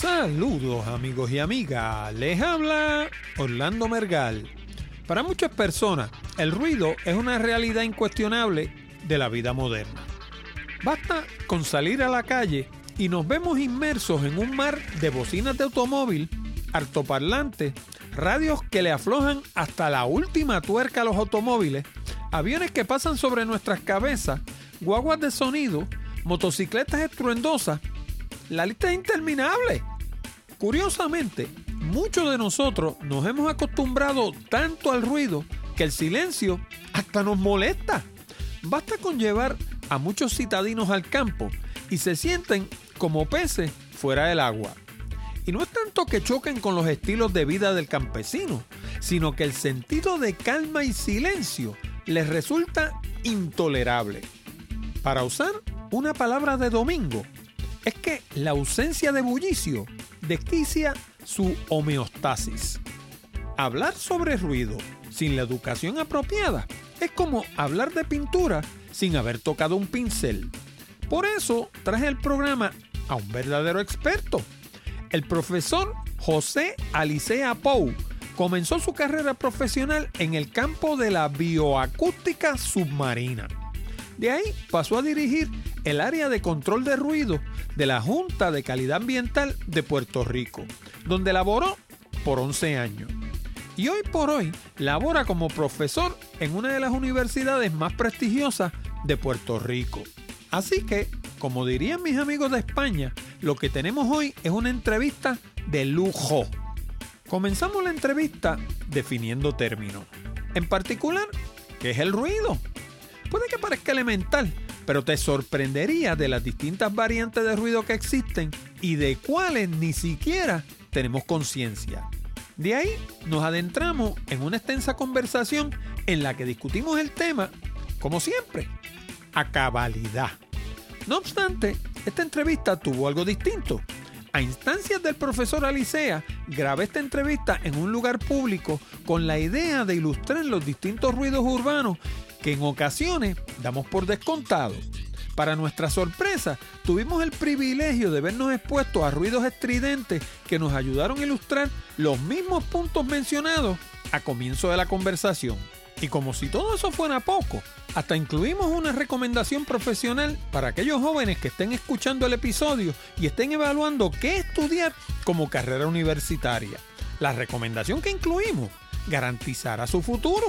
Saludos amigos y amigas, les habla Orlando Mergal. Para muchas personas, el ruido es una realidad incuestionable de la vida moderna. Basta con salir a la calle y nos vemos inmersos en un mar de bocinas de automóvil, altoparlantes, radios que le aflojan hasta la última tuerca a los automóviles, aviones que pasan sobre nuestras cabezas, guaguas de sonido, motocicletas estruendosas. La lista es interminable. Curiosamente, muchos de nosotros nos hemos acostumbrado tanto al ruido que el silencio hasta nos molesta. Basta con llevar a muchos citadinos al campo y se sienten como peces fuera del agua. Y no es tanto que choquen con los estilos de vida del campesino, sino que el sentido de calma y silencio les resulta intolerable. Para usar una palabra de domingo, es que la ausencia de bullicio desquicia su homeostasis. Hablar sobre ruido sin la educación apropiada es como hablar de pintura sin haber tocado un pincel. Por eso traje el programa a un verdadero experto. El profesor José Alicea Pou comenzó su carrera profesional en el campo de la bioacústica submarina. De ahí pasó a dirigir el área de control de ruido de la Junta de Calidad Ambiental de Puerto Rico, donde laboró por 11 años. Y hoy por hoy labora como profesor en una de las universidades más prestigiosas de Puerto Rico. Así que, como dirían mis amigos de España, lo que tenemos hoy es una entrevista de lujo. Comenzamos la entrevista definiendo términos. En particular, ¿qué es el ruido? Puede que parezca elemental, pero te sorprendería de las distintas variantes de ruido que existen y de cuáles ni siquiera tenemos conciencia. De ahí nos adentramos en una extensa conversación en la que discutimos el tema, como siempre, a cabalidad. No obstante, esta entrevista tuvo algo distinto. A instancias del profesor Alicea, grabé esta entrevista en un lugar público con la idea de ilustrar los distintos ruidos urbanos que en ocasiones damos por descontado. Para nuestra sorpresa, tuvimos el privilegio de vernos expuestos a ruidos estridentes que nos ayudaron a ilustrar los mismos puntos mencionados a comienzo de la conversación. Y como si todo eso fuera poco, hasta incluimos una recomendación profesional para aquellos jóvenes que estén escuchando el episodio y estén evaluando qué estudiar como carrera universitaria. La recomendación que incluimos garantizará su futuro.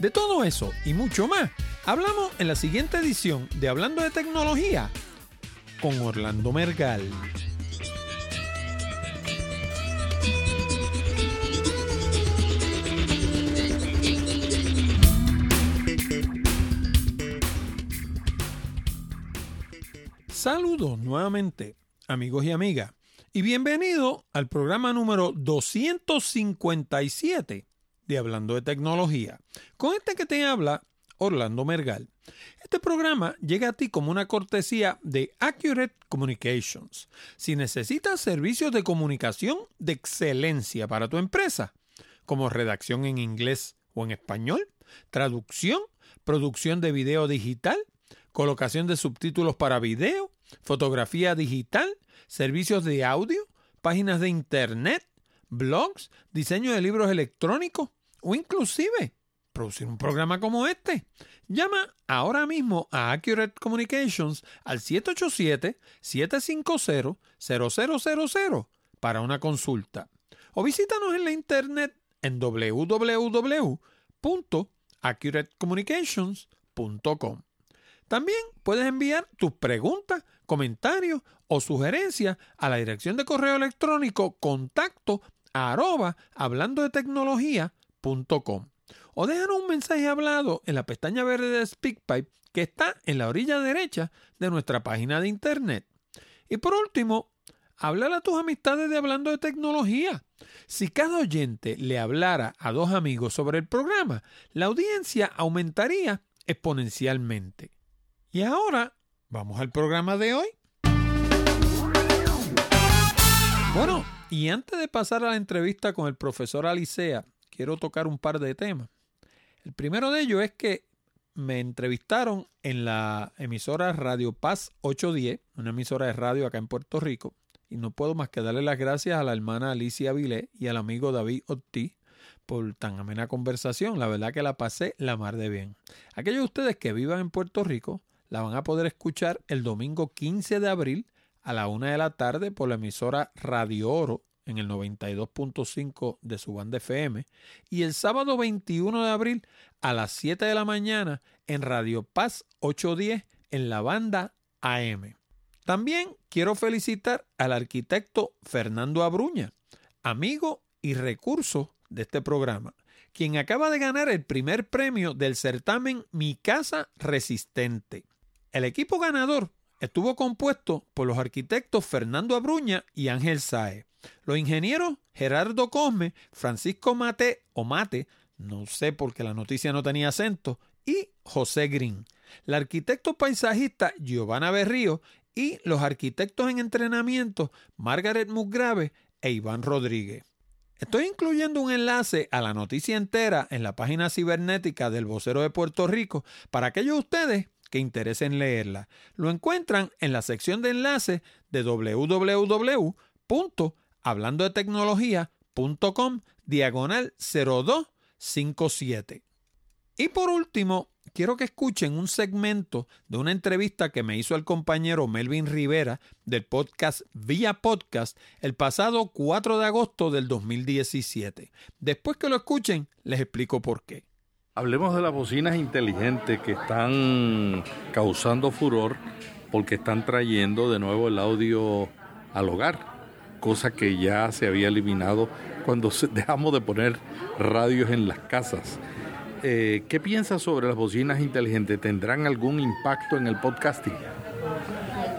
De todo eso y mucho más, hablamos en la siguiente edición de Hablando de Tecnología con Orlando Mergal. Saludos nuevamente, amigos y amigas, y bienvenido al programa número 257 de Hablando de Tecnología. Con este que te habla, Orlando Mergal. Este programa llega a ti como una cortesía de Accurate Communications. Si necesitas servicios de comunicación de excelencia para tu empresa, como redacción en inglés o en español, traducción, producción de video digital, colocación de subtítulos para video, fotografía digital, servicios de audio, páginas de internet, blogs, diseño de libros electrónicos, o inclusive producir un programa como este. Llama ahora mismo a Accurate Communications al 787-750-0000 para una consulta. O visítanos en la internet en www.accuratecommunications.com. También puedes enviar tus preguntas, comentarios o sugerencias a la dirección de correo electrónico contacto arroba hablando de tecnología o déjanos un mensaje hablado en la pestaña verde de SpeakPipe que está en la orilla derecha de nuestra página de internet. Y por último, hablar a tus amistades de Hablando de Tecnología. Si cada oyente le hablara a dos amigos sobre el programa, la audiencia aumentaría exponencialmente. Y ahora, vamos al programa de hoy. Bueno, y antes de pasar a la entrevista con el profesor Alicea, quiero tocar un par de temas. El primero de ellos es que me entrevistaron en la emisora Radio Paz 810, una emisora de radio acá en Puerto Rico, y no puedo más que darle las gracias a la hermana Alicia Vilé y al amigo David Ortiz por tan amena conversación. La verdad que la pasé la mar de bien. Aquellos de ustedes que vivan en Puerto Rico la van a poder escuchar el domingo 15 de abril a la una de la tarde por la emisora Radio Oro en el 92.5 de su banda FM y el sábado 21 de abril a las 7 de la mañana en Radio Paz 810 en la banda AM. También quiero felicitar al arquitecto Fernando Abruña, amigo y recurso de este programa, quien acaba de ganar el primer premio del certamen Mi Casa Resistente. El equipo ganador estuvo compuesto por los arquitectos Fernando Abruña y Ángel Sae, los ingenieros Gerardo Cosme, Francisco Mate o Mate, no sé porque la noticia no tenía acento, y José Green, el arquitecto paisajista Giovanna Berrío y los arquitectos en entrenamiento Margaret Musgrave e Iván Rodríguez. Estoy incluyendo un enlace a la noticia entera en la página cibernética del vocero de Puerto Rico para aquellos de ustedes que interesen leerla. Lo encuentran en la sección de enlaces de www.hablandodetecnología.com diagonal 0257. Y por último, quiero que escuchen un segmento de una entrevista que me hizo el compañero Melvin Rivera del podcast Vía Podcast el pasado 4 de agosto del 2017. Después que lo escuchen, les explico por qué. Hablemos de las bocinas inteligentes que están causando furor porque están trayendo de nuevo el audio al hogar, cosa que ya se había eliminado cuando dejamos de poner radios en las casas. Eh, ¿Qué piensas sobre las bocinas inteligentes? ¿Tendrán algún impacto en el podcasting?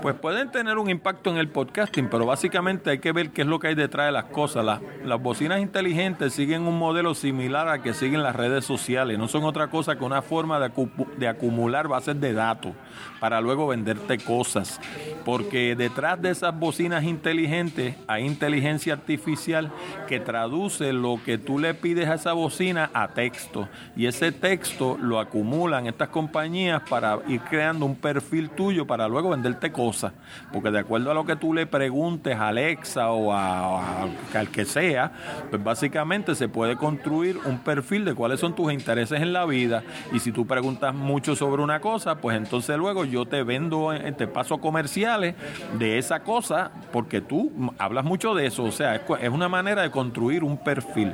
Pues pueden tener un impacto en el podcasting, pero básicamente hay que ver qué es lo que hay detrás de las cosas. Las, las bocinas inteligentes siguen un modelo similar al que siguen las redes sociales. No son otra cosa que una forma de, de acumular bases de datos para luego venderte cosas. Porque detrás de esas bocinas inteligentes hay inteligencia artificial que traduce lo que tú le pides a esa bocina a texto. Y ese texto lo acumulan estas compañías para ir creando un perfil tuyo para luego venderte cosas. Porque de acuerdo a lo que tú le preguntes a Alexa o a, al que sea, pues básicamente se puede construir un perfil de cuáles son tus intereses en la vida. Y si tú preguntas mucho sobre una cosa, pues entonces luego yo te vendo, eh, te paso comerciales de esa cosa porque tú hablas mucho de eso. O sea, es una manera de construir un perfil.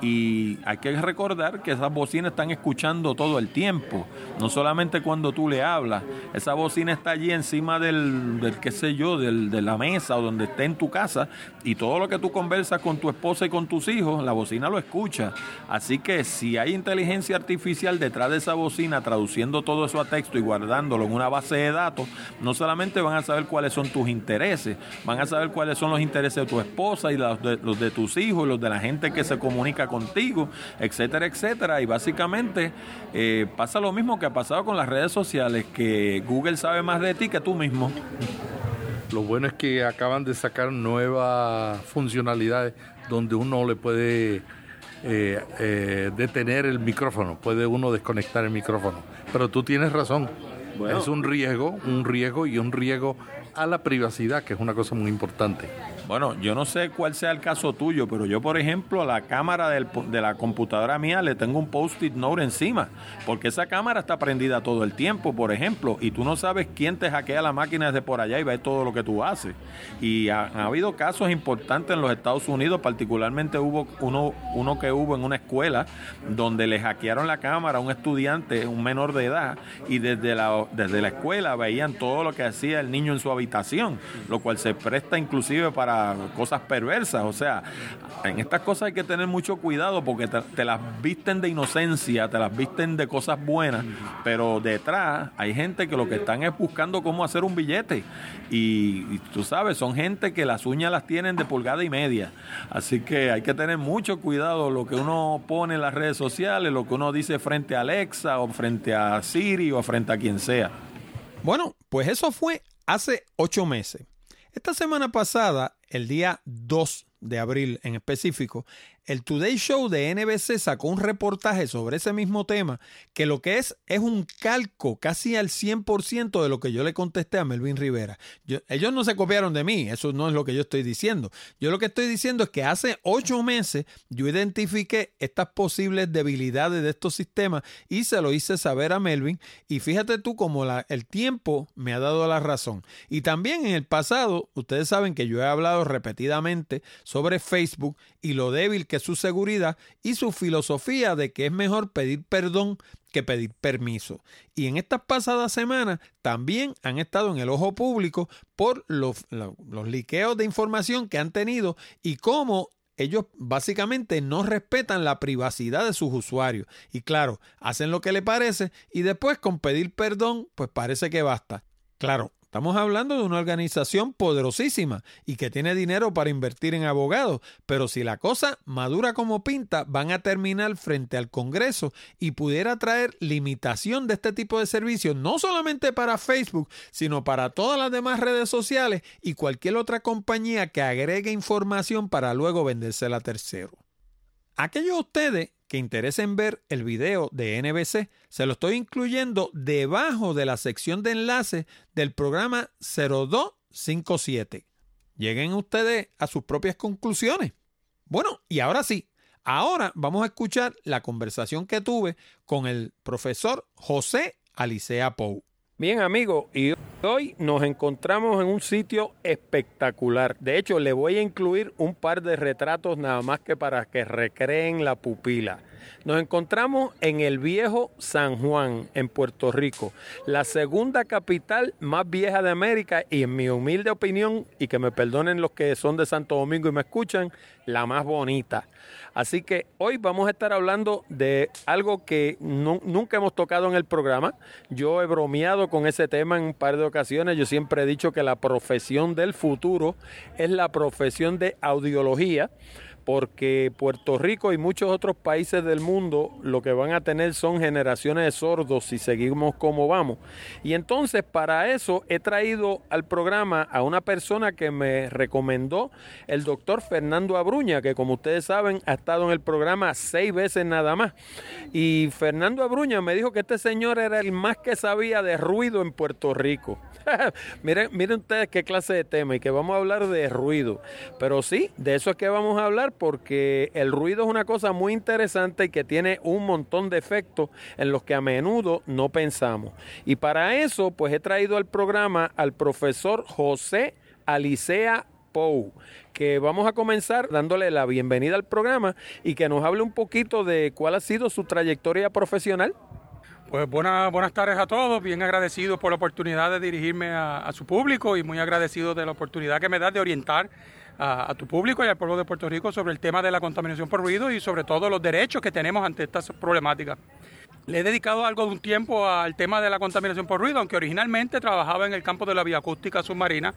Y hay que recordar que esas bocinas están escuchando todo el tiempo, no solamente cuando tú le hablas. Esa bocina está allí encima del del, qué sé yo, del, de la mesa o donde esté en tu casa y todo lo que tú conversas con tu esposa y con tus hijos, la bocina lo escucha. Así que si hay inteligencia artificial detrás de esa bocina traduciendo todo eso a texto y guardándolo en una base de datos, no solamente van a saber cuáles son tus intereses, van a saber cuáles son los intereses de tu esposa y los de, tus hijos, los de la gente que se comunica contigo, etcétera, etcétera. Y básicamente eh, pasa lo mismo que ha pasado con las redes sociales, que Google sabe más de ti que tú mismo. Lo bueno es que acaban de sacar nuevas funcionalidades donde uno le puede eh, eh, detener el micrófono, puede uno desconectar el micrófono. Pero tú tienes razón, es un riesgo, un riesgo y un riesgo a la privacidad, que es una cosa muy importante. Bueno, yo no sé cuál sea el caso tuyo, pero yo, por ejemplo, a la cámara de la computadora mía le tengo un post-it note encima, porque esa cámara está prendida todo el tiempo, por ejemplo, y tú no sabes quién te hackea la máquina desde por allá y ve todo lo que tú haces. Y ha, habido casos importantes en los Estados Unidos, particularmente hubo uno, uno que hubo en una escuela donde le hackearon la cámara a un estudiante, un menor de edad, y desde la, desde la escuela veían todo lo que hacía el niño en su habitación, lo cual se presta inclusive para cosas perversas. O sea, en estas cosas hay que tener mucho cuidado porque te, las visten de inocencia, te las visten de cosas buenas, pero detrás hay gente que lo que están es buscando cómo hacer un billete. Y, tú sabes, son gente que las uñas las tienen de pulgada y media. Así que hay que tener mucho cuidado lo que uno pone en las redes sociales, lo que uno dice frente a Alexa o frente a Siri o frente a quien sea. Bueno, pues eso fue hace ocho meses. Esta semana pasada, el día 2 de abril en específico, el Today Show de NBC sacó un reportaje sobre ese mismo tema que lo que es es un calco casi al 100% de lo que yo le contesté a Melvin Rivera. ellos no se copiaron de mí, eso no es lo que yo estoy diciendo. Yo lo que estoy diciendo es que hace ocho meses yo identifiqué estas posibles debilidades de estos sistemas y se lo hice saber a Melvin y fíjate tú como el tiempo me ha dado la razón. Y también en el pasado, ustedes saben que yo he hablado repetidamente sobre Facebook y lo débil que es su seguridad y su filosofía de que es mejor pedir perdón que pedir permiso. Y en estas pasadas semanas también han estado en el ojo público por los, los, liqueos de información que han tenido y cómo ellos básicamente no respetan la privacidad de sus usuarios. Y claro, hacen lo que le parece y después con pedir perdón, pues parece que basta. Claro, Estamos hablando de una organización poderosísima y que tiene dinero para invertir en abogados, pero si la cosa madura como pinta, van a terminar frente al Congreso y pudiera traer limitación de este tipo de servicios, no solamente para Facebook, sino para todas las demás redes sociales y cualquier otra compañía que agregue información para luego vendérsela a tercero. Aquellos ustedes que interesen ver el video de NBC, se lo estoy incluyendo debajo de la sección de enlaces del programa 0257. Lleguen ustedes a sus propias conclusiones. Bueno, y ahora sí, ahora vamos a escuchar la conversación que tuve con el profesor José Alicea Pou. Bien amigos, y hoy nos encontramos en un sitio espectacular. De hecho, le voy a incluir un par de retratos nada más que para que recreen la pupila. Nos encontramos en el viejo San Juan, en Puerto Rico, la segunda capital más vieja de América y en mi humilde opinión, y que me perdonen los que son de Santo Domingo y me escuchan, la más bonita. Así que hoy vamos a estar hablando de algo que nunca hemos tocado en el programa. Yo he bromeado con ese tema en un par de ocasiones. Yo siempre he dicho que la profesión del futuro es la profesión de audiología porque Puerto Rico y muchos otros países del mundo lo que van a tener son generaciones de sordos si seguimos como vamos. Y entonces para eso he traído al programa a una persona que me recomendó el doctor Fernando Abruña, que como ustedes saben ha estado en el programa seis veces nada más. Y Fernando Abruña me dijo que este señor era el más que sabía de ruido en Puerto Rico. miren, miren ustedes qué clase de tema y que vamos a hablar de ruido. Pero sí, de eso es que vamos a hablar porque el ruido es una cosa muy interesante y que tiene un montón de efectos en los que a menudo no pensamos. Y para eso, pues he traído al programa al profesor José Alicea Pou, que vamos a comenzar dándole la bienvenida al programa y que nos hable un poquito de cuál ha sido su trayectoria profesional. Pues buenas, buenas tardes a todos, bien agradecido por la oportunidad de dirigirme a, su público y muy agradecido de la oportunidad que me da de orientar a, tu público y al pueblo de Puerto Rico sobre el tema de la contaminación por ruido y sobre todo los derechos que tenemos ante estas problemáticas. Le he dedicado algo de un tiempo al tema de la contaminación por ruido, aunque originalmente trabajaba en el campo de la bioacústica submarina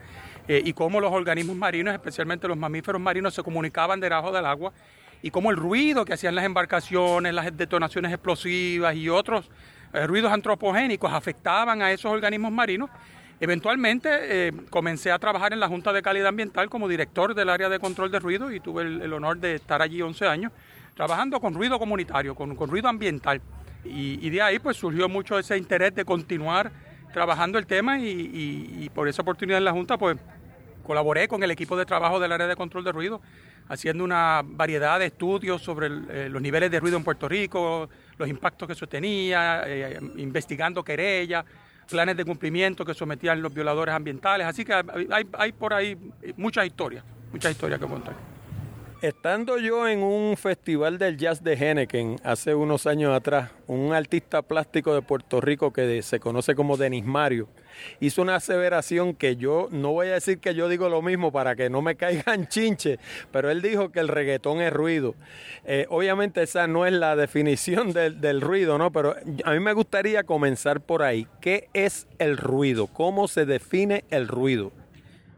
eh, y cómo los organismos marinos, especialmente los mamíferos marinos, se comunicaban debajo del agua y cómo el ruido que hacían las embarcaciones, las detonaciones explosivas y otros eh, ruidos antropogénicos afectaban a esos organismos marinos Eventualmente eh, comencé a trabajar en la Junta de Calidad Ambiental como director del área de control de ruido y tuve el, honor de estar allí 11 años trabajando con ruido comunitario, con, ruido ambiental. Y, de ahí pues surgió mucho ese interés de continuar trabajando el tema y, por esa oportunidad en la Junta pues colaboré con el equipo de trabajo del área de control de ruido haciendo una variedad de estudios sobre eh, los niveles de ruido en Puerto Rico, los impactos que eso tenía, eh, investigando querellas planes de cumplimiento que sometían los violadores ambientales. Así que hay, hay por ahí muchas historias, muchas historias que contar. Estando yo en un festival del jazz de Henneken hace unos años atrás, un artista plástico de Puerto Rico que se conoce como Denis Mario, hizo una aseveración que yo no voy a decir que yo digo lo mismo para que no me caigan chinches, pero él dijo que el reggaetón es ruido. Eh, obviamente esa no es la definición del, del ruido, ¿no? Pero a mí me gustaría comenzar por ahí. ¿Qué es el ruido? ¿Cómo se define el ruido?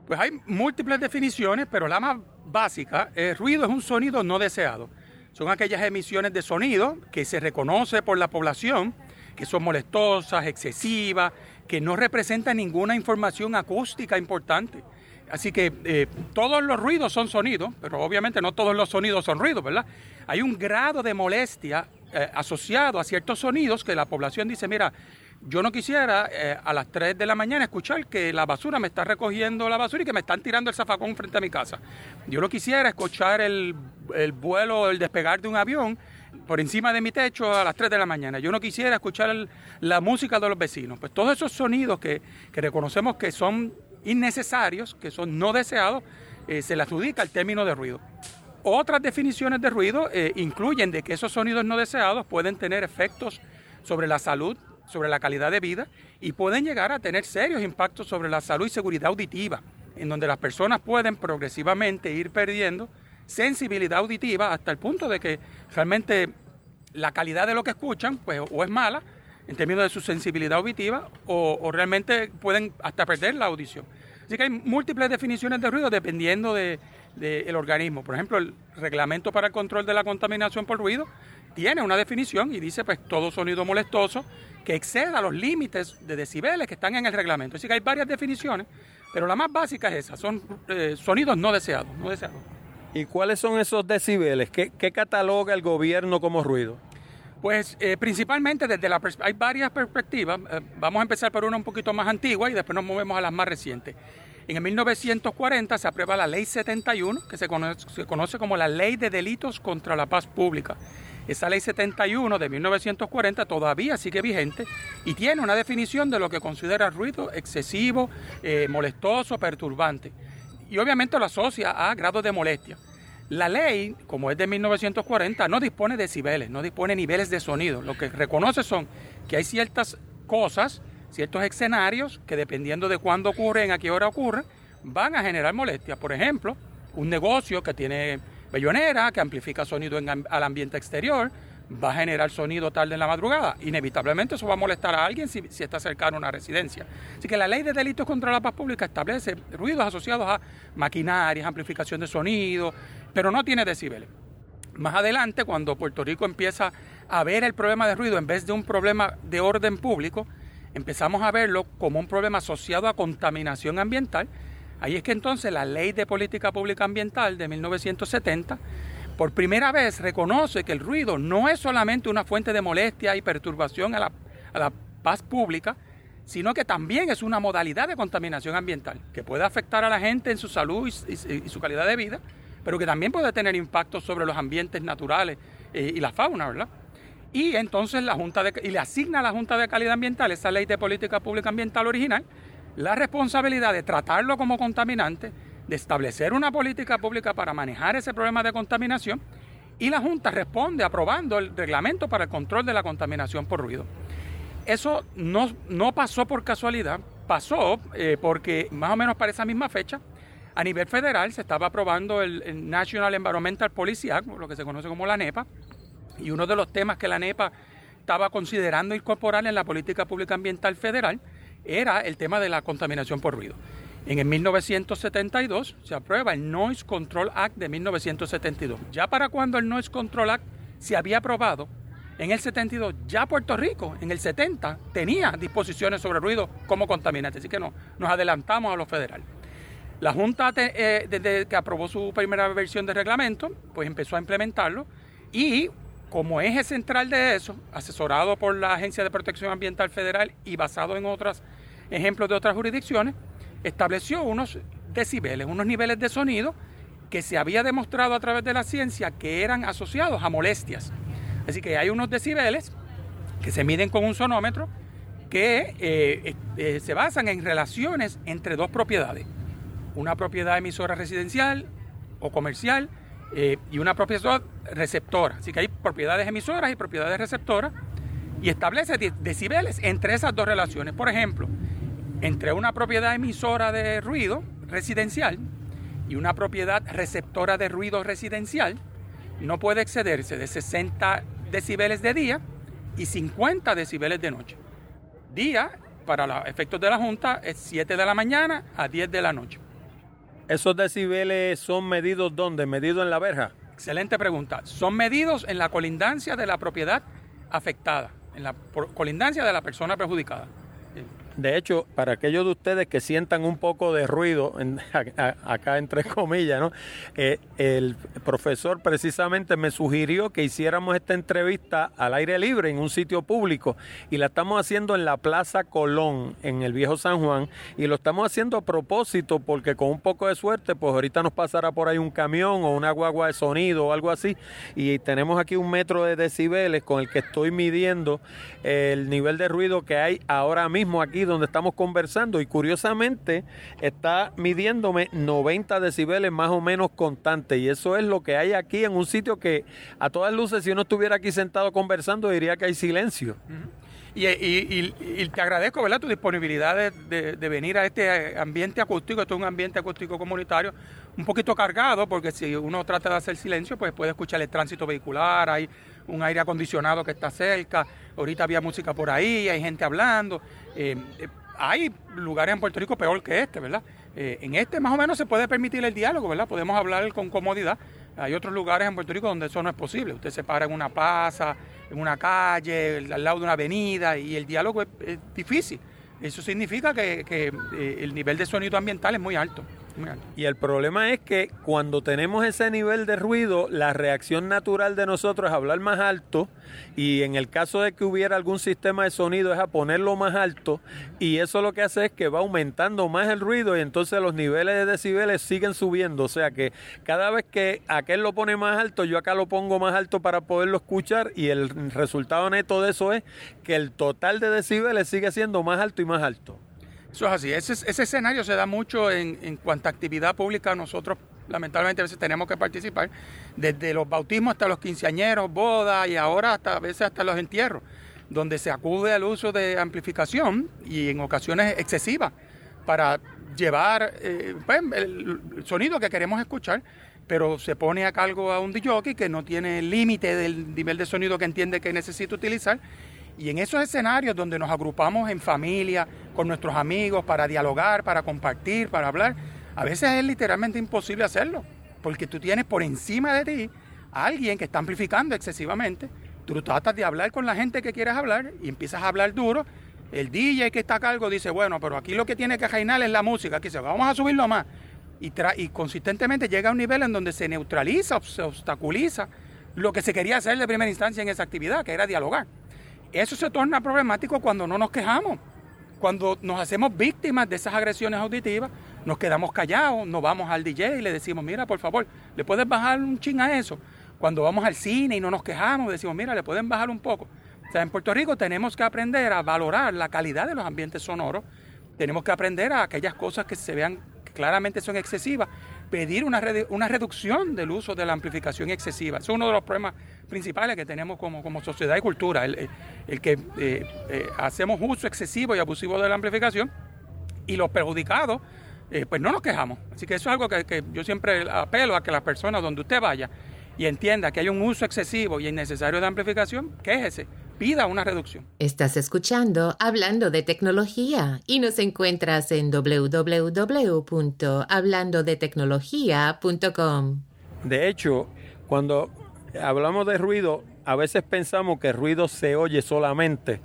Pues hay múltiples definiciones, pero la más básica, el ruido es un sonido no deseado. Son aquellas emisiones de sonido que se reconoce por la población, que son molestosas, excesivas, que no representan ninguna información acústica importante. Así que eh, todos los ruidos son sonidos, pero obviamente no todos los sonidos son ruidos, ¿verdad? Hay un grado de molestia eh, asociado a ciertos sonidos que la población dice, mira, yo no quisiera eh, a las 3 de la mañana escuchar que la basura me está recogiendo la basura y que me están tirando el zafacón frente a mi casa. Yo no quisiera escuchar el, el vuelo, el despegar de un avión por encima de mi techo a las 3 de la mañana. Yo no quisiera escuchar la música de los vecinos. Pues todos esos sonidos que, que reconocemos que son innecesarios, que son no deseados, eh, se le adjudica el término de ruido. Otras definiciones de ruido eh, incluyen de que esos sonidos no deseados pueden tener efectos sobre la salud, sobre la calidad de vida y pueden llegar a tener serios impactos sobre la salud y seguridad auditiva, en donde las personas pueden progresivamente ir perdiendo sensibilidad auditiva hasta el punto de que realmente la calidad de lo que escuchan pues, o es mala en términos de su sensibilidad auditiva o, realmente pueden hasta perder la audición. Así que hay múltiples definiciones de ruido dependiendo del de, organismo. Por ejemplo, el reglamento para el control de la contaminación por ruido tiene una definición y dice pues todo sonido molestoso que exceda los límites de decibeles que están en el reglamento. Así que hay varias definiciones, pero la más básica es esa, son eh, sonidos no deseados, no deseados. ¿Y cuáles son esos decibeles? ¿Qué, cataloga el gobierno como ruido? Pues eh, principalmente desde la hay varias perspectivas. Eh, vamos a empezar por una un poquito más antigua y después nos movemos a las más recientes. En el 1940 se aprueba la Ley 71, que se conoce, como la Ley de Delitos contra la Paz Pública. Esa Ley 71 de 1940 todavía sigue vigente y tiene una definición de lo que considera ruido excesivo, eh, molestoso, perturbante y obviamente lo asocia a grados de molestia. La ley, como es de 1940, no dispone de decibeles, no dispone niveles de sonido. Lo que reconoce son que hay ciertas cosas, ciertos escenarios que dependiendo de cuándo ocurren, a qué hora ocurren, van a generar molestia. Por ejemplo, un negocio que tiene bellonera, que amplifica sonido al ambiente exterior, va a generar sonido tarde en la madrugada. Inevitablemente eso va a molestar a alguien si, está cercano a una residencia. Así que la ley de delitos contra la paz pública establece ruidos asociados a maquinarias, amplificación de sonido, pero no tiene decibeles. Más adelante, cuando Puerto Rico empieza a ver el problema de ruido en vez de un problema de orden público, empezamos a verlo como un problema asociado a contaminación ambiental. Ahí es que entonces la Ley de Política Pública Ambiental de 1970 por primera vez reconoce que el ruido no es solamente una fuente de molestia y perturbación a la, paz pública, sino que también es una modalidad de contaminación ambiental que puede afectar a la gente en su salud y, su calidad de vida, pero que también puede tener impactos sobre los ambientes naturales eh, y la fauna, ¿verdad? Y entonces la Junta y le asigna a la Junta de Calidad Ambiental, esa ley de política pública ambiental original, la responsabilidad de tratarlo como contaminante de establecer una política pública para manejar ese problema de contaminación y la Junta responde aprobando el reglamento para el control de la contaminación por ruido. Eso no, no pasó por casualidad, pasó eh, porque más o menos para esa misma fecha, a nivel federal se estaba aprobando el, National Environmental Policy Act, lo que se conoce como la NEPA, y uno de los temas que la NEPA estaba considerando incorporar en la política pública ambiental federal era el tema de la contaminación por ruido. En el 1972 se aprueba el Noise Control Act de 1972. Ya para cuando el Noise Control Act se había aprobado, en el 72 ya Puerto Rico, en el 70, tenía disposiciones sobre ruido como contaminante. Así que no, nos adelantamos a lo federal. La Junta, eh, desde que aprobó su primera versión de reglamento, pues empezó a implementarlo y como eje central de eso, asesorado por la Agencia de Protección Ambiental Federal y basado en otros ejemplos de otras jurisdicciones, estableció unos decibeles, unos niveles de sonido que se había demostrado a través de la ciencia que eran asociados a molestias. Así que hay unos decibeles que se miden con un sonómetro que eh, eh, se basan en relaciones entre dos propiedades. Una propiedad emisora residencial o comercial eh, y una propiedad receptora. Así que hay propiedades emisoras y propiedades receptoras y establece decibeles entre esas dos relaciones. Por ejemplo, entre una propiedad emisora de ruido residencial y una propiedad receptora de ruido residencial no puede excederse de 60 decibeles de día y 50 decibeles de noche. Día, para los efectos de la Junta, es 7 de la mañana a 10 de la noche. ¿Esos decibeles son medidos dónde? ¿Medidos en la verja? Excelente pregunta. Son medidos en la colindancia de la propiedad afectada, en la colindancia de la persona perjudicada. De hecho, para aquellos de ustedes que sientan un poco de ruido, acá entre comillas, ¿no? Eh, el profesor precisamente me sugirió que hiciéramos esta entrevista al aire libre en un sitio público y la estamos haciendo en la Plaza Colón, en el viejo San Juan, y lo estamos haciendo a propósito porque con un poco de suerte, pues ahorita nos pasará por ahí un camión o una guagua de sonido o algo así, y tenemos aquí un metro de decibeles con el que estoy midiendo el nivel de ruido que hay ahora mismo aquí donde estamos conversando y curiosamente está midiéndome 90 decibeles más o menos constante y eso es lo que hay aquí en un sitio que a todas luces si uno estuviera aquí sentado conversando diría que hay silencio. Y, te agradezco, ¿verdad?, tu disponibilidad de, venir a este ambiente acústico, esto es un ambiente acústico comunitario un poquito cargado, porque si uno trata de hacer silencio, pues puede escuchar el tránsito vehicular, hay un aire acondicionado que está cerca, ahorita había música por ahí, hay gente hablando. Eh, eh, hay lugares en Puerto Rico peor que este, ¿verdad? Eh, en este más o menos se puede permitir el diálogo, ¿verdad? Podemos hablar con comodidad. Hay otros lugares en Puerto Rico donde eso no es posible. Usted se para en una plaza, en una calle, al lado de una avenida y el diálogo es, difícil. Eso significa que el nivel de sonido ambiental es muy alto. Y el problema es que cuando tenemos ese nivel de ruido, la reacción natural de nosotros es hablar más alto y en el caso de que hubiera algún sistema de sonido es a ponerlo más alto y eso lo que hace es que va aumentando más el ruido y entonces los niveles de decibeles siguen subiendo. O sea que cada vez que aquel lo pone más alto, yo acá lo pongo más alto para poderlo escuchar y el resultado neto de eso es que el total de decibeles sigue siendo más alto y más alto. Eso es así. Ese, ese escenario se da mucho en, en cuanto a actividad pública. Nosotros, lamentablemente, a veces tenemos que participar. Desde los bautismos hasta los quinceañeros, bodas y ahora hasta a veces hasta los entierros, donde se acude al uso de amplificación y en ocasiones excesiva para llevar eh, pues, el sonido que queremos escuchar, pero se pone a cargo a un DJ que no tiene límite del nivel de sonido que entiende que necesita utilizar y en esos escenarios donde nos agrupamos en familia, con nuestros amigos, para dialogar, para compartir, para hablar, a veces es literalmente imposible hacerlo, porque tú tienes por encima de ti a alguien que está amplificando excesivamente, tú tratas de hablar con la gente que quieres hablar y empiezas a hablar duro, el DJ que está a cargo dice, bueno, pero aquí lo que tiene que reinar es la música, aquí se vamos a subirlo más. Y, y consistentemente llega a un nivel en donde se neutraliza, se obstaculiza lo que se quería hacer de primera instancia en esa actividad, que era dialogar. Eso se torna problemático cuando no nos quejamos, cuando nos hacemos víctimas de esas agresiones auditivas, nos quedamos callados, nos vamos al DJ y le decimos, mira, por favor, ¿le puedes bajar un ching a eso? Cuando vamos al cine y no nos quejamos, decimos, mira, ¿le pueden bajar un poco? O sea, en Puerto Rico tenemos que aprender a valorar la calidad de los ambientes sonoros, tenemos que aprender a aquellas cosas que se vean que claramente son excesivas, pedir una, una reducción del uso de la amplificación excesiva. es uno de los problemas principales que tenemos como, como sociedad y cultura, el, el que eh, eh, hacemos uso excesivo y abusivo de la amplificación y los perjudicados, eh, pues no nos quejamos. Así que eso es algo que, que, yo siempre apelo a que las personas donde usted vaya y entienda que hay un uso excesivo y innecesario de amplificación, quéjese, pida una reducción. Estás escuchando Hablando de Tecnología y nos encuentras en www.hablandodetecnología.com. De hecho, cuando hablamos de ruido, a veces pensamos que ruido se oye solamente.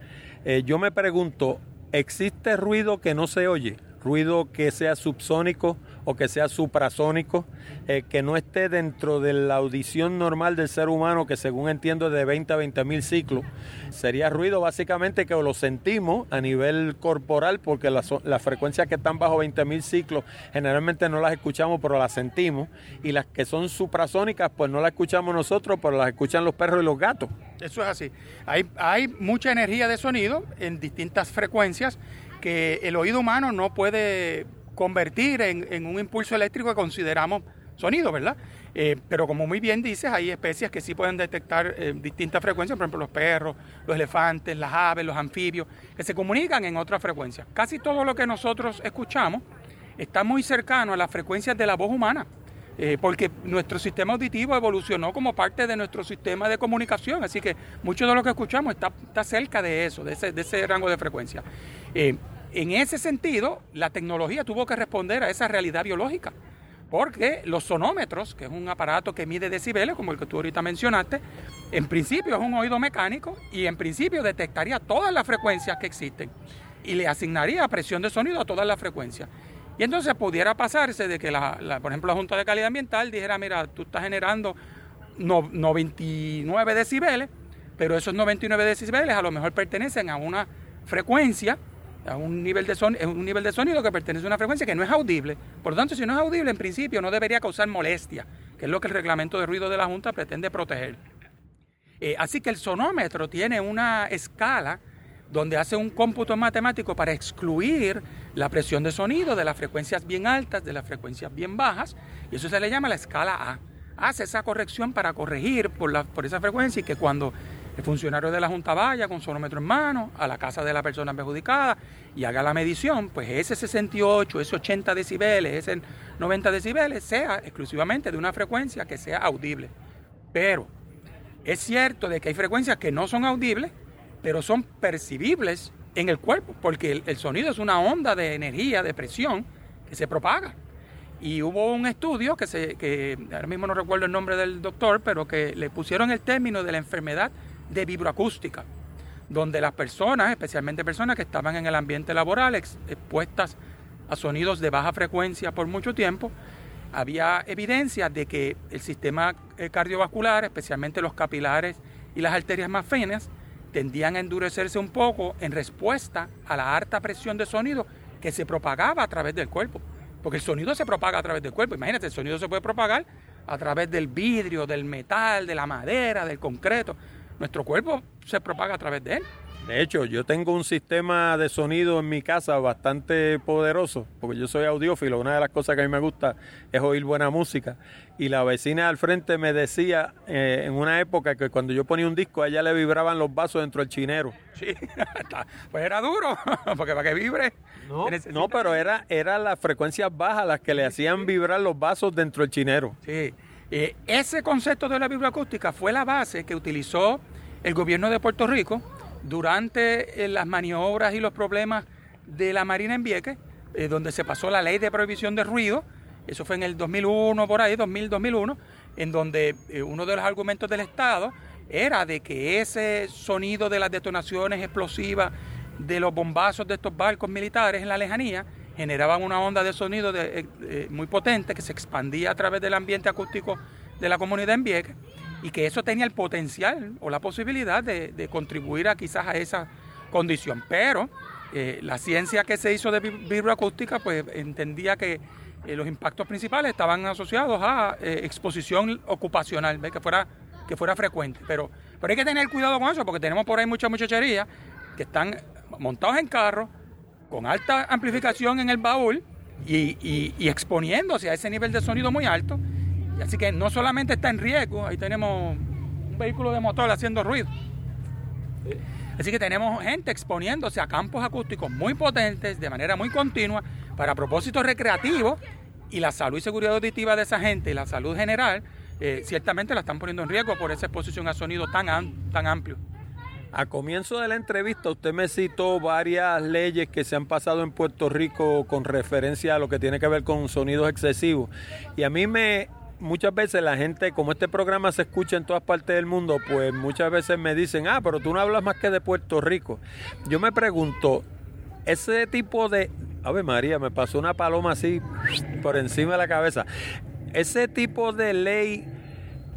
Eh, yo me pregunto, ¿existe ruido que no se oye? Ruido que sea subsónico o que sea suprasónico, eh, que no esté dentro de la audición normal del ser humano, que según entiendo es de 20 a 20 mil ciclos. Sería ruido básicamente que lo sentimos a nivel corporal, porque las, frecuencias que están bajo 20 mil ciclos generalmente no las escuchamos, pero las sentimos. Y las que son suprasónicas, pues no las escuchamos nosotros, pero las escuchan los perros y los gatos. Eso es así. Hay, hay mucha energía de sonido en distintas frecuencias que el oído humano no puede convertir en, un impulso eléctrico que consideramos sonido, ¿verdad? Eh, pero como muy bien dices, hay especies que sí pueden detectar eh, distintas frecuencias, por ejemplo los perros, los elefantes, las aves, los anfibios, que se comunican en otras frecuencias. Casi todo lo que nosotros escuchamos está muy cercano a las frecuencias de la voz humana, eh, porque nuestro sistema auditivo evolucionó como parte de nuestro sistema de comunicación, así que mucho de lo que escuchamos está, cerca de eso, de ese, de ese rango de frecuencia. En ese sentido, la tecnología tuvo que responder a esa realidad biológica, porque los sonómetros, que es un aparato que mide decibeles, como el que tú ahorita mencionaste, en principio es un oído mecánico y en principio detectaría todas las frecuencias que existen. y le asignaría presión de sonido a todas las frecuencias. Y entonces pudiera pasarse de que, la, por ejemplo, la Junta de Calidad Ambiental dijera, mira, tú estás generando 99 decibeles, pero esos 99 decibeles a lo mejor pertenecen a una frecuencia, a un nivel, de son, un nivel de sonido que pertenece a una frecuencia que no es audible. Por lo tanto, si no es audible, en principio no debería causar molestia, que es lo que el reglamento de ruido de la Junta pretende proteger. Eh, así que el sonómetro tiene una escala donde hace un cómputo matemático para excluir la presión de sonido de las frecuencias bien altas, de las frecuencias bien bajas, y eso se le llama la escala A. Hace esa corrección para corregir por, por esa frecuencia y que cuando funcionario de la Junta vaya con sonómetro en mano a la casa de la persona perjudicada y haga la medición, pues ese 68, ese 80 decibeles, ese 90 decibeles sea exclusivamente de una frecuencia que sea audible. Pero es cierto de que hay frecuencias que no son audibles, pero son percibibles en el cuerpo, porque el, sonido es una onda de energía, de presión, que se propaga. Y hubo un estudio que, se, que ahora mismo no recuerdo el nombre del doctor, pero que le pusieron el término de la enfermedad de vibroacústica, donde las personas, especialmente personas que estaban en el ambiente laboral expuestas a sonidos de baja frecuencia por mucho tiempo, había evidencia de que el sistema eh, cardiovascular, especialmente los capilares y las arterias más finas, tendían a endurecerse un poco en respuesta a la alta presión de sonido que se propagaba a través del cuerpo. Porque el sonido se propaga a través del cuerpo. Imagínate, el sonido se puede propagar a través del vidrio, del metal, de la madera, del concreto. Nuestro cuerpo se propaga a través de él. De hecho, yo tengo un sistema de sonido en mi casa bastante poderoso, porque yo soy audiófilo. Una de las cosas que a mí me gusta es oír buena música. Y la vecina al frente me decía eh, en una época que cuando yo ponía un disco, a ella le vibraban los vasos dentro del chinero. Sí, pues era duro, porque para que vibre. No, no pero era, era las frecuencias bajas las que le hacían vibrar los vasos dentro del chinero. Sí, eh, ese concepto de la vibroacústica fue la base que utilizó el gobierno de Puerto Rico durante eh, las maniobras y los problemas de la Marina en Vieques, eh, donde se pasó la ley de prohibición de ruido, eso fue en el 2001, por ahí, 2000, 2001, en donde eh, uno de los argumentos del Estado era de que ese sonido de las detonaciones explosivas de los bombazos de estos barcos militares en la lejanía generaban una onda de sonido muy potente que se expandía a través del ambiente acústico de la comunidad en Vieques y que eso tenía el potencial o la posibilidad de, contribuir a quizás a esa condición. Pero eh, la ciencia que se hizo de vibroacústica pues entendía que eh, los impactos principales estaban asociados a eh, exposición ocupacional, que fuera que fuera frecuente. Pero, pero hay que tener cuidado con eso porque tenemos por ahí mucha muchachería que están montados en carros con alta amplificación en el baúl y, exponiéndose a ese nivel de sonido muy alto Así que no solamente está en riesgo, ahí tenemos un vehículo de motor haciendo ruido. Así que tenemos gente exponiéndose a campos acústicos muy potentes de manera muy continua para propósitos recreativos y la salud y seguridad auditiva de esa gente y la salud general eh, ciertamente la están poniendo en riesgo por esa exposición a sonido tan, tan amplio. A comienzo de la entrevista usted me citó varias leyes que se han pasado en Puerto Rico con referencia a lo que tiene que ver con sonidos excesivos. Y a mí me muchas veces la gente, como este programa se escucha en todas partes del mundo, pues muchas veces me dicen, ah, pero tú no hablas más que de Puerto Rico. Yo me pregunto, ese tipo de... Ave María, me pasó una paloma así por encima de la cabeza. Ese tipo de ley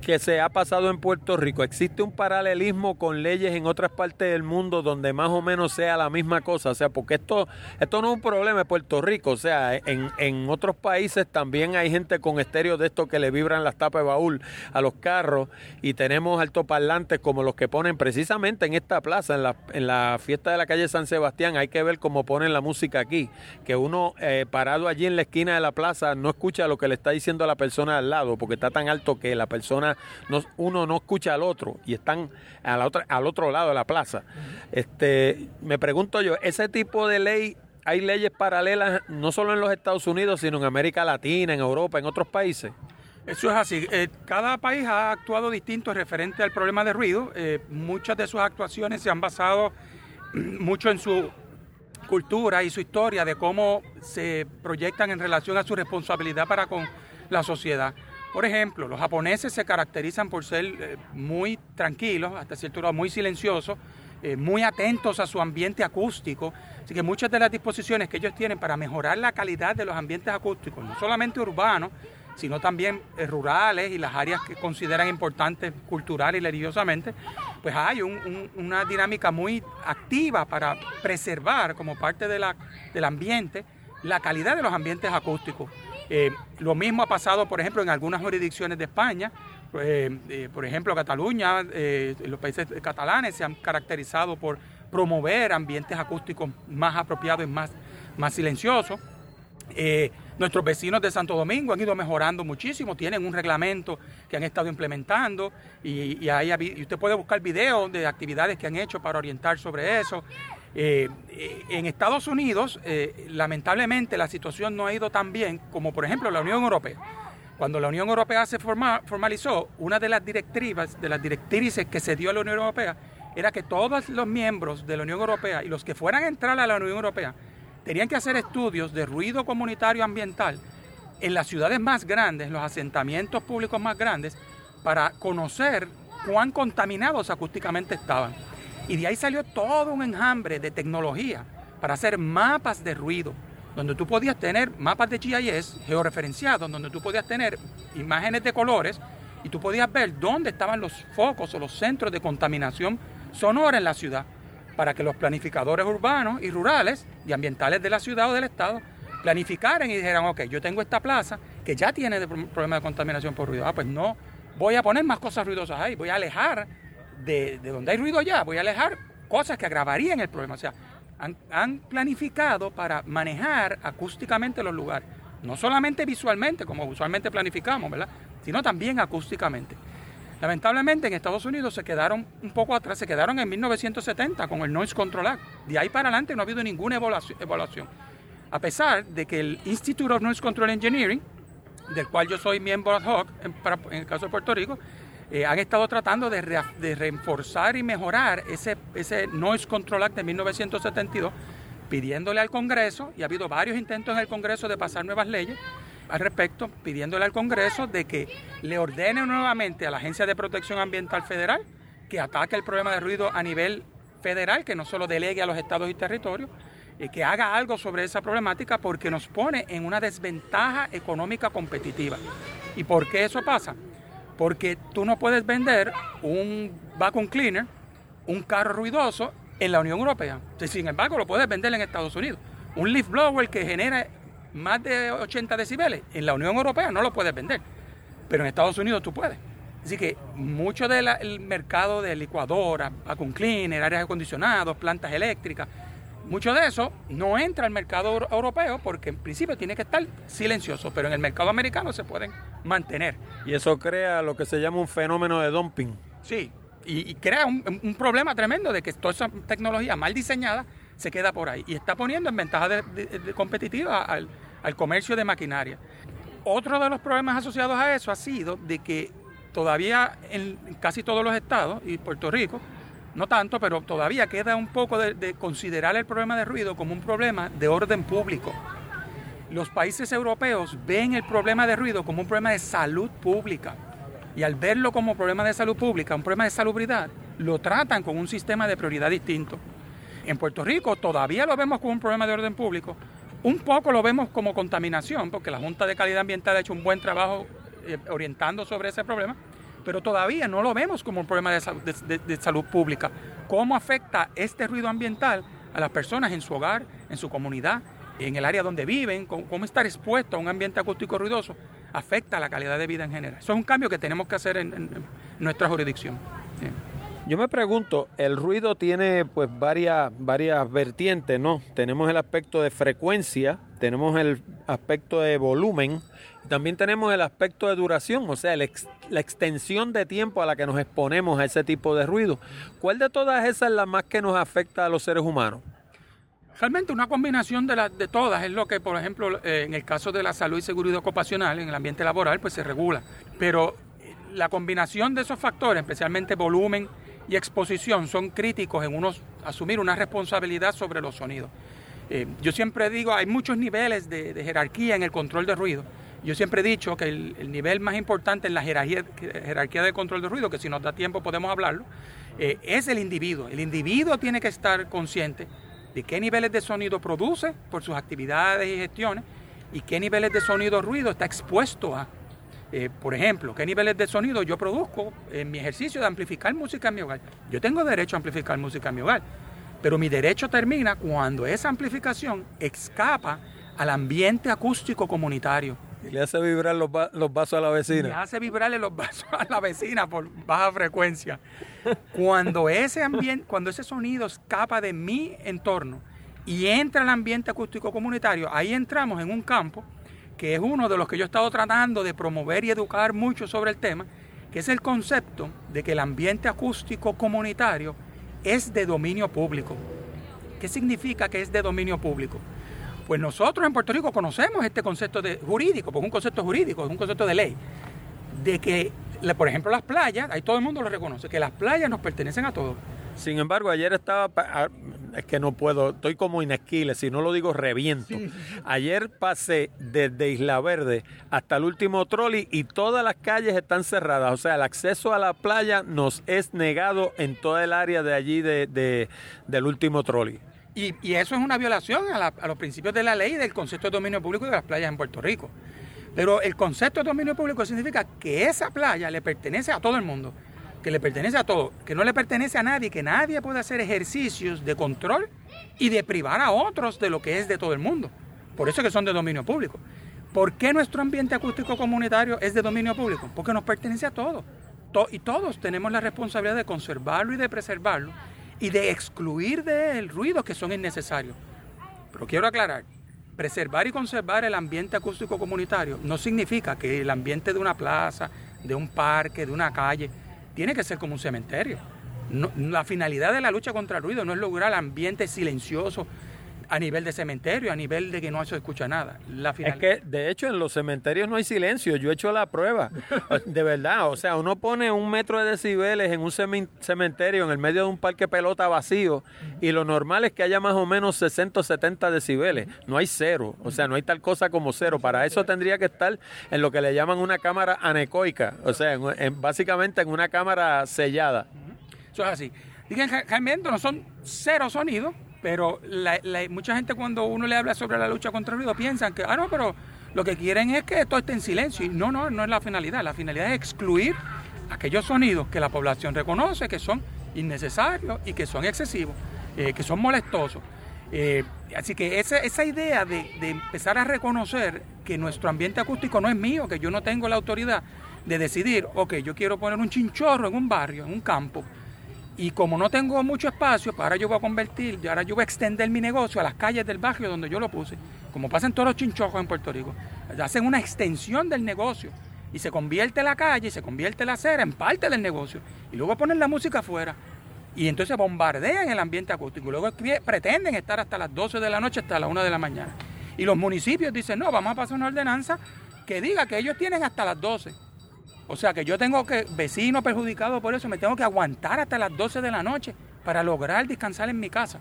que se ha pasado en Puerto Rico. ¿Existe un paralelismo con leyes en otras partes del mundo donde más o menos sea la misma cosa? O sea, porque esto, esto no es un problema de Puerto Rico. O sea, en, en otros países también hay gente con estéreos de estos que le vibran las tapas de baúl a los carros y tenemos altoparlantes como los que ponen precisamente en esta plaza, en la, en la fiesta de la calle San Sebastián. Hay que ver cómo ponen la música aquí. Que uno eh, parado allí en la esquina de la plaza no escucha lo que le está diciendo a la persona al lado porque está tan alto que la persona uno no escucha al otro y están al otro lado de la plaza. Este, me pregunto yo, ese tipo de ley, hay leyes paralelas no solo en los Estados Unidos, sino en América Latina, en Europa, en otros países. Eso es así. Eh, cada país ha actuado distinto referente al problema de ruido. Eh, muchas de sus actuaciones se han basado mucho en su cultura y su historia de cómo se proyectan en relación a su responsabilidad para con la sociedad. Por ejemplo, los japoneses se caracterizan por ser eh, muy tranquilos, hasta cierto grado muy silenciosos, eh, muy atentos a su ambiente acústico. Así que muchas de las disposiciones que ellos tienen para mejorar la calidad de los ambientes acústicos, no solamente urbanos, sino también eh, rurales y las áreas que consideran importantes cultural y religiosamente, pues hay una dinámica muy activa para preservar como parte de la, del ambiente la calidad de los ambientes acústicos. Eh, lo mismo ha pasado, por ejemplo, en algunas jurisdicciones de España. Eh, eh, por ejemplo, Cataluña, los países catalanes se han caracterizado por promover ambientes acústicos más apropiados y más, más silenciosos. nuestros vecinos de Santo Domingo han ido mejorando muchísimo, tienen un reglamento que han estado implementando y, y, y usted puede buscar videos de actividades que han hecho para orientar sobre eso. Eh, eh, en Estados Unidos, eh, lamentablemente, la situación no ha ido tan bien como, por ejemplo, la Unión Europea. Cuando la Unión Europea se formalizó, una de las directivas, de las directrices que se dio a la Unión Europea, era que todos los miembros de la Unión Europea y los que fueran a entrar a la Unión Europea tenían que hacer estudios de ruido comunitario ambiental en las ciudades más grandes, en los asentamientos públicos más grandes, para conocer cuán contaminados acústicamente estaban. Y de ahí salió todo un enjambre de tecnología para hacer mapas de ruido, donde tú podías tener mapas de GIS georreferenciados, donde tú podías tener imágenes de colores y tú podías ver dónde estaban los focos o los centros de contaminación sonora en la ciudad, para que los planificadores urbanos y rurales y ambientales de la ciudad o del estado planificaran y dijeran, ok, yo tengo esta plaza que ya tiene problema de contaminación por ruido. Ah, pues no, voy a poner más cosas ruidosas ahí, voy a alejar de, donde hay ruido ya, voy a alejar cosas que agravarían el problema. O sea, han, planificado para manejar acústicamente los lugares. No solamente visualmente, como usualmente planificamos, ¿verdad? Sino también acústicamente. Lamentablemente en Estados Unidos se quedaron un poco atrás, se quedaron en 1970 con el Noise Control Act. De ahí para adelante no ha habido ninguna evaluación. A pesar de que el Institute of Noise Control Engineering, del cual yo soy miembro ad hoc en el caso de Puerto Rico, eh, han estado tratando de, reforzar y mejorar ese, ese Noise Control Act de 1972, pidiéndole al Congreso, y ha habido varios intentos en el Congreso de pasar nuevas leyes al respecto, pidiéndole al Congreso de que le ordene nuevamente a la Agencia de Protección Ambiental Federal que ataque el problema de ruido a nivel federal, que no solo delegue a los estados y territorios, y que haga algo sobre esa problemática porque nos pone en una desventaja económica competitiva. ¿Y por qué eso pasa? Porque tú no puedes vender un vacuum cleaner, un carro ruidoso en la Unión Europea. Sin embargo, lo puedes vender en Estados Unidos. Un leaf blower que genera más de 80 decibeles, en la Unión Europea no lo puedes vender. Pero en Estados Unidos tú puedes. Así que mucho del mercado de licuadoras, vacuum cleaner, áreas acondicionados, plantas eléctricas, mucho de eso no entra al mercado europeo porque en principio tiene que estar silencioso, pero en el mercado americano se pueden mantener. Y eso crea lo que se llama un fenómeno de dumping. Sí, y, crea un, problema tremendo de que toda esa tecnología mal diseñada se queda por ahí y está poniendo en ventaja de, competitiva al, al comercio de maquinaria. Otro de los problemas asociados a eso ha sido de que todavía en casi todos los estados y Puerto Rico no tanto, pero todavía queda un poco de, considerar el problema de ruido como un problema de orden público. Los países europeos ven el problema de ruido como un problema de salud pública. Y al verlo como problema de salud pública, un problema de salubridad, lo tratan con un sistema de prioridad distinto. En Puerto Rico todavía lo vemos como un problema de orden público. Un poco lo vemos como contaminación, porque la Junta de Calidad Ambiental ha hecho un buen trabajo eh, orientando sobre ese problema pero todavía no lo vemos como un problema de, salud pública. ¿Cómo afecta este ruido ambiental a las personas en su hogar, en su comunidad, en el área donde viven? ¿Cómo, estar expuesto a un ambiente acústico ruidoso afecta la calidad de vida en general? Eso es un cambio que tenemos que hacer en, nuestra jurisdicción. Yo me pregunto, el ruido tiene pues varias, varias vertientes, ¿no? Tenemos el aspecto de frecuencia, tenemos el aspecto de volumen, también tenemos el aspecto de duración, o sea, la extensión de tiempo a la que nos exponemos a ese tipo de ruido. ¿Cuál de todas esas es la más que nos afecta a los seres humanos? Realmente una combinación de, de todas es lo que, por ejemplo, eh, en el caso de la salud y seguridad ocupacional, en el ambiente laboral, pues se regula. Pero eh, la combinación de esos factores, especialmente volumen y exposición, son críticos en unos, asumir una responsabilidad sobre los sonidos. Eh, yo siempre digo, hay muchos niveles de jerarquía en el control de ruido yo siempre he dicho que el, nivel más importante en la jerarquía, de control de ruido, que si nos da tiempo podemos hablarlo, eh, es el individuo. El individuo tiene que estar consciente de qué niveles de sonido produce por sus actividades y gestiones y qué niveles de sonido ruido está expuesto a. Eh, por ejemplo, qué niveles de sonido yo produzco en mi ejercicio de amplificar música en mi hogar. Yo tengo derecho a amplificar música en mi hogar, pero mi derecho termina cuando esa amplificación escapa al ambiente acústico comunitario. Le hace vibrar los, los vasos a la vecina. Le hace vibrarle los vasos a la vecina por baja frecuencia. Cuando ese ambiente, cuando ese sonido escapa de mi entorno y entra al ambiente acústico comunitario, ahí entramos en un campo que es uno de los que yo he estado tratando de promover y educar mucho sobre el tema, que es el concepto de que el ambiente acústico comunitario es de dominio público. ¿Qué significa que es de dominio público? Pues nosotros en Puerto Rico conocemos este concepto de jurídico, porque es un concepto jurídico, es un concepto de ley, de que, por ejemplo, las playas, ahí todo el mundo lo reconoce, que las playas nos pertenecen a todos. Sin embargo, ayer estaba, ah, es que no puedo, estoy como inesquile, si no lo digo reviento. Ayer pasé desde Isla Verde hasta el último trolley y todas las calles están cerradas, o sea, el acceso a la playa nos es negado en toda el área de allí de, del último trolley. Y, eso es una violación a, los principios de la ley del concepto de dominio público de las playas en Puerto Rico. Pero el concepto de dominio público significa que esa playa le pertenece a todo el mundo, que le pertenece a todo, que no le pertenece a nadie, que nadie puede hacer ejercicios de control y de privar a otros de lo que es de todo el mundo. Por eso que son de dominio público. ¿Por qué nuestro ambiente acústico comunitario es de dominio público? Porque nos pertenece a todos. y todos tenemos la responsabilidad de conservarlo y de preservarlo y de excluir de él ruidos que son innecesarios. Pero quiero aclarar, preservar y conservar el ambiente acústico comunitario no significa que el ambiente de una plaza, de un parque, de una calle, tiene que ser como un cementerio. la finalidad de la lucha contra el ruido no es lograr ambiente silencioso, a nivel de cementerio, a nivel de que no se escucha nada. La Es que, de hecho, en los cementerios no hay silencio. Yo he hecho la prueba. de verdad. O sea, uno pone un metro de decibeles en un cementerio en el medio de un parque pelota vacío y lo normal es que haya más o menos 60 o 70 decibeles. No hay cero. O sea, no hay tal cosa como cero. Para eso tendría que estar en lo que le llaman una cámara anecoica. O sea, básicamente en una cámara sellada. Eso es así. Digan, realmente no son cero sonidos, pero mucha gente cuando uno le habla sobre la lucha contra el ruido piensan que, ah, no, pero lo que quieren es que todo esté en silencio. Y no, no, no es la finalidad. La finalidad es excluir aquellos sonidos que la población reconoce que son innecesarios y que son excesivos, eh, que son molestosos. Eh, así que esa, esa idea de, de, empezar a reconocer que nuestro ambiente acústico no es mío, que yo no tengo la autoridad de decidir, ok, yo quiero poner un chinchorro en un barrio, en un campo, y como no tengo mucho espacio, pues ahora yo voy a convertir, ahora yo voy a extender mi negocio a las calles del barrio donde yo lo puse. Como pasa en todos los chinchojos en Puerto Rico. Hacen una extensión del negocio. Y se convierte la calle, se convierte la acera en parte del negocio. Y luego ponen la música afuera. Y entonces bombardean el ambiente acústico. Y luego pretenden estar hasta las 12 de la noche, hasta las 1 de la mañana. Y los municipios dicen, no, vamos a pasar una ordenanza que diga que ellos tienen hasta las 12. O sea que yo tengo que, vecino perjudicado por eso, me tengo que aguantar hasta las 12 de la noche para lograr descansar en mi casa.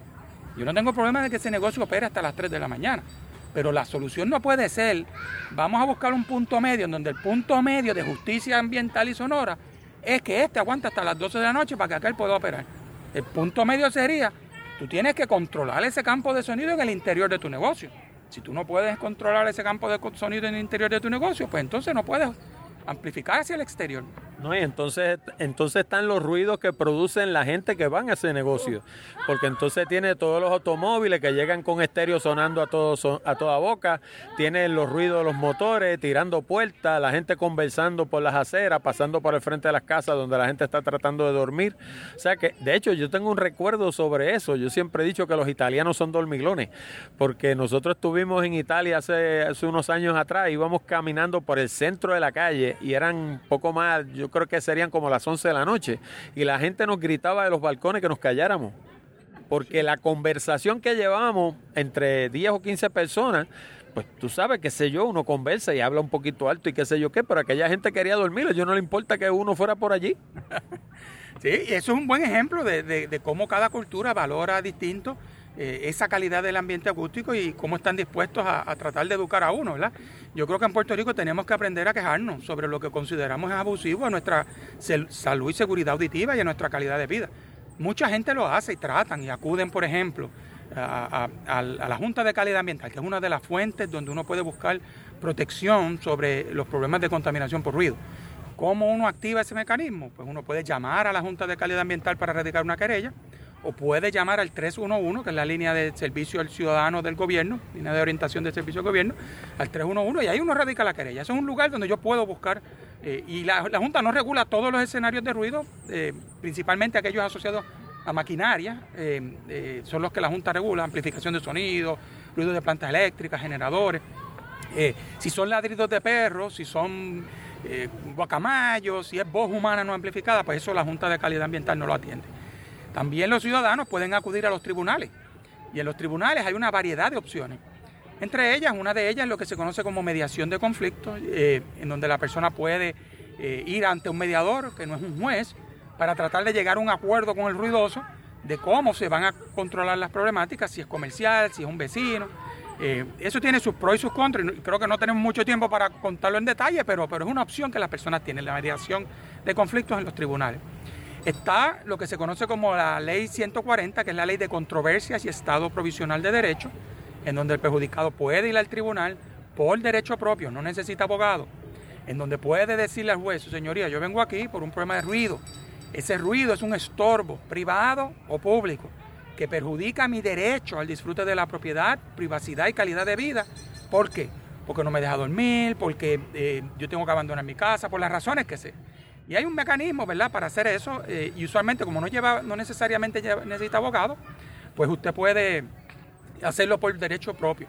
Yo no tengo problema de que ese negocio opere hasta las 3 de la mañana. Pero la solución no puede ser, vamos a buscar un punto medio en donde el punto medio de justicia ambiental y sonora es que este aguanta hasta las 12 de la noche para que aquel pueda operar. El punto medio sería, tú tienes que controlar ese campo de sonido en el interior de tu negocio. Si tú no puedes controlar ese campo de sonido en el interior de tu negocio, pues entonces no puedes amplificar hacia el exterior. No, y entonces, entonces están los ruidos que producen la gente que van a ese negocio. Porque entonces tiene todos los automóviles que llegan con estéreo sonando a, todo, a toda boca, tiene los ruidos de los motores, tirando puertas, la gente conversando por las aceras, pasando por el frente de las casas donde la gente está tratando de dormir. O sea que, de hecho, yo tengo un recuerdo sobre eso. Yo siempre he dicho que los italianos son dormilones, porque nosotros estuvimos en Italia hace, unos años atrás, íbamos caminando por el centro de la calle y eran poco más, yo creo que serían como las 11 de la noche, y la gente nos gritaba de los balcones que nos calláramos, porque la conversación que llevábamos entre 10 o 15 personas, pues tú sabes, qué sé yo, uno conversa y habla un poquito alto y qué sé yo qué, pero aquella gente quería dormir, yo no le importa que uno fuera por allí. Sí, y eso es un buen ejemplo de, de, cómo cada cultura valora distinto eh, esa calidad del ambiente acústico y cómo están dispuestos a, tratar de educar a uno, ¿verdad? Yo creo que en Puerto Rico tenemos que aprender a quejarnos sobre lo que consideramos es abusivo a nuestra salud y seguridad auditiva y a nuestra calidad de vida. Mucha gente lo hace y tratan y acuden, por ejemplo, a, la Junta de Calidad Ambiental, que es una de las fuentes donde uno puede buscar protección sobre los problemas de contaminación por ruido. ¿Cómo uno activa ese mecanismo? Pues uno puede llamar a la Junta de Calidad Ambiental para radicar una querella o puede llamar al 311, que es la línea de servicio al ciudadano del gobierno, línea de orientación de servicio al gobierno, al 311 y ahí uno radica la querella. Eso es un lugar donde yo puedo buscar eh, y la, Junta no regula todos los escenarios de ruido, eh, principalmente aquellos asociados a maquinaria, eh, son los que la Junta regula, amplificación de sonido, ruido de plantas eléctricas, generadores. si son ladridos de perros, si son guacamayos, si es voz humana no amplificada, pues eso la Junta de Calidad Ambiental no lo atiende. También los ciudadanos pueden acudir a los tribunales y en los tribunales hay una variedad de opciones. Entre ellas, una de ellas es lo que se conoce como mediación de conflictos, eh, en donde la persona puede eh, ir ante un mediador, que no es un juez, para tratar de llegar a un acuerdo con el ruidoso de cómo se van a controlar las problemáticas, si es comercial, si es un vecino. Eh, eso tiene sus pros y sus contras. Creo que no tenemos mucho tiempo para contarlo en detalle, pero, pero es una opción que las personas tienen, la mediación de conflictos en los tribunales. Está lo que se conoce como la Ley 140, que es la Ley de Controversias y Estado Provisional de Derecho, en donde el perjudicado puede ir al tribunal por derecho propio, no necesita abogado, en donde puede decirle al juez, señoría, yo vengo aquí por un problema de ruido. Ese ruido es un estorbo, privado o público, que perjudica mi derecho al disfrute de la propiedad, privacidad y calidad de vida. ¿Por qué? Porque no me deja dormir, porque eh, yo tengo que abandonar mi casa, por las razones que sé. Y hay un mecanismo, ¿verdad?, para hacer eso. Eh, y usualmente, como no lleva, no necesariamente necesita abogado, pues usted puede hacerlo por derecho propio.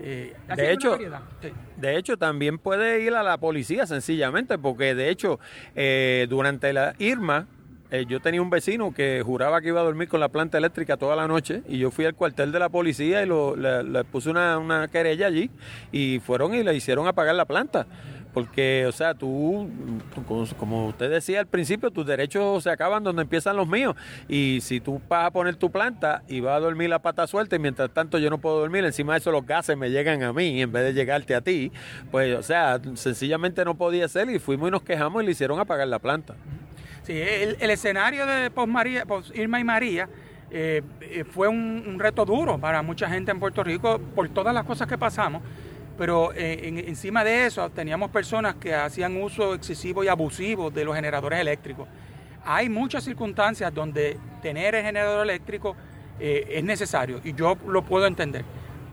Eh, de hecho, de hecho, también puede ir a la policía sencillamente, porque de hecho, eh, durante la Irma, yo tenía un vecino que juraba que iba a dormir con la planta eléctrica toda la noche y yo fui al cuartel de la policía y le, puse una, una, querella allí y fueron y le hicieron apagar la planta. Porque, o sea, tú, como usted decía al principio, tus derechos se acaban donde empiezan los míos. Y si tú vas a poner tu planta y vas a dormir la pata suelta y mientras tanto yo no puedo dormir, encima de eso los gases me llegan a mí en vez de llegarte a ti, pues, o sea, sencillamente no podía ser y fuimos y nos quejamos y le hicieron apagar la planta. Sí, el, escenario de post, María, Irma y María eh, eh, fue un reto duro para mucha gente en Puerto Rico por todas las cosas que pasamos pero eh, encima de eso teníamos personas que hacían uso excesivo y abusivo de los generadores eléctricos. Hay muchas circunstancias donde tener el generador eléctrico eh, es necesario y yo lo puedo entender,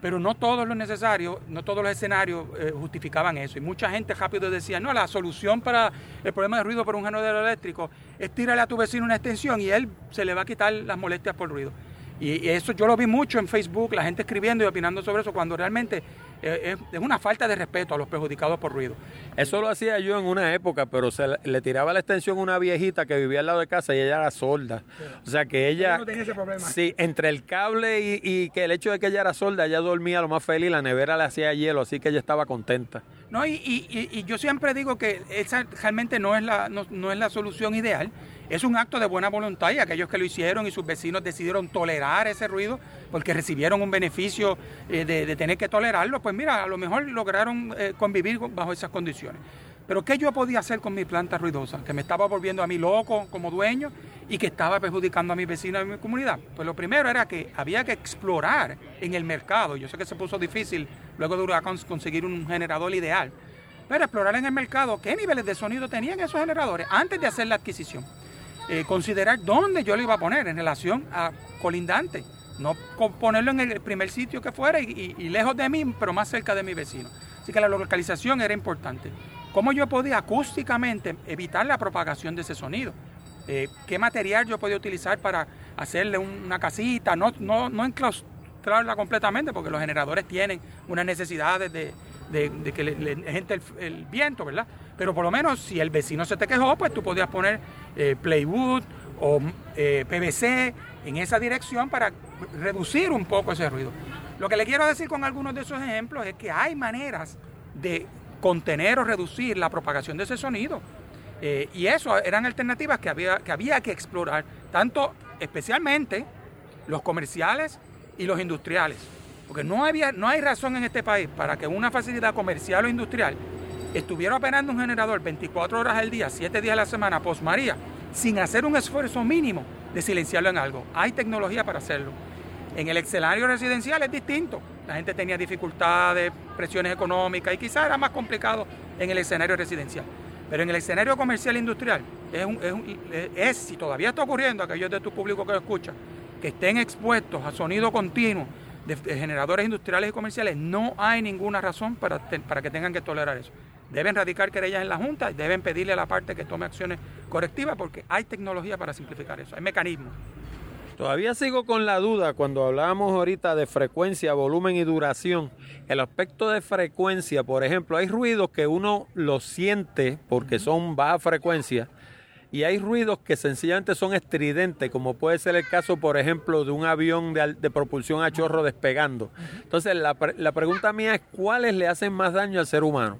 pero no todos los necesarios, no todos los escenarios eh, justificaban eso. Y mucha gente rápido decía, no, la solución para el problema de ruido por un generador eléctrico es tirarle a tu vecino una extensión y él se le va a quitar las molestias por ruido. Y eso yo lo vi mucho en Facebook, la gente escribiendo y opinando sobre eso, cuando realmente es, una falta de respeto a los perjudicados por ruido. Eso lo hacía yo en una época, pero se le tiraba la extensión a una viejita que vivía al lado de casa y ella era sorda. O sea que ella... No tenía ese problema. Sí, entre el cable y, que el hecho de que ella era sorda, ella dormía lo más feliz, la nevera le hacía hielo, así que ella estaba contenta. No, y, yo siempre digo que esa realmente no es la, no es la solución ideal es un acto de buena voluntad y aquellos que lo hicieron y sus vecinos decidieron tolerar ese ruido porque recibieron un beneficio eh, de, tener que tolerarlo, pues mira, a lo mejor lograron eh, convivir bajo esas condiciones. Pero ¿qué yo podía hacer con mi planta ruidosa? Que me estaba volviendo a mí loco como dueño y que estaba perjudicando a mis vecinos y a mi comunidad. Pues lo primero era que había que explorar en el mercado. Yo sé que se puso difícil luego de Huracán conseguir un generador ideal. Pero explorar en el mercado qué niveles de sonido tenían esos generadores antes de hacer la adquisición. Eh, considerar dónde yo lo iba a poner en relación a colindante. No ponerlo en el primer sitio que fuera y, lejos de mí, pero más cerca de mi vecino. Así que la localización era importante. ¿Cómo yo podía acústicamente evitar la propagación de ese sonido? Eh, ¿Qué material yo podía utilizar para hacerle una casita? No, no, no enclaustrarla completamente, porque los generadores tienen unas necesidades de, que le, gente el, viento, ¿verdad? Pero por lo menos si el vecino se te quejó, pues tú podías poner eh, playwood o eh, PVC en esa dirección para reducir un poco ese ruido. Lo que le quiero decir con algunos de esos ejemplos es que hay maneras de contener o reducir la propagación de ese sonido. Eh, y eso eran alternativas que había, que explorar, tanto especialmente los comerciales y los industriales. Porque no, había, no hay razón en este país para que una facilidad comercial o industrial estuviera operando un generador 24 horas al día, 7 días a la semana, post María, sin hacer un esfuerzo mínimo de silenciarlo en algo. Hay tecnología para hacerlo. En el escenario residencial es distinto. La gente tenía dificultades, presiones económicas y quizás era más complicado en el escenario residencial. Pero en el escenario comercial e industrial, es, es, si todavía está ocurriendo, aquellos de tu público que lo escucha, que estén expuestos a sonido continuo de, generadores industriales y comerciales, no hay ninguna razón para, para que tengan que tolerar eso. Deben radicar querellas en la Junta y deben pedirle a la parte que tome acciones correctivas porque hay tecnología para simplificar eso, hay mecanismos. Todavía sigo con la duda cuando hablábamos ahorita de frecuencia, volumen y duración. El aspecto de frecuencia, por ejemplo, hay ruidos que uno los siente porque son baja frecuencia y hay ruidos que sencillamente son estridentes, como puede ser el caso, por ejemplo, de un avión de, propulsión a chorro despegando. Entonces, la, la pregunta mía es, ¿cuáles le hacen más daño al ser humano?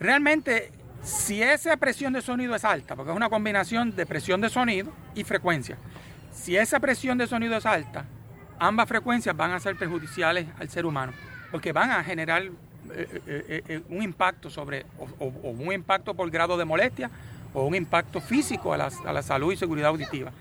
Realmente, si esa presión de sonido es alta, porque es una combinación de presión de sonido y frecuencia, si esa presión de sonido es alta, ambas frecuencias van a ser perjudiciales al ser humano, porque van a generar eh, eh, eh, un impacto sobre, o, un impacto por grado de molestia, o un impacto físico a la, a la salud y seguridad auditiva.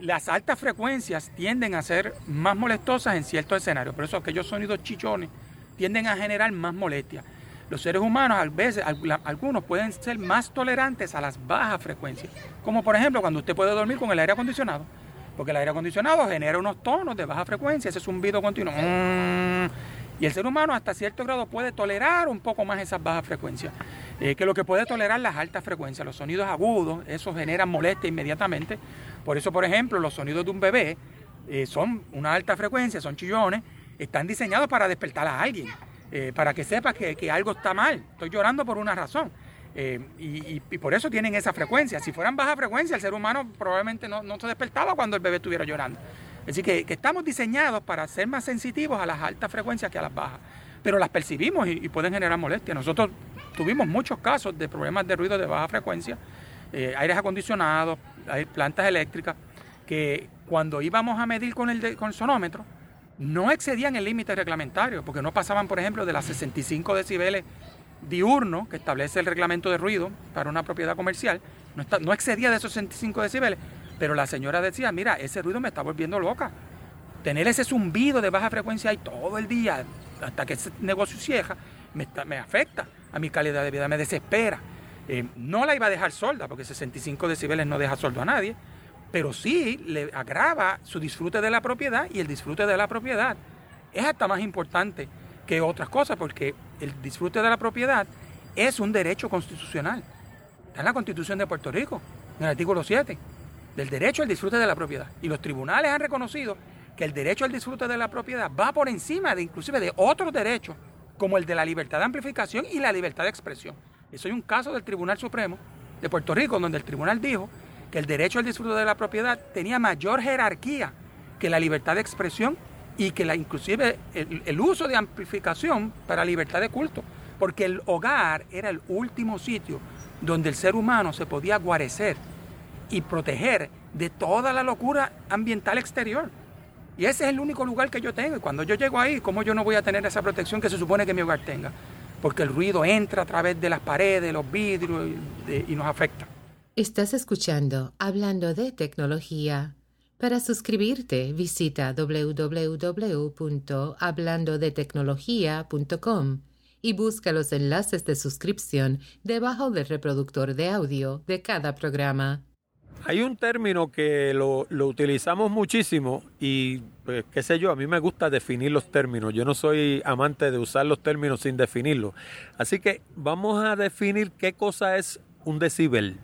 Las altas frecuencias tienden a ser más molestosas en ciertos escenarios, por eso aquellos sonidos chichones tienden a generar más molestia. Los seres humanos a veces, algunos pueden ser más tolerantes a las bajas frecuencias, como por ejemplo cuando usted puede dormir con el aire acondicionado porque el aire acondicionado genera unos tonos de baja frecuencia, ese zumbido continuo. Mm. Y el ser humano hasta cierto grado puede tolerar un poco más esas bajas frecuencias, eh, que lo que puede tolerar las altas frecuencias, los sonidos agudos, eso genera molestia inmediatamente. Por eso, por ejemplo, los sonidos de un bebé eh, son una alta frecuencia, son chillones, están diseñados para despertar a alguien, eh, para que sepa que, que algo está mal. Estoy llorando por una razón. Eh, y, por eso tienen esa frecuencia. Si fueran baja frecuencia, el ser humano probablemente no, se despertaba cuando el bebé estuviera llorando. Es decir, que, estamos diseñados para ser más sensitivos a las altas frecuencias que a las bajas. Pero las percibimos y, pueden generar molestia. Nosotros tuvimos muchos casos de problemas de ruido de baja frecuencia, eh, aires acondicionados, plantas eléctricas, que cuando íbamos a medir con el, con el sonómetro, no excedían el límite reglamentario, porque no pasaban, por ejemplo, de las 65 decibeles diurno que establece el reglamento de ruido para una propiedad comercial no, no excedía de esos 65 decibeles, pero la señora decía, mira, ese ruido me está volviendo loca. Tener ese zumbido de baja frecuencia ahí todo el día, hasta que ese negocio cierra, me, me afecta a mi calidad de vida, me desespera. Eh, no la iba a dejar solda, porque 65 decibeles no deja soldo a nadie, pero sí le agrava su disfrute de la propiedad y el disfrute de la propiedad es hasta más importante que otras cosas, porque el disfrute de la propiedad es un derecho constitucional. Está en la Constitución de Puerto Rico, en el artículo 7, del derecho al disfrute de la propiedad. Y los tribunales han reconocido que el derecho al disfrute de la propiedad va por encima de inclusive de otros derechos, como el de la libertad de amplificación y la libertad de expresión. Eso hay un caso del Tribunal Supremo de Puerto Rico, donde el tribunal dijo que el derecho al disfrute de la propiedad tenía mayor jerarquía que la libertad de expresión y que la, inclusive el, uso de amplificación para libertad de culto, porque el hogar era el último sitio donde el ser humano se podía guarecer y proteger de toda la locura ambiental exterior. Y ese es el único lugar que yo tengo. Y cuando yo llego ahí, ¿cómo yo no voy a tener esa protección que se supone que mi hogar tenga? Porque el ruido entra a través de las paredes, los vidrios y nos afecta. Estás escuchando Hablando de Tecnología para suscribirte, visita www.hablandodetecnología.com y busca los enlaces de suscripción debajo del reproductor de audio de cada programa. Hay un término que lo, utilizamos muchísimo y, pues, qué sé yo, a mí me gusta definir los términos. Yo no soy amante de usar los términos sin definirlos. Así que vamos a definir qué cosa es un decibel.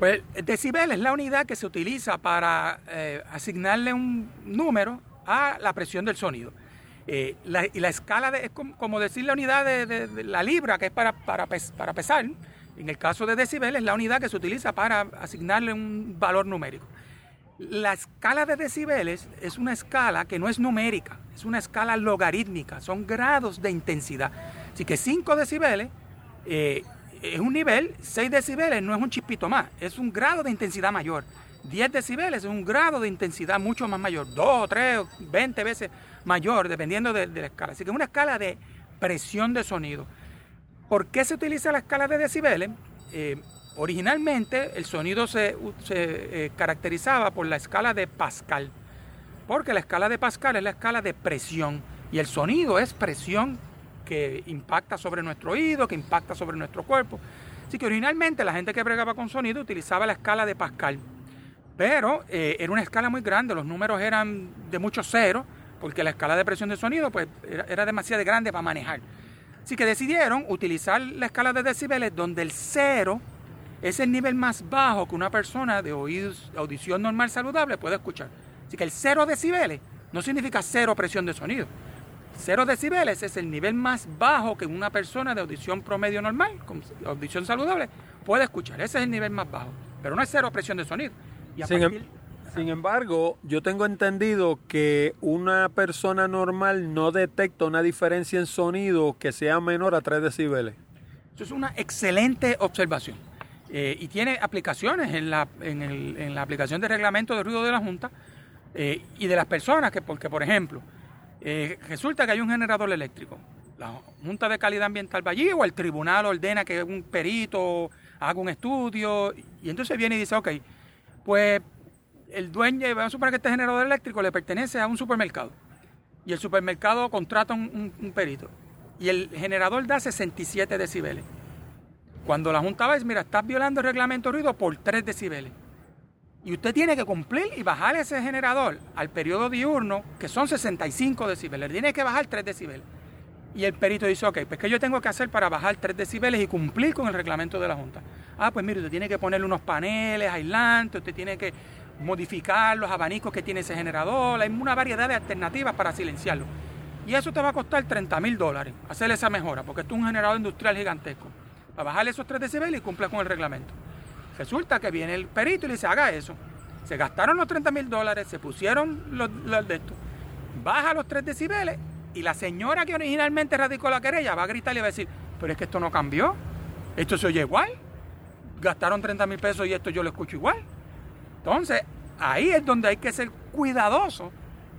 Pues el decibel es la unidad que se utiliza para eh, asignarle un número a la presión del sonido. Eh, y la escala de, es como, decir la unidad de, la libra, que es para, para, para, pesar. En el caso de decibel es la unidad que se utiliza para asignarle un valor numérico. La escala de decibeles es una escala que no es numérica, es una escala logarítmica, son grados de intensidad. Así que 5 decibeles eh, es un nivel, 6 decibeles no es un chispito más, es un grado de intensidad mayor. 10 decibeles es un grado de intensidad mucho más mayor, 2 o 3 20 veces mayor dependiendo de, de la escala. Así que es una escala de presión de sonido. ¿Por qué se utiliza la escala de decibeles? Eh, originalmente el sonido se, se eh, caracterizaba por la escala de Pascal, porque la escala de Pascal es la escala de presión y el sonido es presión que impacta sobre nuestro oído, que impacta sobre nuestro cuerpo. Así que originalmente la gente que bregaba con sonido utilizaba la escala de Pascal, pero eh, era una escala muy grande, los números eran de muchos ceros, porque la escala de presión de sonido pues, era, era demasiado grande para manejar. Así que decidieron utilizar la escala de decibeles donde el cero es el nivel más bajo que una persona de oídos, audición normal saludable puede escuchar. Así que el cero decibeles no significa cero presión de sonido. Cero decibeles es el nivel más bajo que una persona de audición promedio normal, con audición saludable, puede escuchar. Ese es el nivel más bajo. Pero no es cero presión de sonido. Y sin, partir... em sin, embargo, yo tengo entendido que una persona normal no detecta una diferencia en sonido que sea menor a 3 decibeles. Eso es una excelente observación. Eh, y tiene aplicaciones en la, en, el, en la, aplicación de reglamento de ruido de la Junta eh, y de las personas, que porque por ejemplo, eh, resulta que hay un generador eléctrico. La Junta de Calidad Ambiental va allí o el tribunal ordena que un perito haga un estudio y entonces viene y dice, ok, pues el dueño, vamos a suponer que este generador eléctrico le pertenece a un supermercado y el supermercado contrata un, un, perito y el generador da 67 decibeles. Cuando la Junta va mira, estás violando el reglamento de ruido por 3 decibeles. Y usted tiene que cumplir y bajar ese generador al periodo diurno, que son 65 decibeles. Tiene que bajar 3 decibeles. Y el perito dice, ok, pues ¿qué yo tengo que hacer para bajar 3 decibeles y cumplir con el reglamento de la Junta? Ah, pues mire, usted tiene que ponerle unos paneles aislantes, usted tiene que modificar los abanicos que tiene ese generador, hay una variedad de alternativas para silenciarlo. Y eso te va a costar 30 mil dólares, hacer esa mejora, porque es un generador industrial gigantesco. Para bajarle esos 3 decibeles y cumpla con el reglamento. Resulta que viene el perito y le dice, haga eso. Se gastaron los 30 mil dólares, se pusieron los, de esto, baja los 3 decibeles y la señora que originalmente radicó la querella va a gritar y va a decir, pero es que esto no cambió, esto se oye igual, gastaron 30 mil pesos y esto yo lo escucho igual. Entonces, ahí es donde hay que ser cuidadoso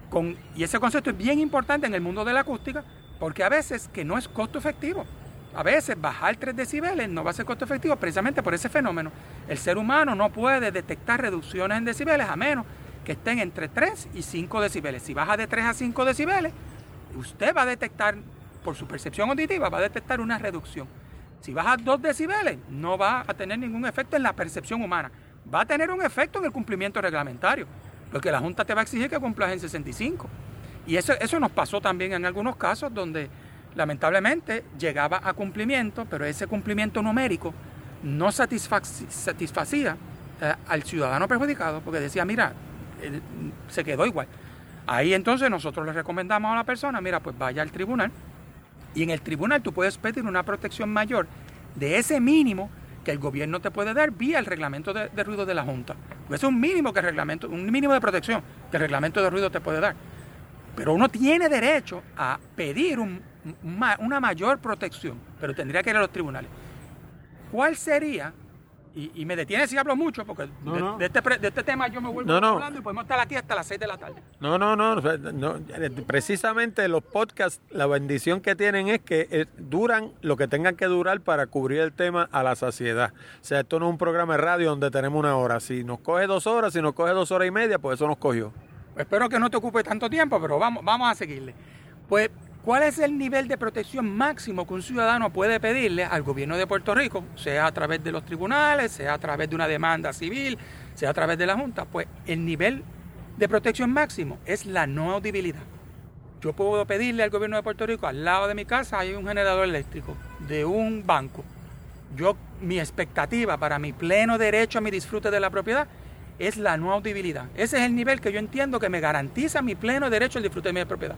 con, y ese concepto es bien importante en el mundo de la acústica, porque a veces que no es costo efectivo a veces bajar 3 decibeles no va a ser costo efectivo precisamente por ese fenómeno. El ser humano no puede detectar reducciones en decibeles a menos que estén entre 3 y 5 decibeles. Si baja de 3 a 5 decibeles, usted va a detectar, por su percepción auditiva, va a detectar una reducción. Si baja 2 decibeles, no va a tener ningún efecto en la percepción humana. Va a tener un efecto en el cumplimiento reglamentario, porque la Junta te va a exigir que cumplas en 65. Y eso, eso nos pasó también en algunos casos donde lamentablemente llegaba a cumplimiento, pero ese cumplimiento numérico no satisfacía eh, al ciudadano perjudicado porque decía, mira, se quedó igual. Ahí entonces nosotros le recomendamos a la persona, mira, pues vaya al tribunal y en el tribunal tú puedes pedir una protección mayor de ese mínimo que el gobierno te puede dar vía el reglamento de, de ruido de la Junta. Pues es un mínimo que el reglamento, un mínimo de protección que el reglamento de ruido te puede dar. Pero uno tiene derecho a pedir un, una mayor protección, pero tendría que ir a los tribunales. ¿Cuál sería? Y, y me detiene si hablo mucho, porque No, de, no. de este, de este tema yo me vuelvo No, hablando y podemos estar aquí hasta las 6 de la tarde. No, no, no, eh, Precisamente los podcasts, la bendición que tienen es que eh, duran lo que tengan que durar para cubrir el tema a la saciedad. O sea, esto no es un programa de radio donde tenemos una hora. Si nos coge dos horas, si nos coge dos horas y media, pues eso nos cogió. Espero que no te ocupe tanto tiempo, pero vamos, vamos a seguirle. Pues, ¿cuál es el nivel de protección máximo que un ciudadano puede pedirle al gobierno de Puerto Rico, sea a través de los tribunales, sea a través de una demanda civil, sea a través de la Junta? Pues el nivel de protección máximo es la no audibilidad. Yo puedo pedirle al gobierno de Puerto Rico, al lado de mi casa hay un generador eléctrico de un banco. Yo, mi expectativa para mi pleno derecho a mi disfrute de la propiedad es la no audibilidad. Ese es el nivel que yo entiendo que me garantiza mi pleno derecho al disfrute de mi propiedad.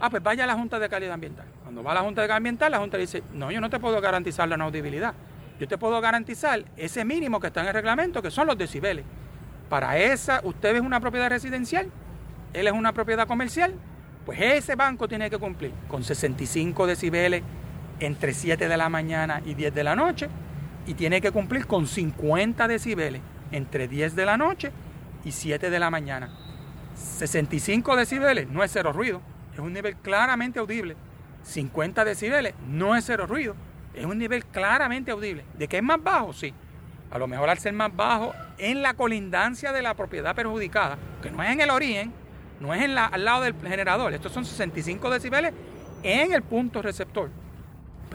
Ah, pues vaya a la Junta de Calidad Ambiental. Cuando va a la Junta de Calidad Ambiental, la Junta dice, no, yo no te puedo garantizar la no audibilidad. Yo te puedo garantizar ese mínimo que está en el reglamento, que son los decibeles. Para esa, usted es una propiedad residencial, él es una propiedad comercial, pues ese banco tiene que cumplir con 65 decibeles entre 7 de la mañana y 10 de la noche y tiene que cumplir con 50 decibeles entre 10 de la noche y 7 de la mañana. 65 decibeles no es cero ruido. Es un nivel claramente audible. 50 decibeles no es cero ruido, es un nivel claramente audible. ¿De qué es más bajo? Sí. A lo mejor al ser más bajo en la colindancia de la propiedad perjudicada, que no es en el origen, no es en la, al lado del generador, estos son 65 decibeles en el punto receptor.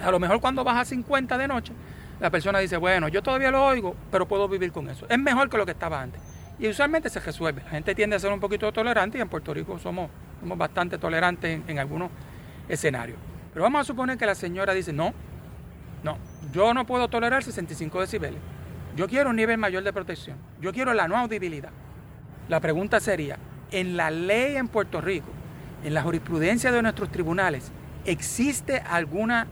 A lo mejor cuando baja a 50 de noche, la persona dice, bueno, yo todavía lo oigo, pero puedo vivir con eso. Es mejor que lo que estaba antes. Y usualmente se resuelve. La gente tiende a ser un poquito tolerante y en Puerto Rico somos, somos bastante tolerantes en, algunos escenarios. Pero vamos a suponer que la señora dice, no, no, yo no puedo tolerar 65 decibeles. Yo quiero un nivel mayor de protección. Yo quiero la no audibilidad. La pregunta sería, en la ley en Puerto Rico, en la jurisprudencia de nuestros tribunales, ¿existe alguna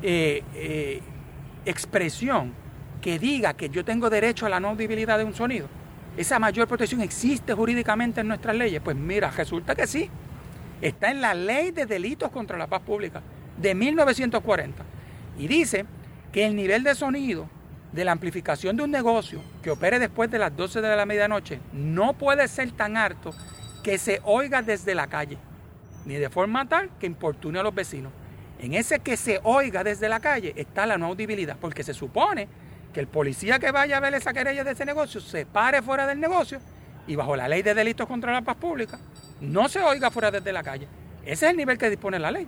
eh, eh, expresión que diga que yo tengo derecho a la no audibilidad de un sonido? ¿Esa mayor protección existe jurídicamente en nuestras leyes? Pues mira, resulta que sí. Está en la ley de delitos contra la paz pública de 1940. Y dice que el nivel de sonido de la amplificación de un negocio que opere después de las 12 de la medianoche no puede ser tan alto que se oiga desde la calle, ni de forma tal que importune a los vecinos. En ese que se oiga desde la calle está la no audibilidad, porque se supone que el policía que vaya a ver esa querella de ese negocio se pare fuera del negocio y bajo la ley de delitos contra la paz pública no se oiga fuera desde la calle. Ese es el nivel que dispone la ley.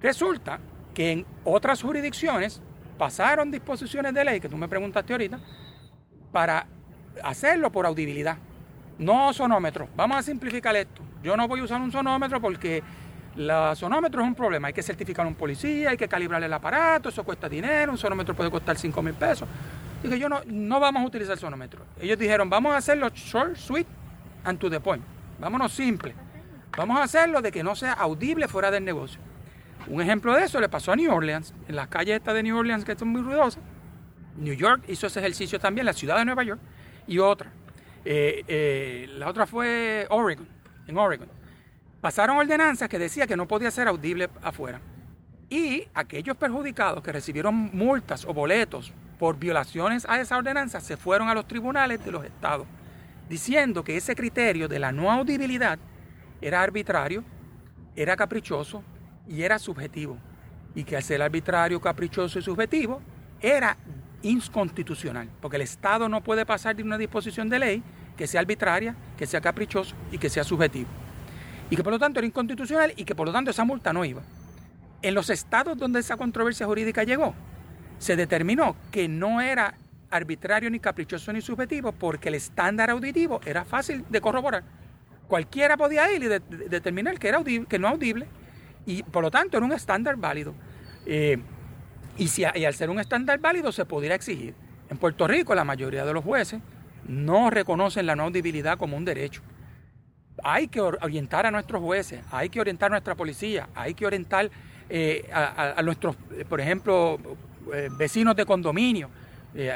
Resulta que en otras jurisdicciones pasaron disposiciones de ley, que tú me preguntaste ahorita, para hacerlo por audibilidad, no sonómetro. Vamos a simplificar esto. Yo no voy a usar un sonómetro porque la sonómetro es un problema. Hay que certificar a un policía, hay que calibrar el aparato, eso cuesta dinero, un sonómetro puede costar 5 mil pesos. Dije, yo no, no vamos a utilizar sonómetro. Ellos dijeron, vamos a hacerlo short, sweet and to the point. Vámonos simple. Vamos a hacerlo de que no sea audible fuera del negocio. Un ejemplo de eso le pasó a New Orleans, en las calles estas de New Orleans que son muy ruidosas. New York hizo ese ejercicio también, la ciudad de Nueva York, y otra. Eh, eh, la otra fue Oregon, en Oregon. Pasaron ordenanzas que decía que no podía ser audible afuera. Y aquellos perjudicados que recibieron multas o boletos por violaciones a esa ordenanza se fueron a los tribunales de los estados, diciendo que ese criterio de la no audibilidad era arbitrario, era caprichoso y era subjetivo. Y que al ser arbitrario, caprichoso y subjetivo, era inconstitucional, porque el Estado no puede pasar de una disposición de ley que sea arbitraria, que sea caprichoso y que sea subjetivo. Y que por lo tanto era inconstitucional y que por lo tanto esa multa no iba. En los estados donde esa controversia jurídica llegó, se determinó que no era arbitrario ni caprichoso ni subjetivo porque el estándar auditivo era fácil de corroborar. Cualquiera podía ir y determinar que, era audible, que no audible y por lo tanto era un estándar válido. Eh, y, si, y al ser un estándar válido se pudiera exigir. En Puerto Rico la mayoría de los jueces no reconocen la no audibilidad como un derecho. Hay que orientar a nuestros jueces, hay que orientar a nuestra policía, hay que orientar eh, a, nuestros, por ejemplo, eh, vecinos de condominio,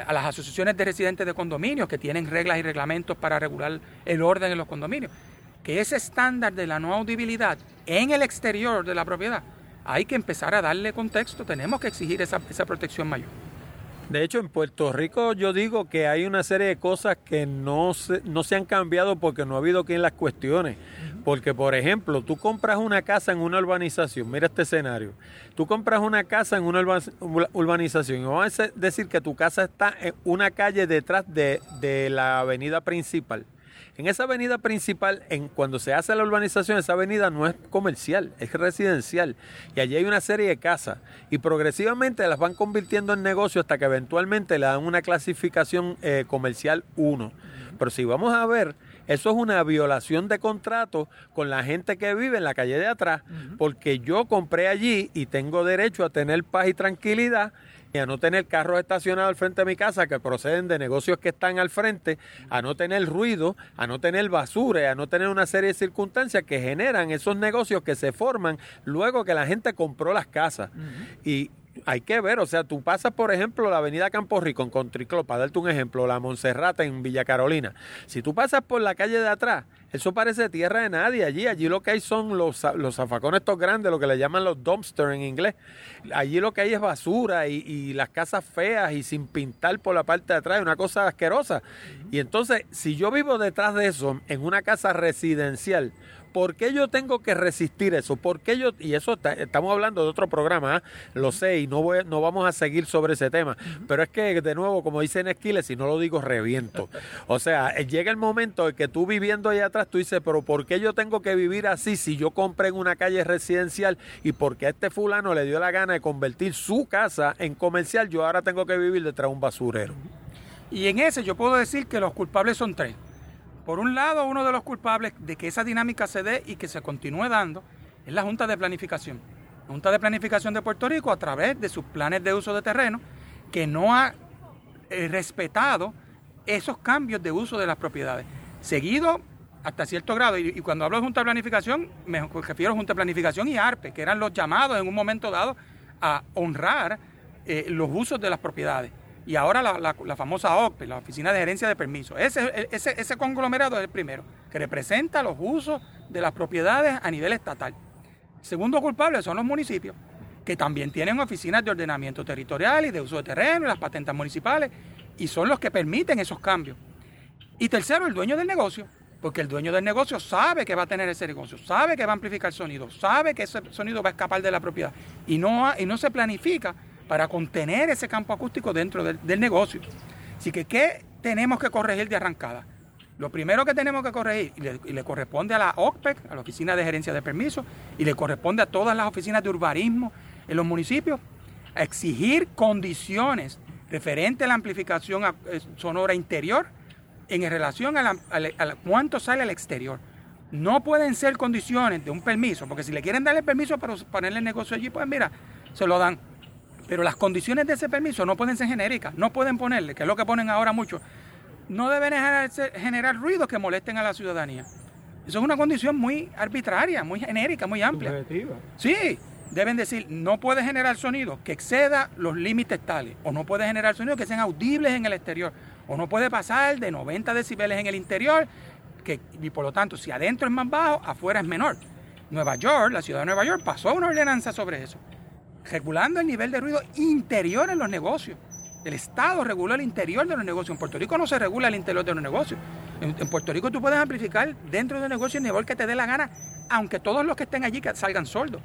a las asociaciones de residentes de condominios que tienen reglas y reglamentos para regular el orden en los condominios que ese estándar de la no audibilidad en el exterior de la propiedad hay que empezar a darle contexto, tenemos que exigir esa, protección mayor. De hecho, en Puerto Rico yo digo que hay una serie de cosas que no se, no se han cambiado porque no ha habido quien las cuestione. Porque, por ejemplo, tú compras una casa en una urbanización, mira este escenario, tú compras una casa en una urbanización y vamos a decir que tu casa está en una calle detrás de, de la avenida principal. En esa avenida principal, en, cuando se hace la urbanización, esa avenida no es comercial, es residencial. Y allí hay una serie de casas. Y progresivamente las van convirtiendo en negocio hasta que eventualmente le dan una clasificación eh, comercial 1. Pero si vamos a ver, eso es una violación de contrato con la gente que vive en la calle de atrás, porque yo compré allí y tengo derecho a tener paz y tranquilidad a no tener carros estacionados al frente de mi casa que proceden de negocios que están al frente, a no tener ruido, a no tener basura, a no tener una serie de circunstancias que generan esos negocios que se forman luego que la gente compró las casas. Y hay que ver, o sea, tú pasas, por ejemplo, la avenida Campo Rico en Contriclo, para darte un ejemplo, la Monserrata en Villa Carolina. Si tú pasas por la calle de atrás, eso parece tierra de nadie allí. Allí lo que hay son los, los zafacones estos grandes, lo que le llaman los dumpsters en inglés. Allí lo que hay es basura y, y, las casas feas y sin pintar por la parte de atrás, una cosa asquerosa. Y entonces, si yo vivo detrás de eso, en una casa residencial, ¿por qué yo tengo que resistir eso? ¿Por qué yo, y eso estamos hablando de otro programa, ¿ah? lo sé, y no, voy, no vamos a seguir sobre ese tema, pero es que de nuevo, como dicen Esquiles, si no lo digo, reviento. O sea, eh, llega el momento en que tú viviendo allá atrás, tú dices, pero ¿por qué yo tengo que vivir así si yo compré en una calle residencial y porque a este fulano le dio la gana de convertir su casa en comercial, yo ahora tengo que vivir detrás de un basurero? Y en ese yo puedo decir que los culpables son tres. Por un lado, uno de los culpables de que esa dinámica se dé y que se continúe dando es la Junta de Planificación. La Junta de Planificación de Puerto Rico, a través de sus planes de uso de terreno, que no ha eh, respetado esos cambios de uso de las propiedades. Seguido hasta cierto grado, y, cuando hablo de Junta de Planificación, me refiero a Junta de Planificación y ARPE, que eran los llamados en un momento dado a honrar eh, los usos de las propiedades y ahora la, famosa OCPE, la Oficina de Gerencia de Permisos. Ese, ese, ese conglomerado es el primero, que representa los usos de las propiedades a nivel estatal. segundo culpable son los municipios, que también tienen oficinas de ordenamiento territorial y de uso de terreno, las patentes municipales, y son los que permiten esos cambios. Y tercero, el dueño del negocio, porque el dueño del negocio sabe que va a tener ese negocio, sabe que va a amplificar el sonido, sabe que ese sonido va a escapar de la propiedad y no, y no se planifica para contener ese campo acústico dentro del, negocio. Así que, ¿qué tenemos que corregir de arrancada? Lo primero que tenemos que corregir, y le, corresponde a la OCPEC, a la Oficina de Gerencia de Permisos, y le corresponde a todas las oficinas de urbanismo en los municipios, exigir condiciones referentes a la amplificación eh, sonora interior en relación a, cuánto sale al exterior. No pueden ser condiciones de un permiso, porque si le quieren dar el permiso para ponerle el negocio allí, pues mira, se lo dan. Pero las condiciones de ese permiso no pueden ser genéricas, no pueden ponerle, que es lo que ponen ahora mucho, no deben generar ruidos que molesten a la ciudadanía. Eso es una condición muy arbitraria, muy genérica, muy amplia. Subjetiva. Sí, deben decir, no puede generar sonido que exceda los límites tales, o no puede generar sonidos que sean audibles en el exterior, o no puede pasar de 90 decibeles en el interior, que, y por lo tanto, si adentro es más bajo, afuera es menor. Nueva York, la ciudad de Nueva York, pasó una ordenanza sobre eso regulando el nivel de ruido interior en los negocios. El Estado regula el interior de los negocios. En Puerto Rico no se regula el interior de los negocios. En, Puerto Rico tú puedes amplificar dentro del negocio el nivel que te dé la gana, aunque todos los que estén allí salgan sordos.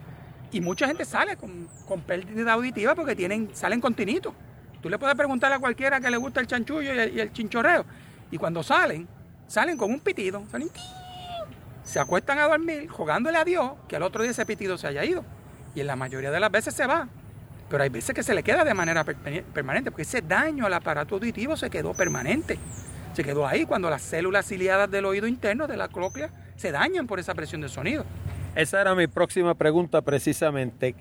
Y mucha gente sale con, pérdida auditiva porque tienen, salen con tinito. Tú le puedes preguntar a cualquiera que le gusta el chanchullo y el, chinchorreo. Y cuando salen, salen con un pitido. se acuestan a dormir jugándole a Dios que al otro día ese pitido se haya ido y en la mayoría de las veces se va. Pero hay veces que se le queda de manera permanente, porque ese daño al aparato auditivo se quedó permanente. Se quedó ahí cuando las células ciliadas del oído interno, de la cóclea, se dañan por esa presión de sonido. Esa era mi próxima pregunta precisamente.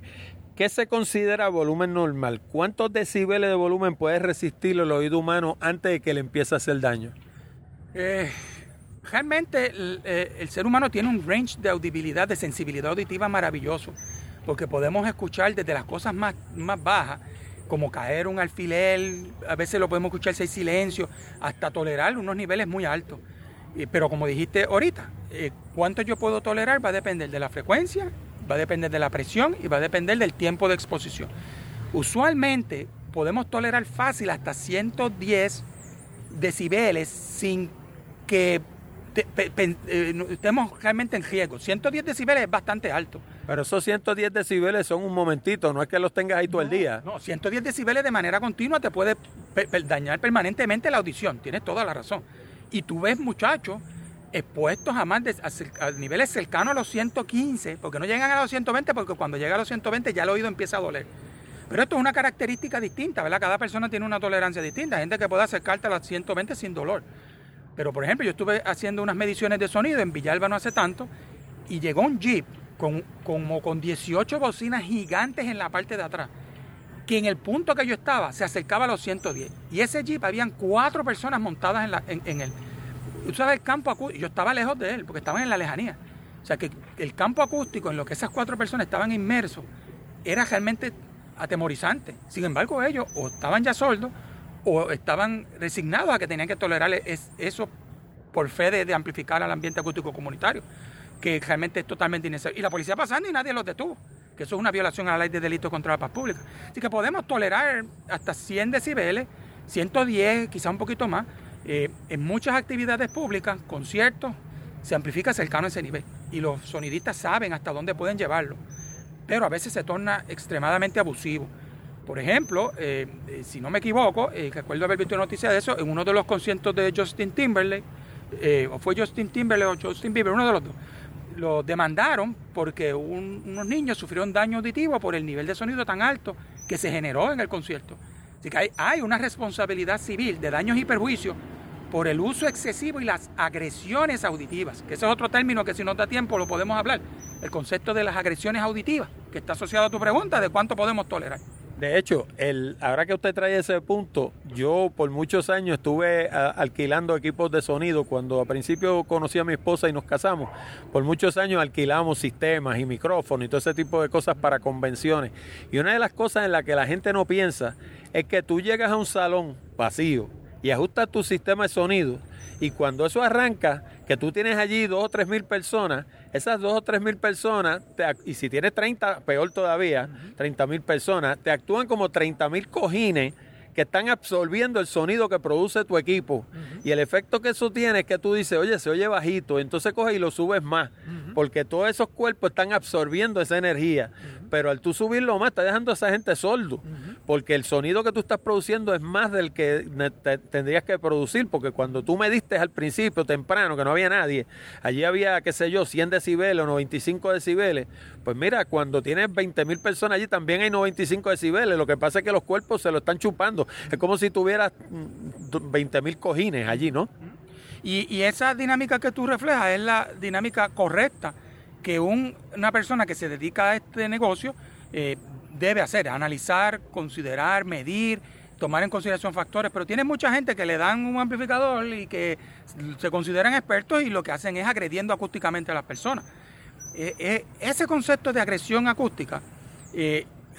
¿Qué se considera volumen normal? ¿Cuántos decibeles de volumen puede resistir el oído humano antes de que le empiece a hacer daño? Eh, realmente el, eh, el, ser humano tiene un range de audibilidad, de sensibilidad auditiva maravilloso porque podemos escuchar desde las cosas más, más bajas, como caer un alfiler, a veces lo podemos escuchar hay silencio, hasta tolerar unos niveles muy altos. Pero como dijiste ahorita, eh, cuánto yo puedo tolerar va a depender de la frecuencia, va a depender de la presión y va a depender del tiempo de exposición. Usualmente podemos tolerar fácil hasta 110 decibeles sin que estemos realmente en riesgo. 110 decibeles es bastante alto. Pero esos 110 decibeles son un momentito, no es que los tengas ahí todo el día. No, 110 decibeles de manera continua te puede dañar permanentemente la audición, tienes toda la razón. Y tú ves muchachos expuestos a, más a, niveles cercanos a los 115, porque no llegan a los 120, porque cuando llega a los 120 ya el oído empieza a doler. Pero esto es una característica distinta, ¿verdad? Cada persona tiene una tolerancia distinta. Hay gente que puede acercarte a los 120 sin dolor. Pero, por ejemplo, yo estuve haciendo unas mediciones de sonido en Villalba no hace tanto y llegó un jeep con, como con 18 bocinas gigantes en la parte de atrás, que en el punto que yo estaba se acercaba a los 110. Y ese jeep habían cuatro personas montadas en, la, en, él. Tú sabes, el campo acústico, yo estaba lejos de él porque estaban en la lejanía. O sea que el campo acústico en lo que esas cuatro personas estaban inmersos era realmente atemorizante. Sin embargo, ellos o estaban ya sordos o estaban resignados a que tenían que tolerar eso por fe de amplificar al ambiente acústico comunitario que realmente es totalmente innecesario. Y la policía pasando y nadie los detuvo, que eso es una violación a la ley de delitos contra la paz pública. Así que podemos tolerar hasta 100 decibeles, 110, quizá un poquito más, eh, en muchas actividades públicas, conciertos, se amplifica cercano a ese nivel. y los sonidistas saben hasta dónde pueden llevarlo, pero a veces se torna extremadamente abusivo. Por ejemplo, eh, eh, si no me equivoco, eh, recuerdo haber visto noticia de eso, en uno de los conciertos de Justin Timberlake, o fue Justin Timberlake o Justin Bieber, uno de los dos, lo demandaron porque unos niños sufrieron daño auditivo por el nivel de sonido tan alto que se generó en el concierto. Así que hay, hay una responsabilidad civil de daños y perjuicios por el uso excesivo y las agresiones auditivas, que ese es otro término que si no da tiempo lo podemos hablar, el concepto de las agresiones auditivas, que está asociado a tu pregunta de cuánto podemos tolerar. De hecho, el, ahora que usted trae ese punto, yo por muchos años estuve alquilando equipos de sonido. Cuando al principio conocí a mi esposa y nos casamos, por muchos años alquilamos sistemas y micrófonos y todo ese tipo de cosas para convenciones. Y una de las cosas en las que la gente no piensa es que tú llegas a un salón vacío y ajustas tu sistema de sonido. Y cuando eso arranca, que tú tienes allí dos o tres mil personas, esas dos o tres mil personas, y si tienes 30, peor todavía, 30 mil personas, te actúan como 30 mil cojines que están absorbiendo el sonido que produce tu equipo. Y el efecto que eso tiene es que tú dices, oye, se oye bajito, entonces coges y lo subes más, porque todos esos cuerpos están absorbiendo esa energía. Pero al tú subirlo más, estás dejando a esa gente sordo, porque el sonido que tú estás produciendo es más del que tendrías que producir, porque cuando tú me diste al principio, temprano, que no había nadie, allí había, qué sé yo, 100 decibeles o 95 decibeles, pues mira, cuando tienes 20 mil personas allí también hay 95 decibeles, lo que pasa es que los cuerpos se lo están chupando, es como si tuvieras 20 mm, cojines allí, ¿no? Y, esa dinámica que tú reflejas es la dinámica correcta que una persona que se dedica a este negocio eh, debe hacer, analizar, considerar, medir, tomar en consideración factores, pero tiene mucha gente que le dan un amplificador y que se consideran expertos y lo que hacen es agrediendo acústicamente a las personas. Eh, eh, ese concepto de agresión acústica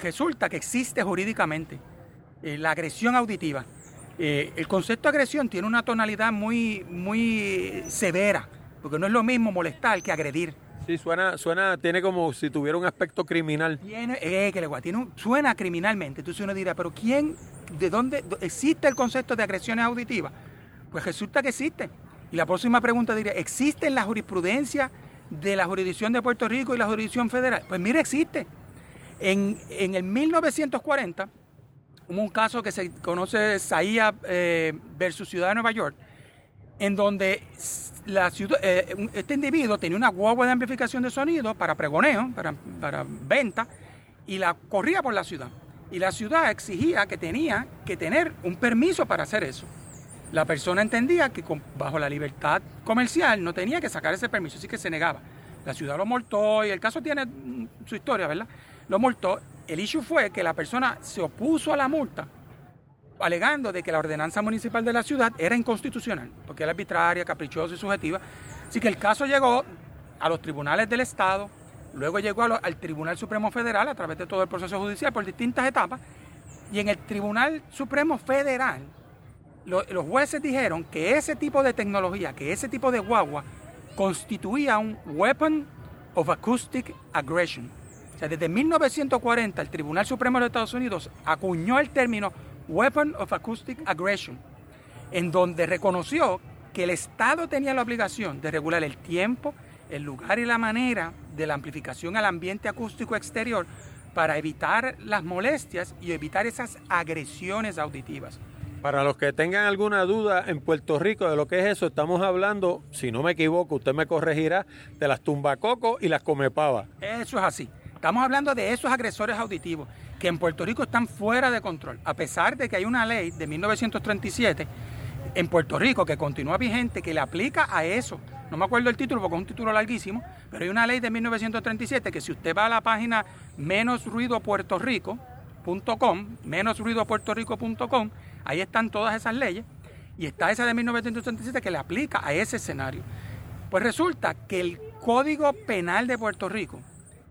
resulta que existe jurídicamente, la agresión auditiva. Eh, el concepto de agresión tiene una tonalidad muy, muy severa, porque no es lo mismo molestar que agredir. Sí, suena, suena, tiene como si tuviera un aspecto criminal. Tiene, eh, que le tiene suena criminalmente. Entonces uno dirá, pero ¿quién, de dónde existe el concepto de agresiones auditivas? Pues resulta que existe. Y la próxima pregunta diría, ¿existe en la jurisprudencia de la jurisdicción de Puerto Rico y la jurisdicción federal? Pues mire, existe. En, en el 1940 Hubo un caso que se conoce Saía eh, versus Ciudad de Nueva York, en donde la ciudad, eh, este individuo tenía una guagua de amplificación de sonido para pregoneo, para, para venta, y la corría por la ciudad. Y la ciudad exigía que tenía que tener un permiso para hacer eso. La persona entendía que bajo la libertad comercial no tenía que sacar ese permiso, así que se negaba. La ciudad lo multó y el caso tiene su historia, ¿verdad? Lo multó el issue fue que la persona se opuso a la multa alegando de que la ordenanza municipal de la ciudad era inconstitucional, porque era arbitraria, caprichosa y subjetiva. Así que el caso llegó a los tribunales del Estado, luego llegó al Tribunal Supremo Federal a través de todo el proceso judicial por distintas etapas, y en el Tribunal Supremo Federal los jueces dijeron que ese tipo de tecnología, que ese tipo de guagua constituía un weapon of acoustic aggression o sea, desde 1940 el Tribunal Supremo de Estados Unidos acuñó el término Weapon of Acoustic Aggression, en donde reconoció que el Estado tenía la obligación de regular el tiempo, el lugar y la manera de la amplificación al ambiente acústico exterior para evitar las molestias y evitar esas agresiones auditivas. Para los que tengan alguna duda en Puerto Rico de lo que es eso, estamos hablando, si no me equivoco, usted me corregirá, de las tumbacocos y las comepavas. Eso es así. Estamos hablando de esos agresores auditivos que en Puerto Rico están fuera de control, a pesar de que hay una ley de 1937 en Puerto Rico que continúa vigente, que le aplica a eso. No me acuerdo el título porque es un título larguísimo, pero hay una ley de 1937 que si usted va a la página menosruidopuertorico.com, menosruidopuertorico.com, ahí están todas esas leyes y está esa de 1937 que le aplica a ese escenario. Pues resulta que el Código Penal de Puerto Rico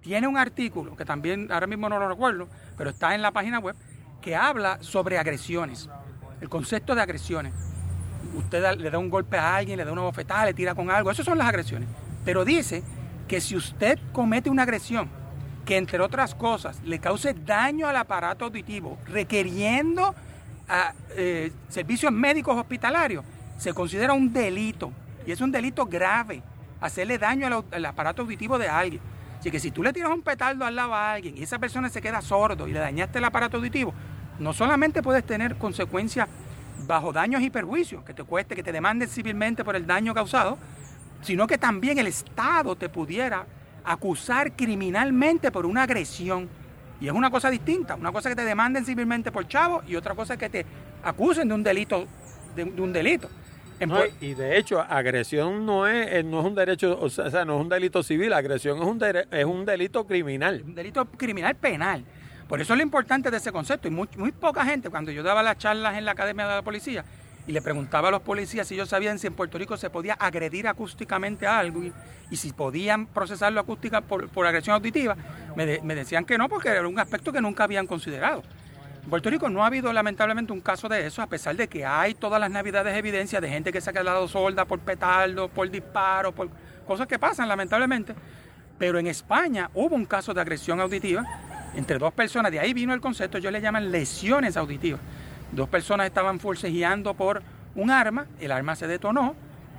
tiene un artículo, que también ahora mismo no lo recuerdo, pero está en la página web, que habla sobre agresiones, el concepto de agresiones. Usted le da un golpe a alguien, le da una bofetada, le tira con algo, esas son las agresiones. Pero dice que si usted comete una agresión que entre otras cosas le cause daño al aparato auditivo, requiriendo eh, servicios médicos hospitalarios, se considera un delito y es un delito grave hacerle daño al, al aparato auditivo de alguien. Así que si tú le tiras un petardo al lado a alguien y esa persona se queda sordo y le dañaste el aparato auditivo, no solamente puedes tener consecuencias bajo daños y perjuicios, que te cueste, que te demanden civilmente por el daño causado, sino que también el Estado te pudiera acusar criminalmente por una agresión. Y es una cosa distinta, una cosa que te demanden civilmente por chavo y otra cosa que te acusen de un delito, de, de un delito. No, y de hecho, agresión no es, eh, no es un derecho, o sea, no es un delito civil, agresión es un, es un delito criminal. un delito criminal penal. Por eso es lo importante de ese concepto. Y muy, muy poca gente, cuando yo daba las charlas en la Academia de la Policía y le preguntaba a los policías si ellos sabían si en Puerto Rico se podía agredir acústicamente a algo y, si podían procesarlo acústica por, agresión auditiva, me, de- me decían que no, porque era un aspecto que nunca habían considerado. En Puerto Rico no ha habido lamentablemente un caso de eso, a pesar de que hay todas las navidades evidencia de gente que se ha quedado sorda por petardo, por disparo, por cosas que pasan lamentablemente. Pero en España hubo un caso de agresión auditiva entre dos personas, de ahí vino el concepto, ellos le llaman lesiones auditivas. Dos personas estaban forcejeando por un arma, el arma se detonó,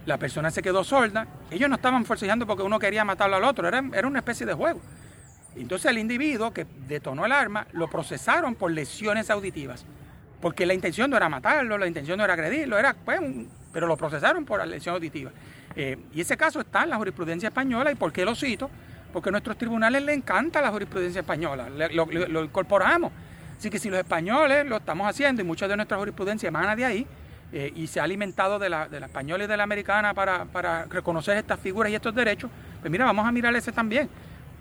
la persona se quedó sorda, ellos no estaban forcejeando porque uno quería matarlo al otro, era, era una especie de juego. Entonces el individuo que detonó el arma lo procesaron por lesiones auditivas, porque la intención no era matarlo, la intención no era agredirlo, era, pues, pero lo procesaron por lesión auditiva. Eh, y ese caso está en la jurisprudencia española, ¿y por qué lo cito? Porque a nuestros tribunales les encanta la jurisprudencia española, le- lo incorporamos. Así que si los españoles lo estamos haciendo y mucha de nuestra jurisprudencia emana de ahí, eh, y se ha alimentado de la, de la española y de la americana para, reconocer estas figuras y estos derechos, pues mira, vamos a mirar ese también.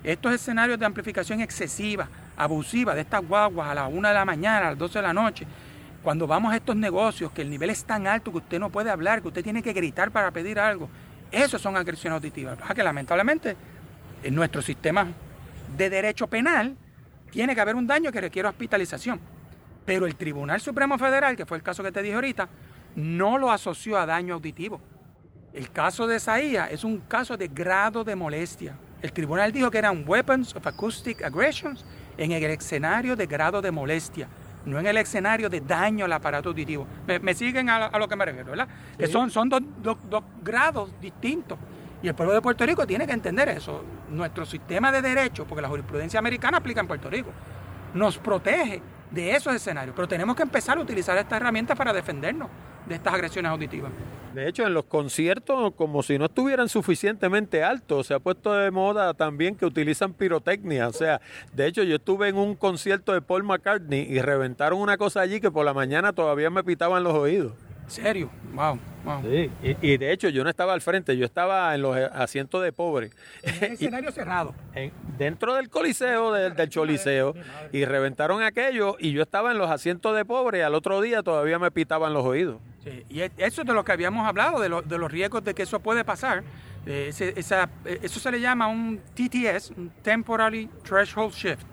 Estos escenarios de amplificación excesiva, abusiva de estas guaguas a las 1 de la mañana, a las 12 de la noche, cuando vamos a estos negocios que el nivel es tan alto que usted no puede hablar, que usted tiene que gritar para pedir algo, eso son agresiones auditivas. Pasa que lamentablemente en nuestro sistema de derecho penal tiene que haber un daño que requiere hospitalización. Pero el Tribunal Supremo Federal, que fue el caso que te dije ahorita, no lo asoció a daño auditivo. El caso de Saía es un caso de grado de molestia. El tribunal dijo que eran weapons of acoustic aggressions en el escenario de grado de molestia, no en el escenario de daño al aparato auditivo. Me, me siguen a, a lo que me refiero, ¿verdad? Que son, son dos grados distintos. Y el pueblo de Puerto Rico tiene que entender eso. Nuestro sistema de derecho, porque la jurisprudencia americana aplica en Puerto Rico, nos protege de esos escenarios. Pero tenemos que empezar a utilizar esta herramienta para defendernos de estas agresiones auditivas. De hecho, en los conciertos, como si no estuvieran suficientemente altos, se ha puesto de moda también que utilizan pirotecnia. O sea, de hecho, yo estuve en un concierto de Paul McCartney y reventaron una cosa allí que por la mañana todavía me pitaban los oídos. ¿En serio? Wow, wow. Sí, y, y de hecho yo no estaba al frente, yo estaba en los asientos de pobre. En escenario cerrado. en- dentro del coliseo, del, del choliseo, y reventaron aquello y yo estaba en los asientos de pobre y al otro día todavía me pitaban los oídos. Sí, y es- eso es de lo que habíamos hablado, de, lo- de los riesgos de que eso puede pasar. Eh, ese- esa- eh, eso se le llama un TTS, un Temporary Threshold Shift,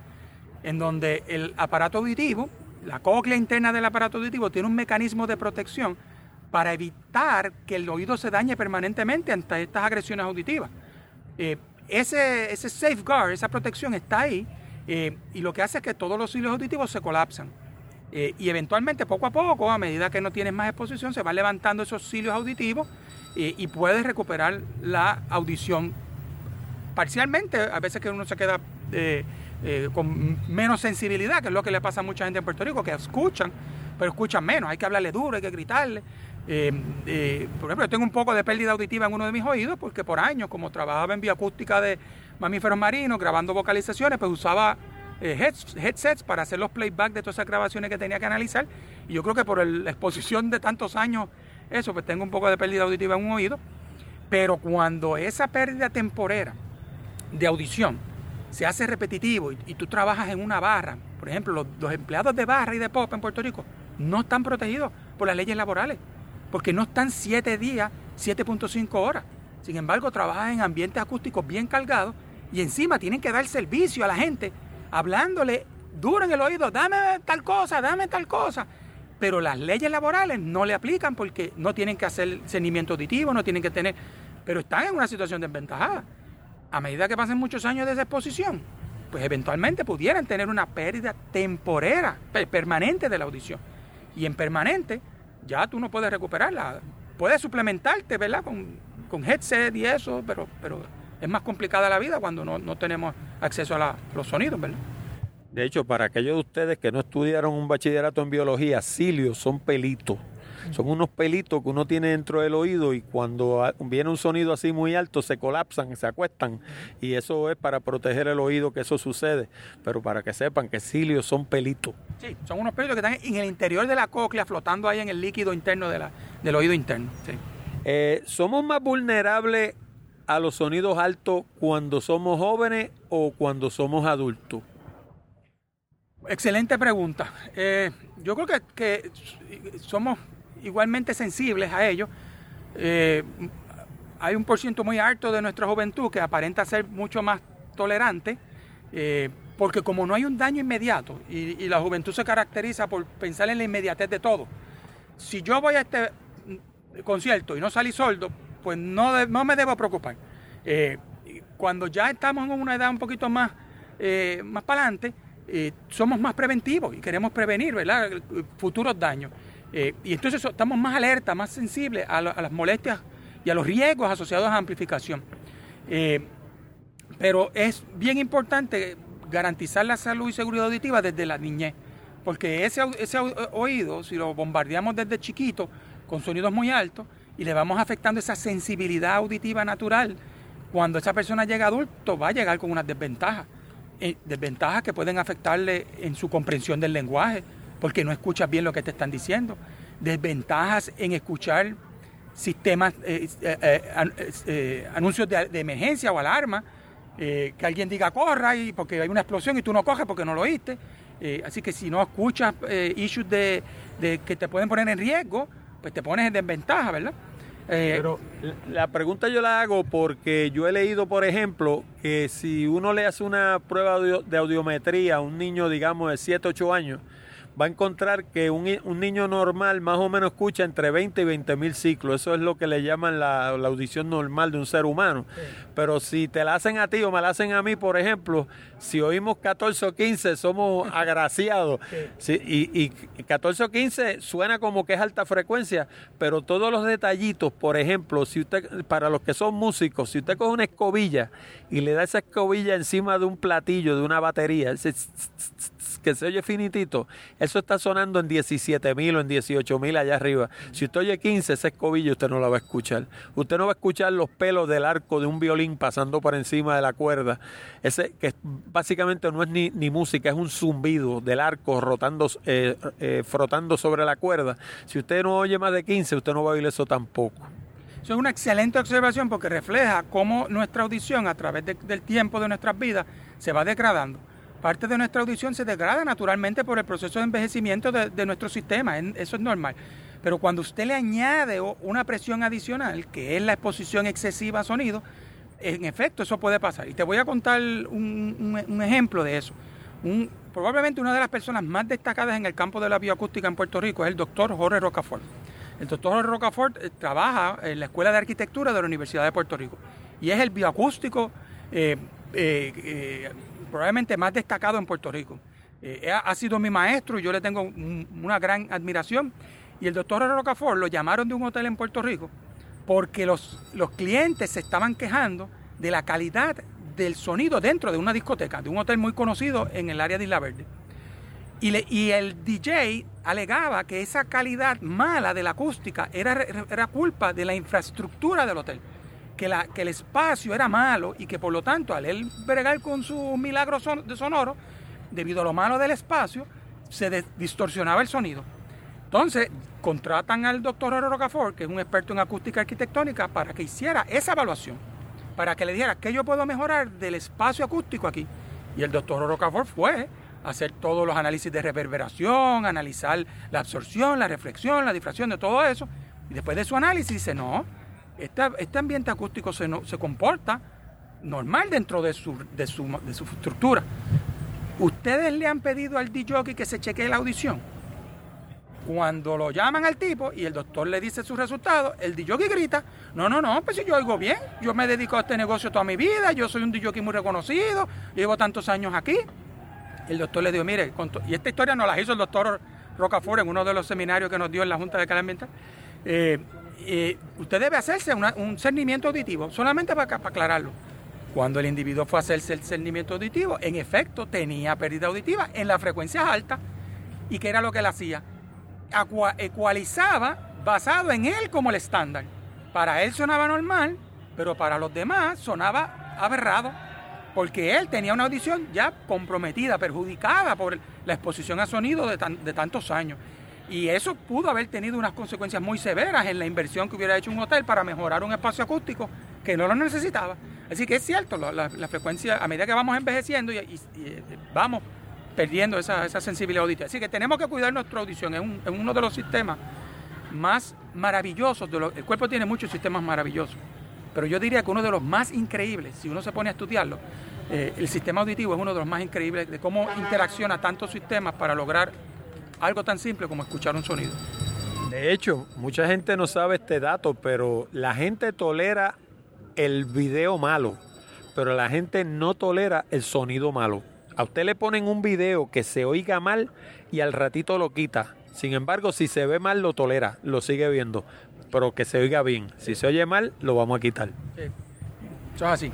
en donde el aparato auditivo, la cóclea interna del aparato auditivo tiene un mecanismo de protección para evitar que el oído se dañe permanentemente ante estas agresiones auditivas. Eh, ese, ese safeguard, esa protección está ahí eh, y lo que hace es que todos los hilos auditivos se colapsan. Eh, y eventualmente, poco a poco, a medida que no tienes más exposición, se van levantando esos cilios auditivos y puedes recuperar la audición parcialmente. A veces que uno se queda eh, con menos sensibilidad, que es lo que le pasa a mucha gente en Puerto Rico, que escuchan, pero escuchan menos. Hay que hablarle duro, hay que gritarle. Eh, eh, por ejemplo, yo tengo un poco de pérdida auditiva en uno de mis oídos porque por años, como trabajaba en bioacústica de mamíferos marinos, grabando vocalizaciones, pues usaba heads- headsets para hacer los playback de todas esas grabaciones que tenía que analizar. Y yo creo que por la exposición de tantos años, eso, pues tengo un poco de pérdida auditiva en un oído. Pero cuando esa pérdida temporera de audición se hace repetitivo y, tú trabajas en una barra, por ejemplo, los, empleados de barra y de pop en Puerto Rico no están protegidos por las leyes laborales, porque no están 7 días, 7.5 horas. Sin embargo, trabajan en ambientes acústicos bien cargados y encima tienen que dar servicio a la gente, hablándole duro en el oído, dame tal cosa, dame tal cosa. Pero las leyes laborales no le aplican porque no tienen que hacer cernimiento auditivo, no tienen que tener, pero están en una situación desventajada a medida que pasen muchos años de esa exposición, pues eventualmente pudieran tener una pérdida temporera, pe- permanente de la audición. Y en permanente, ya tú no puedes recuperarla. Puedes suplementarte, ¿verdad? Con con headset y eso, pero, pero es más complicada la vida cuando no, no tenemos acceso a los sonidos, ¿verdad? De hecho, para aquellos de ustedes que no estudiaron un bachillerato en biología, cilios son pelitos. Son unos pelitos que uno tiene dentro del oído y cuando viene un sonido así muy alto se colapsan, se acuestan y eso es para proteger el oído que eso sucede. Pero para que sepan que cilios son pelitos. Sí, son unos pelitos que están en el interior de la cóclea flotando ahí en el líquido interno de la, del oído interno. Eh, ¿Somos más vulnerables a los sonidos altos cuando somos jóvenes o cuando somos adultos? Excelente pregunta. Eh, yo creo que, que, somos igualmente sensibles a ello. Eh, hay un porciento muy alto de nuestra juventud que aparenta ser mucho más tolerante, eh, porque como no hay un daño inmediato y, la juventud se caracteriza por pensar en la inmediatez de todo, si yo voy a este concierto y no salí soldo, pues no, no me debo preocupar. cuando ya estamos en una edad un poquito más, más para adelante, eh, somos más preventivos y queremos prevenir futuros daños. Eh, y entonces estamos más alerta, más sensibles a, las molestias y a los riesgos asociados a amplificación. Eh, pero es bien importante garantizar la salud y seguridad auditiva desde la niñez, porque ese, ese oído, si lo bombardeamos desde chiquito con sonidos muy altos y le vamos afectando esa sensibilidad auditiva natural, cuando esa persona llega adulto va a llegar con unas desventajas. Eh, desventajas que pueden afectarle en su comprensión del lenguaje, porque no escuchas bien lo que te están diciendo. Desventajas en escuchar sistemas, eh, eh, anuncios de, emergencia o alarma, que alguien diga corra y porque hay una explosión y tú no coges porque no lo oíste. así que si no escuchas issues de, que te pueden poner en riesgo, pues te pones en desventaja, ¿verdad? Eh, Pero la pregunta yo la hago porque yo he leído, por ejemplo, que si uno le hace una prueba de audiometría a un niño, digamos, de 7, 8 años, va a encontrar que un, niño normal más o menos escucha entre 20 y 20 mil ciclos. Eso es lo que le llaman la, audición normal de un ser humano. Pero si te la hacen a ti o me la hacen a mí, por ejemplo, si oímos 14 o 15, somos agraciados. y, y 14 o 15 suena como que es alta frecuencia, pero todos los detallitos, por ejemplo, si usted, para los que son músicos, si usted coge una escobilla y le da esa escobilla encima de un platillo, de una batería, que se oye finitito, eso está sonando en 17 mil o en 18 mil allá arriba. Si usted oye 15, ese escobillo usted no la va a escuchar. Usted no va a escuchar los pelos del arco de un violín pasando por encima de la cuerda. Ese que básicamente no es ni, música, es un zumbido del arco rotando, eh, eh, frotando sobre la cuerda. Si usted no oye más de 15, usted no va a oír eso tampoco. Eso es una excelente observación porque refleja cómo nuestra audición a través del tiempo de nuestras vidas se va degradando parte de nuestra audición se degrada naturalmente por el proceso de envejecimiento de, nuestro sistema, eso es normal. Pero cuando usted le añade una presión adicional, que es la exposición excesiva a sonido, en efecto eso puede pasar. Y te voy a contar un, ejemplo de eso. probablemente una de las personas más destacadas en el campo de la bioacústica en Puerto Rico es el doctor Jorge Rocafort. El doctor Jorge Rocafort eh, trabaja en la Escuela de Arquitectura de la Universidad de Puerto Rico y es el bioacústico eh, eh, probablemente más destacado en Puerto Rico. Eh, ha sido mi maestro y yo le tengo una gran admiración. Y el doctor Rocafort lo llamaron de un hotel en Puerto Rico porque los, los clientes se estaban quejando de la calidad del sonido dentro de una discoteca, de un hotel muy conocido en el área de Isla Verde. Y, y el DJ alegaba que esa calidad mala de la acústica era, era culpa de la infraestructura del hotel que, el espacio era malo y que por lo tanto al él con su milagro de sonoro, debido a lo malo del espacio, se distorsionaba el sonido. Entonces, contratan al doctor Rocafort, que es un experto en acústica arquitectónica, para que hiciera esa evaluación, para que le dijera qué yo puedo mejorar del espacio acústico aquí. Y el doctor Rocafort fue a hacer todos los análisis de reverberación, analizar la absorción, la reflexión, la difracción de todo eso. Y después de su análisis dice, no, este, ambiente acústico se, comporta normal dentro de su, de, su, estructura. ¿Ustedes le han pedido al DJ que se chequee la audición? Cuando lo llaman al tipo y el doctor le dice sus resultados, el DJ grita, no, no, no, pues si yo oigo bien, yo me dedico a este negocio toda mi vida, yo soy un DJ muy reconocido, llevo tantos años aquí. El doctor le dijo, mire, y esta historia nos la hizo el doctor Rocafort en uno de los seminarios que nos dio en la Junta de Calidad Ambiental. Eh, eh, usted debe hacerse un cernimiento auditivo, solamente para, para aclararlo. Cuando el individuo fue a hacerse el cernimiento auditivo, en efecto tenía pérdida auditiva en las frecuencias altas. ¿Y qué era lo que él hacía? Ecualizaba basado en él como el estándar. Para él sonaba normal, pero para los demás sonaba aberrado, porque él tenía una audición ya comprometida, perjudicada por la exposición a sonido de tantos años. Y eso pudo haber tenido unas consecuencias muy severas en la inversión que hubiera hecho un hotel para mejorar un espacio acústico que no lo necesitaba. Así que es cierto, la, la- frecuencia, a medida que vamos envejeciendo y, eh, vamos perdiendo esa, esa sensibilidad auditiva. Así que tenemos que cuidar nuestra audición. Es, un- es uno de los sistemas más maravillosos. El cuerpo tiene muchos sistemas maravillosos. Pero yo diría que uno de los más increíbles, si uno se pone a estudiarlo, eh, el sistema auditivo es uno de los más increíbles de cómo interacciona tantos sistemas para lograr algo tan simple como escuchar un sonido. De hecho, mucha gente no sabe este dato, pero la gente tolera el video malo, pero la gente no tolera el sonido malo. A usted le ponen un video que se oiga mal y al ratito lo quita. Sin embargo, si se ve mal, lo tolera, lo sigue viendo, pero que se oiga bien. Si se oye mal, lo vamos a quitar. Eso es así.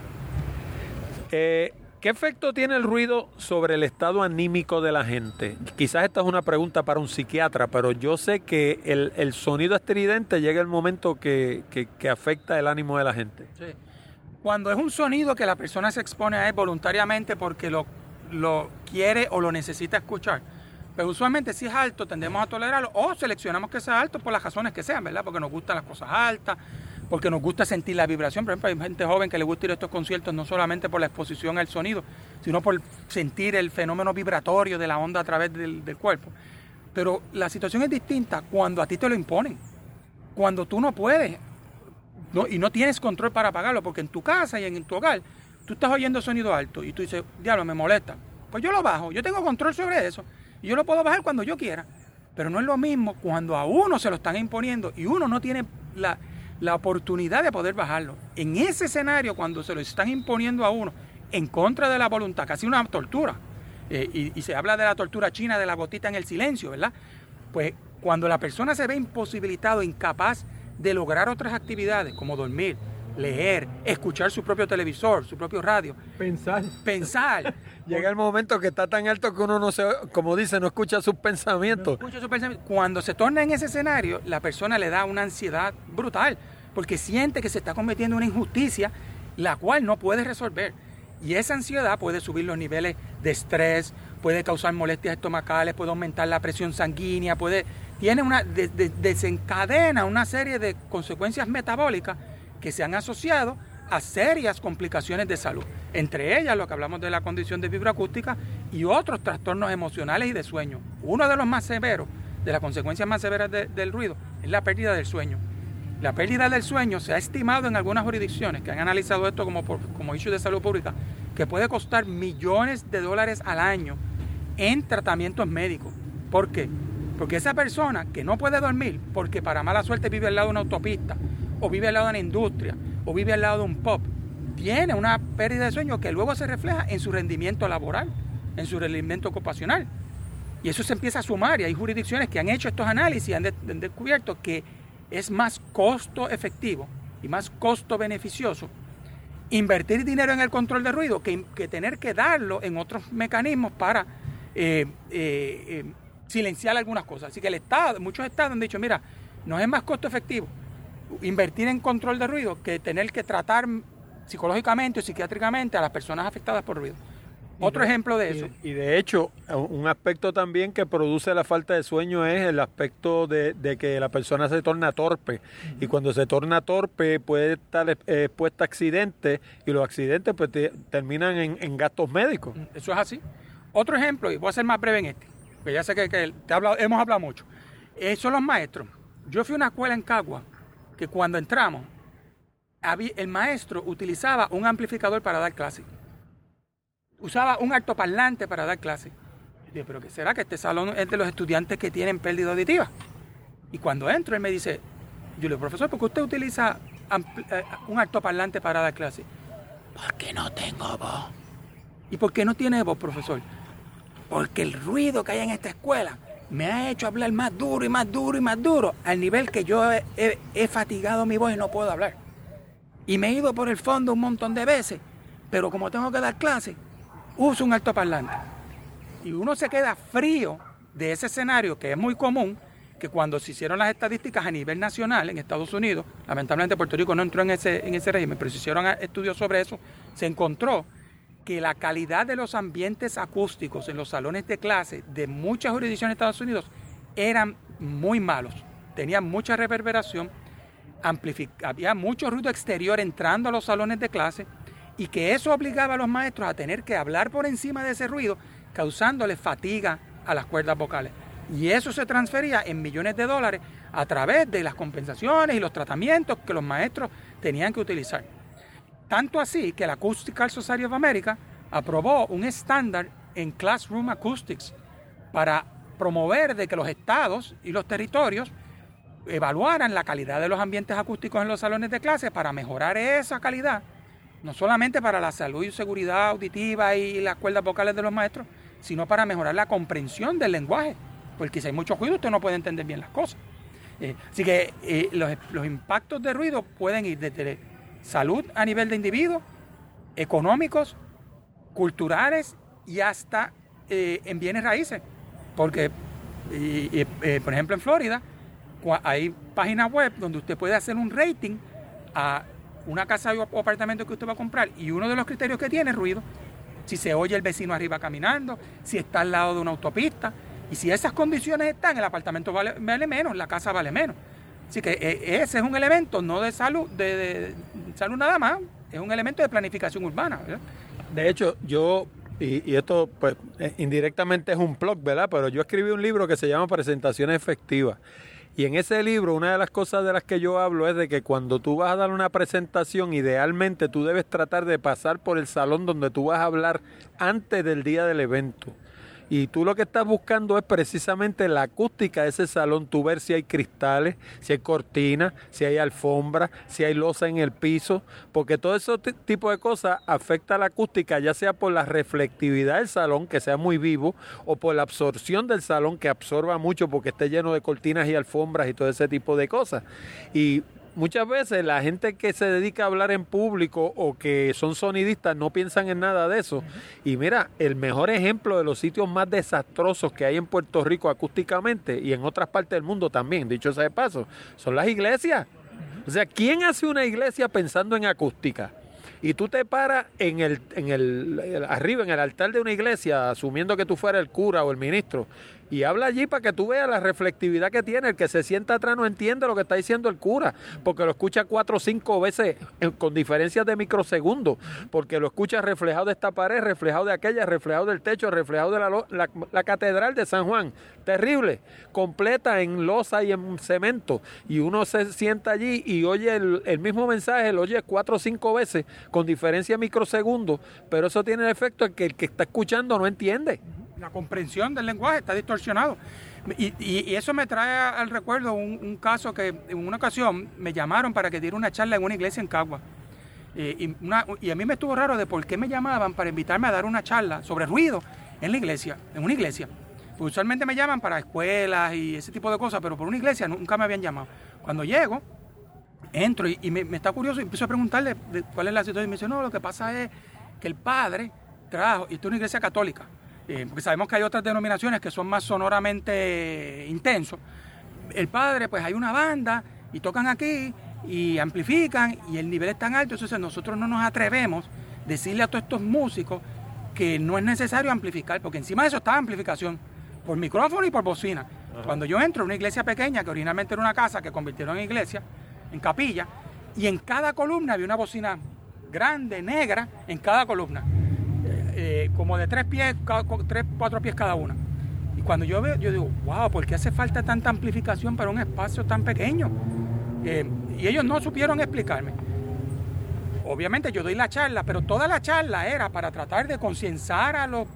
Eh, ¿Qué efecto tiene el ruido sobre el estado anímico de la gente? Quizás esta es una pregunta para un psiquiatra, pero yo sé que el, el sonido estridente llega el momento que, que- afecta el ánimo de la gente. Sí. Cuando es un sonido que la persona se expone a él voluntariamente porque lo, lo quiere o lo necesita escuchar, pues usualmente si es alto tendemos a tolerarlo o seleccionamos que sea alto por las razones que sean, ¿verdad? Porque nos gustan las cosas altas, porque nos gusta sentir la vibración. Por ejemplo, hay gente joven que le gusta ir a estos conciertos no solamente por la exposición al sonido, sino por sentir el fenómeno vibratorio de la onda a través del, cuerpo. Pero la situación es distinta cuando a ti te lo imponen, cuando tú no puedes no, y no tienes control para apagarlo, porque en tu casa y en, tu hogar, tú estás oyendo sonido alto y tú dices, diablo, me molesta. Pues yo lo bajo, yo tengo control sobre eso y yo lo puedo bajar cuando yo quiera. Pero no es lo mismo cuando a uno se lo están imponiendo y uno no tiene la, la oportunidad de poder bajarlo. En ese escenario, cuando se lo están imponiendo a uno en contra de la voluntad, casi una tortura, eh, y, y se habla de la tortura china de la gotita en el silencio, ¿verdad? Pues cuando la persona se ve imposibilitado, incapaz de lograr otras actividades como dormir, leer, escuchar su propio televisor, su propio radio, Pensar. pensar, Llega el momento que está tan alto que uno no se, como dice, no escucha sus pensamientos. Cuando se torna en ese escenario, la persona le da una ansiedad brutal, porque siente que se está cometiendo una injusticia, la cual no puede resolver. Y esa ansiedad puede subir los niveles de estrés, puede causar molestias estomacales, puede aumentar la presión sanguínea, puede tiene una de- de- desencadena una serie de consecuencias metabólicas que se han asociado a serias complicaciones de salud, entre ellas lo que hablamos de la condición de vibroacústica y otros trastornos emocionales y de sueño. Uno de los más severos, de las consecuencias más severas de- del ruido, es la pérdida del sueño. La pérdida del sueño se ha estimado en algunas jurisdicciones que han analizado esto como, por- como issue de salud pública, que puede costar millones de dólares al año en tratamientos médicos. ¿Por qué? Porque esa persona que no puede dormir, porque para mala suerte vive al lado de una autopista, o vive al lado de una industria, o vive al lado de un pub, tiene una pérdida de sueño que luego se refleja en su rendimiento laboral, en su rendimiento ocupacional. Y eso se empieza a sumar y hay jurisdicciones que han hecho estos análisis y han descubierto que es más costo efectivo y más costo beneficioso invertir dinero en el control de ruido que, que tener que darlo en otros mecanismos para eh, eh, eh, silenciar algunas cosas. Así que el Estado, muchos estados han dicho, mira, no es más costo efectivo invertir en control de ruido que tener que tratar psicológicamente o psiquiátricamente a las personas afectadas por ruido. Otro ejemplo de eso. Y, y de hecho, un aspecto también que produce la falta de sueño es el aspecto de, de que la persona se torna torpe. Y cuando se torna torpe puede estar expuesta a accidentes y los accidentes pues te- terminan en, en gastos médicos. Eso es así. Otro ejemplo, y voy a ser más breve en este, porque ya sé que, que te he hablado- hemos hablado mucho, eh, son los maestros. Yo fui a una escuela en Cagua que cuando entramos, el maestro utilizaba un amplificador para dar clase. Usaba un altoparlante para dar clase. Dije, pero ¿qué será que este salón es de los estudiantes que tienen pérdida auditiva? Y cuando entro, él me dice, yo le digo, profesor, ¿por qué usted utiliza eh, un altoparlante para dar clase? Porque no tengo voz. ¿Y por qué no tiene voz, profesor? Porque el ruido que hay en esta escuela me ha hecho hablar más duro y más duro y más duro, al nivel que yo he, fatigado mi voz y no puedo hablar. Y me he ido por el fondo un montón de veces, pero como tengo que dar clase, uso un altoparlante. Y uno se queda frío de ese escenario que es muy común, que cuando se hicieron las estadísticas a nivel nacional en Estados Unidos, lamentablemente Puerto Rico no entró en ese, en ese régimen, pero se hicieron estudios sobre eso, se encontró que la calidad de los ambientes acústicos en los salones de clase de muchas jurisdicciones de Estados Unidos eran muy malos, tenían mucha reverberación, había mucho ruido exterior entrando a los salones de clase y que eso obligaba a los maestros a tener que hablar por encima de ese ruido, causándole fatiga a las cuerdas vocales. Y eso se transfería en millones de dólares a través de las compensaciones y los tratamientos que los maestros tenían que utilizar. Tanto así que la Acoustical Society of America aprobó un estándar en Classroom Acoustics para promover de que los estados y los territorios evaluaran la calidad de los ambientes acústicos en los salones de clase para mejorar esa calidad, no solamente para la salud y seguridad auditiva y las cuerdas vocales de los maestros, sino para mejorar la comprensión del lenguaje, porque si hay mucho ruido usted no puede entender bien las cosas. Eh, así que eh, los, los impactos de ruido pueden ir desde salud a nivel de individuo, económicos, culturales y hasta eh, en bienes raíces. Porque, eh, por ejemplo, en Florida hay páginas web donde usted puede hacer un rating a una casa o apartamento que usted va a comprar y uno de los criterios que tiene es ruido. Si se oye el vecino arriba caminando, si está al lado de una autopista. Y si esas condiciones están, el apartamento vale, vale menos, la casa vale menos. Así que eh, ese es un elemento no de salud, de, salud nada más, es un elemento de planificación urbana. De hecho, yo, y, esto pues eh, indirectamente es un blog, ¿verdad? Pero yo escribí un libro que se llama Presentaciones Efectivas. Y en ese libro, una de las cosas de las que yo hablo es de que cuando tú vas a dar una presentación, idealmente tú debes tratar de pasar por el salón donde tú vas a hablar antes del día del evento. Y tú lo que estás buscando es precisamente la acústica de ese salón, tú ver si hay cristales, si hay cortinas, si hay alfombra, si hay losa en el piso, porque todo ese tipo de cosas afecta a la acústica, ya sea por la reflectividad del salón, que sea muy vivo, o por la absorción del salón, que absorba mucho porque esté lleno de cortinas y alfombras y todo ese tipo de cosas. Y muchas veces la gente que se dedica a hablar en público o que son sonidistas no piensan en nada de eso. Y mira, el mejor ejemplo de los sitios más desastrosos que hay en Puerto Rico acústicamente y en otras partes del mundo también, dicho sea de paso, son las iglesias. O sea, ¿quién hace una iglesia pensando en acústica? y tú te paras en el, en el, arriba, en el altar de una iglesia, asumiendo que tú fueras el cura o el ministro, y habla allí para que tú veas la reflectividad que tiene. El que se sienta atrás no entiende lo que está diciendo el cura, porque lo escucha cuatro o cinco veces con diferencias de microsegundos, porque lo escucha reflejado de esta pared, reflejado de aquella, reflejado del techo, reflejado de la, la, catedral de San Juan. Terrible, completa en losa y en cemento. Y uno se sienta allí y oye el, el mismo mensaje, lo oye cuatro o cinco veces con diferencia de microsegundos, pero eso tiene el efecto de que el que está escuchando no entiende la comprensión del lenguaje está distorsionado. Y, eso me trae al recuerdo un, caso que en una ocasión me llamaron para que diera una charla en una iglesia en Cagua. y, a mí me estuvo raro de por qué me llamaban para invitarme a dar una charla sobre ruido en la iglesia, en una iglesia. Pues usualmente me llaman para escuelas y ese tipo de cosas, pero por una iglesia nunca me habían llamado. Cuando llego, entro y, me, está curioso y empiezo a preguntarle cuál es la situación. Y me dice, no, lo que pasa es que el padre trajo, y esto es una iglesia católica, eh, porque sabemos que hay otras denominaciones que son más sonoramente intensos. El padre, pues hay una banda y tocan aquí y amplifican y el nivel es tan alto, entonces nosotros no nos atrevemos a decirle a todos estos músicos que no es necesario amplificar, porque encima de eso está amplificación, por micrófono y por bocina. Cuando yo entro en una iglesia pequeña, que originalmente era una casa que convirtieron en iglesia, en capilla, y en cada columna había una bocina grande, negra, en cada columna. Eh, como de tres pies, tres, cuatro pies cada una. Y cuando yo veo, yo digo, wow, ¿por qué hace falta tanta amplificación para un espacio tan pequeño? Eh, y ellos no supieron explicarme. Obviamente yo doy la charla, pero toda la charla era para tratar de concienciar a los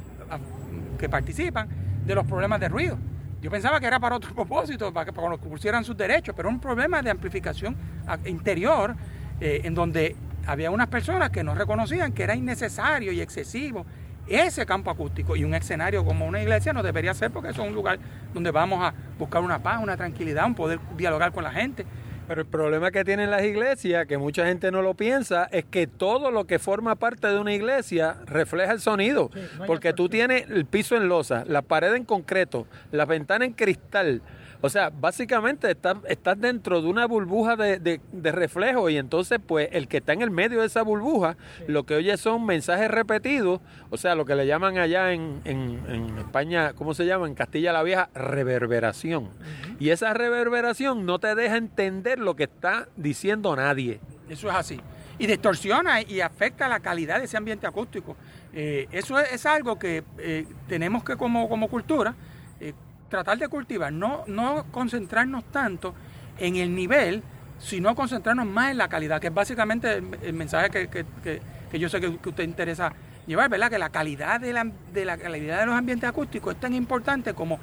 que participan de los problemas de ruido. Yo pensaba que era para otro propósito, para que, para que pusieran sus derechos, pero un problema de amplificación interior eh, en donde había unas personas que no reconocían que era innecesario y excesivo ese campo acústico y un escenario como una iglesia no debería ser porque eso es un lugar donde vamos a buscar una paz, una tranquilidad, un poder dialogar con la gente. Pero el problema que tienen las iglesias, que mucha gente no lo piensa, es que todo lo que forma parte de una iglesia refleja el sonido. porque tú tienes el piso en losa, la pared en concreto, la ventana en cristal, o sea, básicamente estás, estás dentro de una burbuja de, de, reflejo y entonces pues el que está en el medio de esa burbuja lo que oye son mensajes repetidos, o sea, lo que le llaman allá en, en, España, ¿cómo se llama? En Castilla la Vieja, reverberación. Y esa reverberación no te deja entender lo que está diciendo nadie. Eso es así. Y distorsiona y afecta la calidad de ese ambiente acústico. Eh, eso es, algo que eh, tenemos que como, como cultura eh, tratar de cultivar, no, no concentrarnos tanto en el nivel, sino concentrarnos más en la calidad, que es básicamente el, mensaje que, yo sé que, usted interesa llevar, ¿verdad? Que la calidad de la, de la calidad de los ambientes acústicos es tan importante como,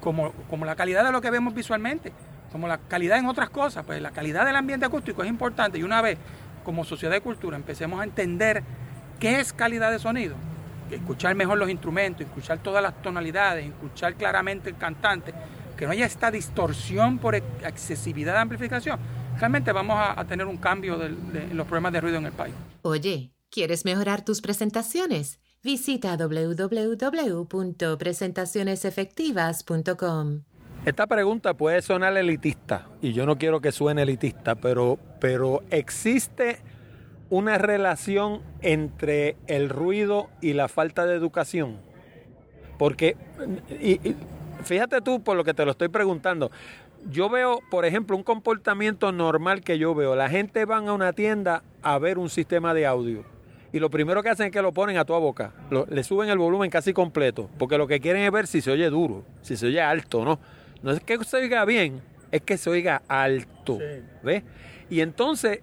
como, como la calidad de lo que vemos visualmente, como la calidad en otras cosas, pues la calidad del ambiente acústico es importante y una vez como sociedad de cultura empecemos a entender qué es calidad de sonido, escuchar mejor los instrumentos, escuchar todas las tonalidades, escuchar claramente el cantante, que no haya esta distorsión por excesividad de amplificación, realmente vamos a, tener un cambio de, los problemas de ruido en el país. Oye, ¿quieres mejorar tus presentaciones? Visita www.presentacionesefectivas.com. Esta pregunta puede sonar elitista y yo no quiero que suene elitista, pero, pero existe una relación entre el ruido y la falta de educación? Porque, y, fíjate tú por lo que te lo estoy preguntando, yo veo, por ejemplo, un comportamiento normal que yo veo. La gente van a una tienda a ver un sistema de audio. Y lo primero que hacen es que lo ponen a tu boca. le suben el volumen casi completo. Porque lo que quieren es ver si se oye duro, si se oye alto, ¿no? No es que se oiga bien, es que se oiga alto. ¿Ves? Y entonces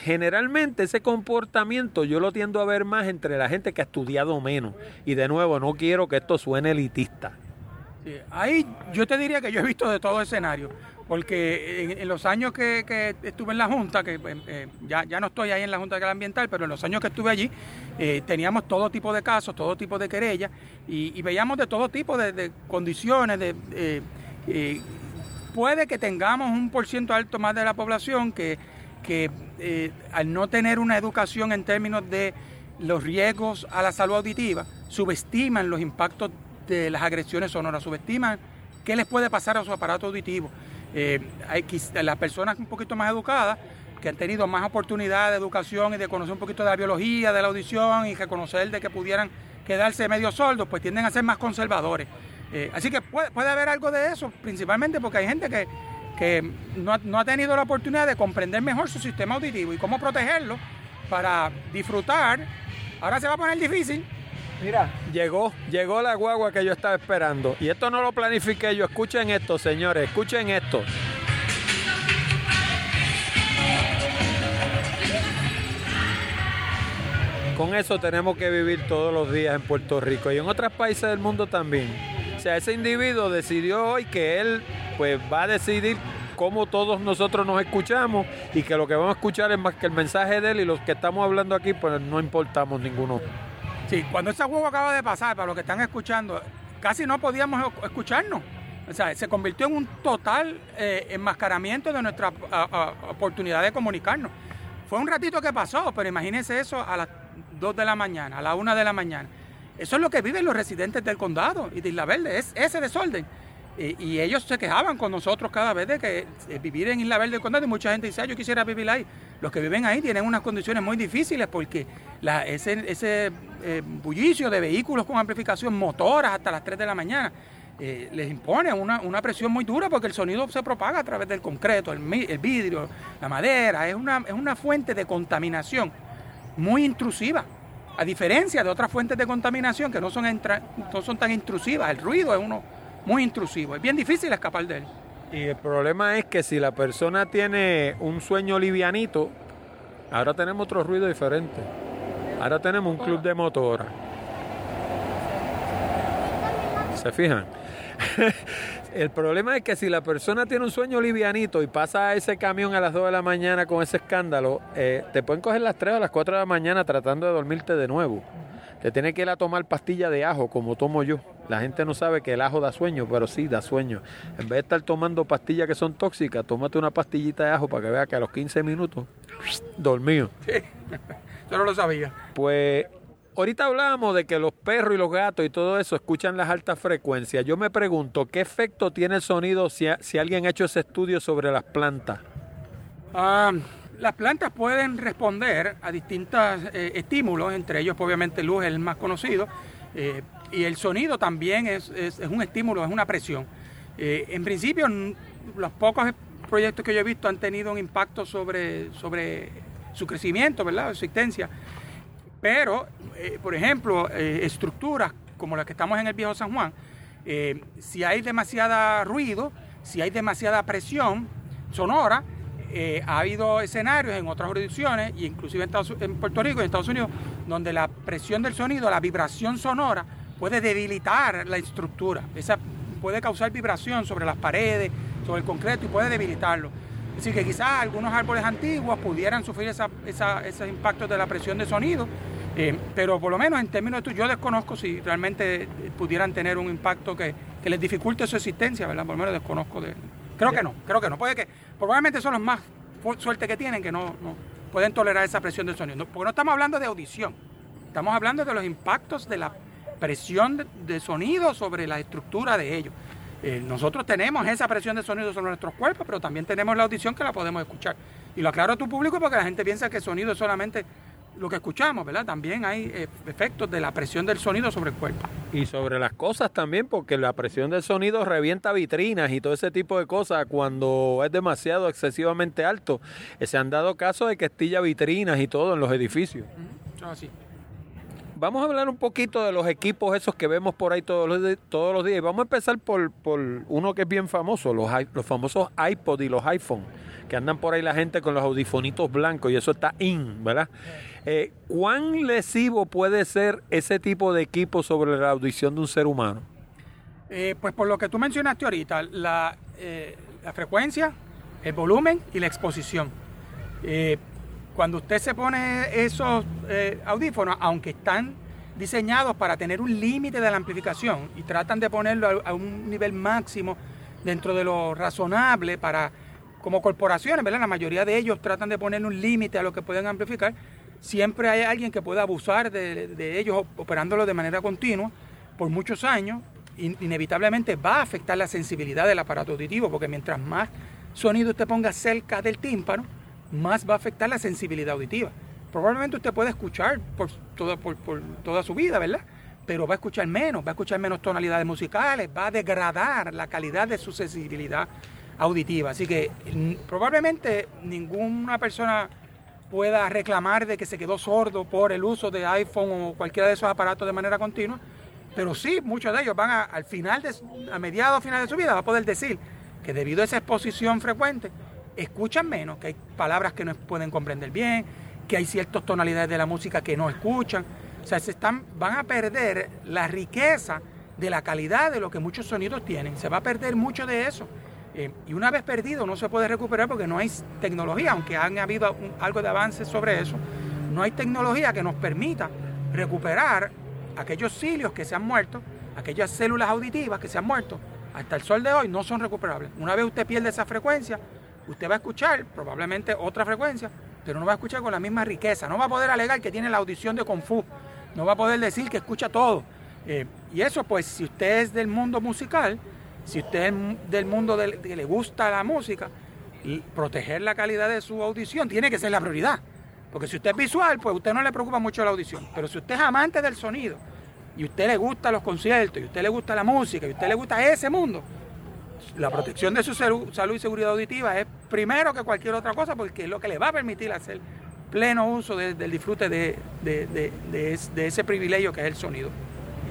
generalmente ese comportamiento yo lo tiendo a ver más entre la gente que ha estudiado menos. Y de nuevo, no quiero que esto suene elitista. ahí yo te diría que yo he visto de todo escenario, porque en, los años que, estuve en la Junta, que eh, eh, ya, ya, no estoy ahí en la Junta de Ambiental, pero en los años que estuve allí, eh, teníamos todo tipo de casos, todo tipo de querellas, y, veíamos de todo tipo de, condiciones, de, puede que tengamos un por ciento alto más de la población que que eh, al no tener una educación en términos de los riesgos a la salud auditiva, subestiman los impactos de las agresiones sonoras, subestiman qué les puede pasar a su aparato auditivo. Eh, hay, las personas un poquito más educadas, que han tenido más oportunidad de educación y de conocer un poquito de la biología, de la audición y reconocer de que pudieran quedarse medio sordos, pues tienden a ser más conservadores. Eh, así que puede, puede haber algo de eso, principalmente porque hay gente que que no, ha tenido la oportunidad de comprender mejor su sistema auditivo y cómo protegerlo para disfrutar. Ahora se va a poner difícil. Mira, llegó, llegó la guagua que yo estaba esperando. Y esto no lo planifiqué yo. Escuchen esto, señores, escuchen esto. Con eso tenemos que vivir todos los días en Puerto Rico y en otros países del mundo también. O sea, ese individuo decidió hoy que él pues va a decidir cómo todos nosotros nos escuchamos y que lo que vamos a escuchar es más que el mensaje de él y los que estamos hablando aquí, pues no importamos ninguno. Sí, cuando esa huevo acaba de pasar, para los que están escuchando, casi no podíamos escucharnos. O sea, se convirtió en un total eh, enmascaramiento de nuestra oportunidad de comunicarnos. Fue un ratito que pasó, pero imagínense eso a las 2 de la mañana, a la 1 de la mañana. Eso es lo que viven los residentes del condado y de Isla Verde, es ese desorden y ellos se quejaban con nosotros cada vez de que eh, vivir en Isla Verde del Condado y mucha gente dice, ah, yo quisiera vivir ahí. Los que viven ahí tienen unas condiciones muy difíciles porque ese, eh, bullicio de vehículos con amplificación, motoras hasta las 3 de la mañana, eh, les impone una, presión muy dura porque el sonido se propaga a través del concreto, el, vidrio, la madera, es una, es una fuente de contaminación muy intrusiva. A diferencia de otras fuentes de contaminación que no son, no son tan intrusivas, el ruido es uno muy intrusivo. Es bien difícil escapar de él. Y el problema es que si la persona tiene un sueño livianito, ahora tenemos otro ruido diferente. Ahora tenemos un club de motora. ¿Se fijan? el problema es que si la persona tiene un sueño livianito y pasa ese camión a las 2 de la mañana con ese escándalo, eh, te pueden coger las 3 o las 4 de la mañana tratando de dormirte de nuevo. Te tienes que ir a tomar pastilla de ajo, como tomo yo. La gente no sabe que el ajo da sueño, pero sí da sueño. En vez de estar tomando pastillas que son tóxicas, tómate una pastillita de ajo para que veas que a los 15 minutos, dormido. Yo no lo sabía. Pues ahorita hablábamos de que los perros y los gatos y todo eso escuchan las altas frecuencias. Yo me pregunto, ¿qué efecto tiene el sonido si, si alguien ha hecho ese estudio sobre las plantas? Ah, las plantas pueden responder a distintos eh, estímulos, entre ellos obviamente luz es el más conocido, eh, y el sonido también es, es- un estímulo, es una presión. Eh, en principio, los pocos proyectos que yo he visto han tenido un impacto sobre, sobre su crecimiento, ¿verdad? Su existencia. Pero, eh, por ejemplo, eh, estructuras como las que estamos en el viejo San Juan, si hay demasiada ruido, si hay demasiada presión sonora, ha habido escenarios en otras jurisdicciones, y inclusive en Puerto Rico y en Estados Unidos, donde la presión del sonido, la vibración sonora, puede debilitar la estructura. Esa puede causar vibración sobre las paredes, sobre el concreto y puede debilitarlo. Decir, que quizás algunos árboles antiguos pudieran sufrir esa- esa- esos impactos de la presión de sonido, eh, pero por lo menos en términos de yo desconozco si realmente pudieran tener un impacto que, que les dificulte su existencia, ¿verdad? Por lo menos desconozco de... Creo que no, creo que no. Puede que, probablemente son los más suerte que tienen que no, no pueden tolerar esa presión del sonido. No, porque no estamos hablando de audición, estamos hablando de los impactos de la presión de, de sonido sobre la estructura de ellos. Eh, nosotros tenemos esa presión de sonido sobre nuestros cuerpos, pero también tenemos la audición que la podemos escuchar. Y lo aclaro a tu público porque la gente piensa que el sonido es solamente lo que escuchamos, ¿verdad? También hay eh, efectos de la presión del sonido sobre el cuerpo. Y sobre las cosas también, porque la presión del sonido revienta vitrinas y todo ese tipo de cosas cuando es demasiado excesivamente alto. Eh, Se han dado casos de que estilla vitrinas y todo en los edificios. Es así. Vamos a hablar un poquito de los equipos esos que vemos por ahí todos los, todos los días. Y Vamos a empezar por, por uno que es bien famoso, los, los famosos iPod y los iPhone, que andan por ahí la gente con los audifonitos blancos y eso está in, ¿verdad? Eh, ¿Cuán lesivo puede ser ese tipo de equipo sobre la audición de un ser humano? Eh, pues por lo que tú mencionaste ahorita, la, eh, la frecuencia, el volumen y la exposición. Eh, cuando usted se pone esos eh, audífonos, aunque están diseñados para tener un límite de la amplificación y tratan de ponerlo a, un nivel máximo dentro de lo razonable para, como corporaciones, ¿verdad? La mayoría de ellos tratan de ponerle un límite a lo que pueden amplificar. Siempre hay alguien que pueda abusar de, ellos operándolo de manera continua por muchos años. In- inevitablemente va a afectar la sensibilidad del aparato auditivo, porque mientras más sonido usted ponga cerca del tímpano, más va a afectar la sensibilidad auditiva. Probablemente usted puede escuchar por toda, por, toda su vida, ¿verdad? Pero va a escuchar menos, va a escuchar menos tonalidades musicales, va a degradar la calidad de su sensibilidad auditiva. Así que probablemente ninguna persona pueda reclamar de que se quedó sordo por el uso de iPhone o cualquiera de esos aparatos de manera continua, pero sí, muchos de ellos van a, al final, de, a mediados final de su vida, va a poder decir que debido a esa exposición frecuente, escuchan menos, que hay palabras que no pueden comprender bien, que hay ciertas tonalidades de la música que no escuchan. O sea, se están, van a perder la riqueza de la calidad de lo que muchos sonidos tienen. Se va a perder mucho de eso. Eh, y una vez perdido no se puede recuperar porque no hay tecnología, aunque han habido algo de avances sobre eso, no hay tecnología que nos permita recuperar aquellos cilios que se han muerto, aquellas células auditivas que se han muerto. Hasta el sol de hoy no son recuperables. Una vez usted pierde esa frecuencia, usted va a escuchar probablemente otra frecuencia, pero no va a escuchar con la misma riqueza. No va a poder alegar que tiene la audición de Kung Fu. No va a poder decir que escucha todo. Eh, y eso, pues, si usted es del mundo musical, si usted es del mundo del- que le gusta la música, proteger la calidad de su audición tiene que ser la prioridad. Porque si usted es visual, pues usted no le preocupa mucho la audición. Pero si usted es amante del sonido, y usted le gusta los conciertos, y usted le gusta la música, y usted le gusta ese mundo, la protección de su salud y seguridad auditiva es primero que cualquier otra cosa, porque es lo que le va a permitir hacer pleno uso de- del disfrute de, de- de ese privilegio que es el sonido.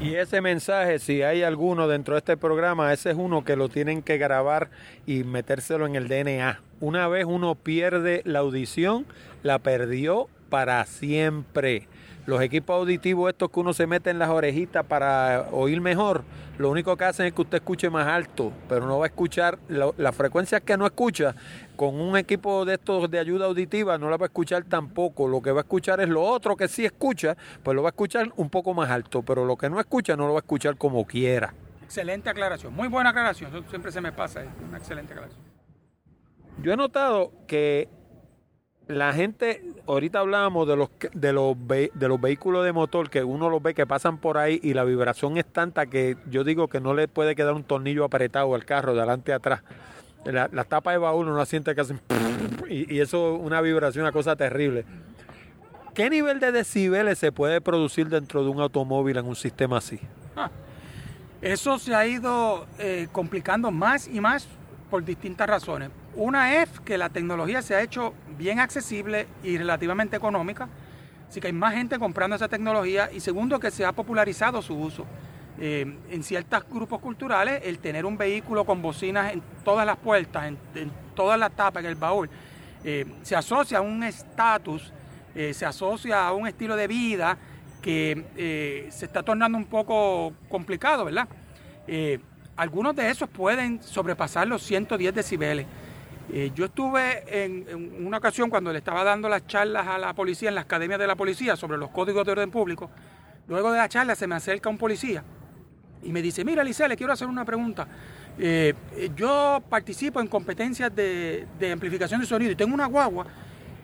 Y ese mensaje, si hay alguno dentro de este programa, ese es uno que lo tienen que grabar y metérselo en el DNA. Una vez uno pierde la audición, la perdió para siempre. Los equipos auditivos estos que uno se mete en las orejitas para oír mejor, lo único que hacen es que usted escuche más alto, pero no va a escuchar la- las frecuencias que no escucha. Con un equipo de estos de ayuda auditiva no la va a escuchar tampoco. Lo que va a escuchar es lo otro que sí escucha, pues lo va a escuchar un poco más alto, pero lo que no escucha no lo va a escuchar como quiera. Excelente aclaración, muy buena aclaración. Eso siempre se me pasa, es una excelente aclaración. Yo he notado que la gente, ahorita hablábamos de los de los ve- de los vehículos de motor que uno los ve que pasan por ahí y la vibración es tanta que yo digo que no le puede quedar un tornillo apretado al carro de adelante a atrás. La, la tapa de baúl uno siente que hacen y, eso es una vibración, una cosa terrible. ¿Qué nivel de decibeles se puede producir dentro de un automóvil en un sistema así? Eso se ha ido eh, complicando más y más por distintas razones. Una es que la tecnología se ha hecho bien accesible y relativamente económica, así que hay más gente comprando esa tecnología. Y segundo, que se ha popularizado su uso. Eh, en ciertos grupos culturales, el tener un vehículo con bocinas en todas las puertas, en, todas las tapas, en el baúl, eh, se asocia a un estatus, eh, se asocia a un estilo de vida que se está tornando un poco complicado, ¿verdad? Algunos de esos pueden sobrepasar los 110 decibeles. Eh, yo estuve en, en una ocasión cuando le estaba dando las charlas a la policía en la academia de la policía sobre los códigos de orden público. Luego de la charla se me acerca un policía y me dice, mira Alicia, le quiero hacer una pregunta. Eh, eh, yo participo en competencias de, de amplificación de sonido y tengo una guagua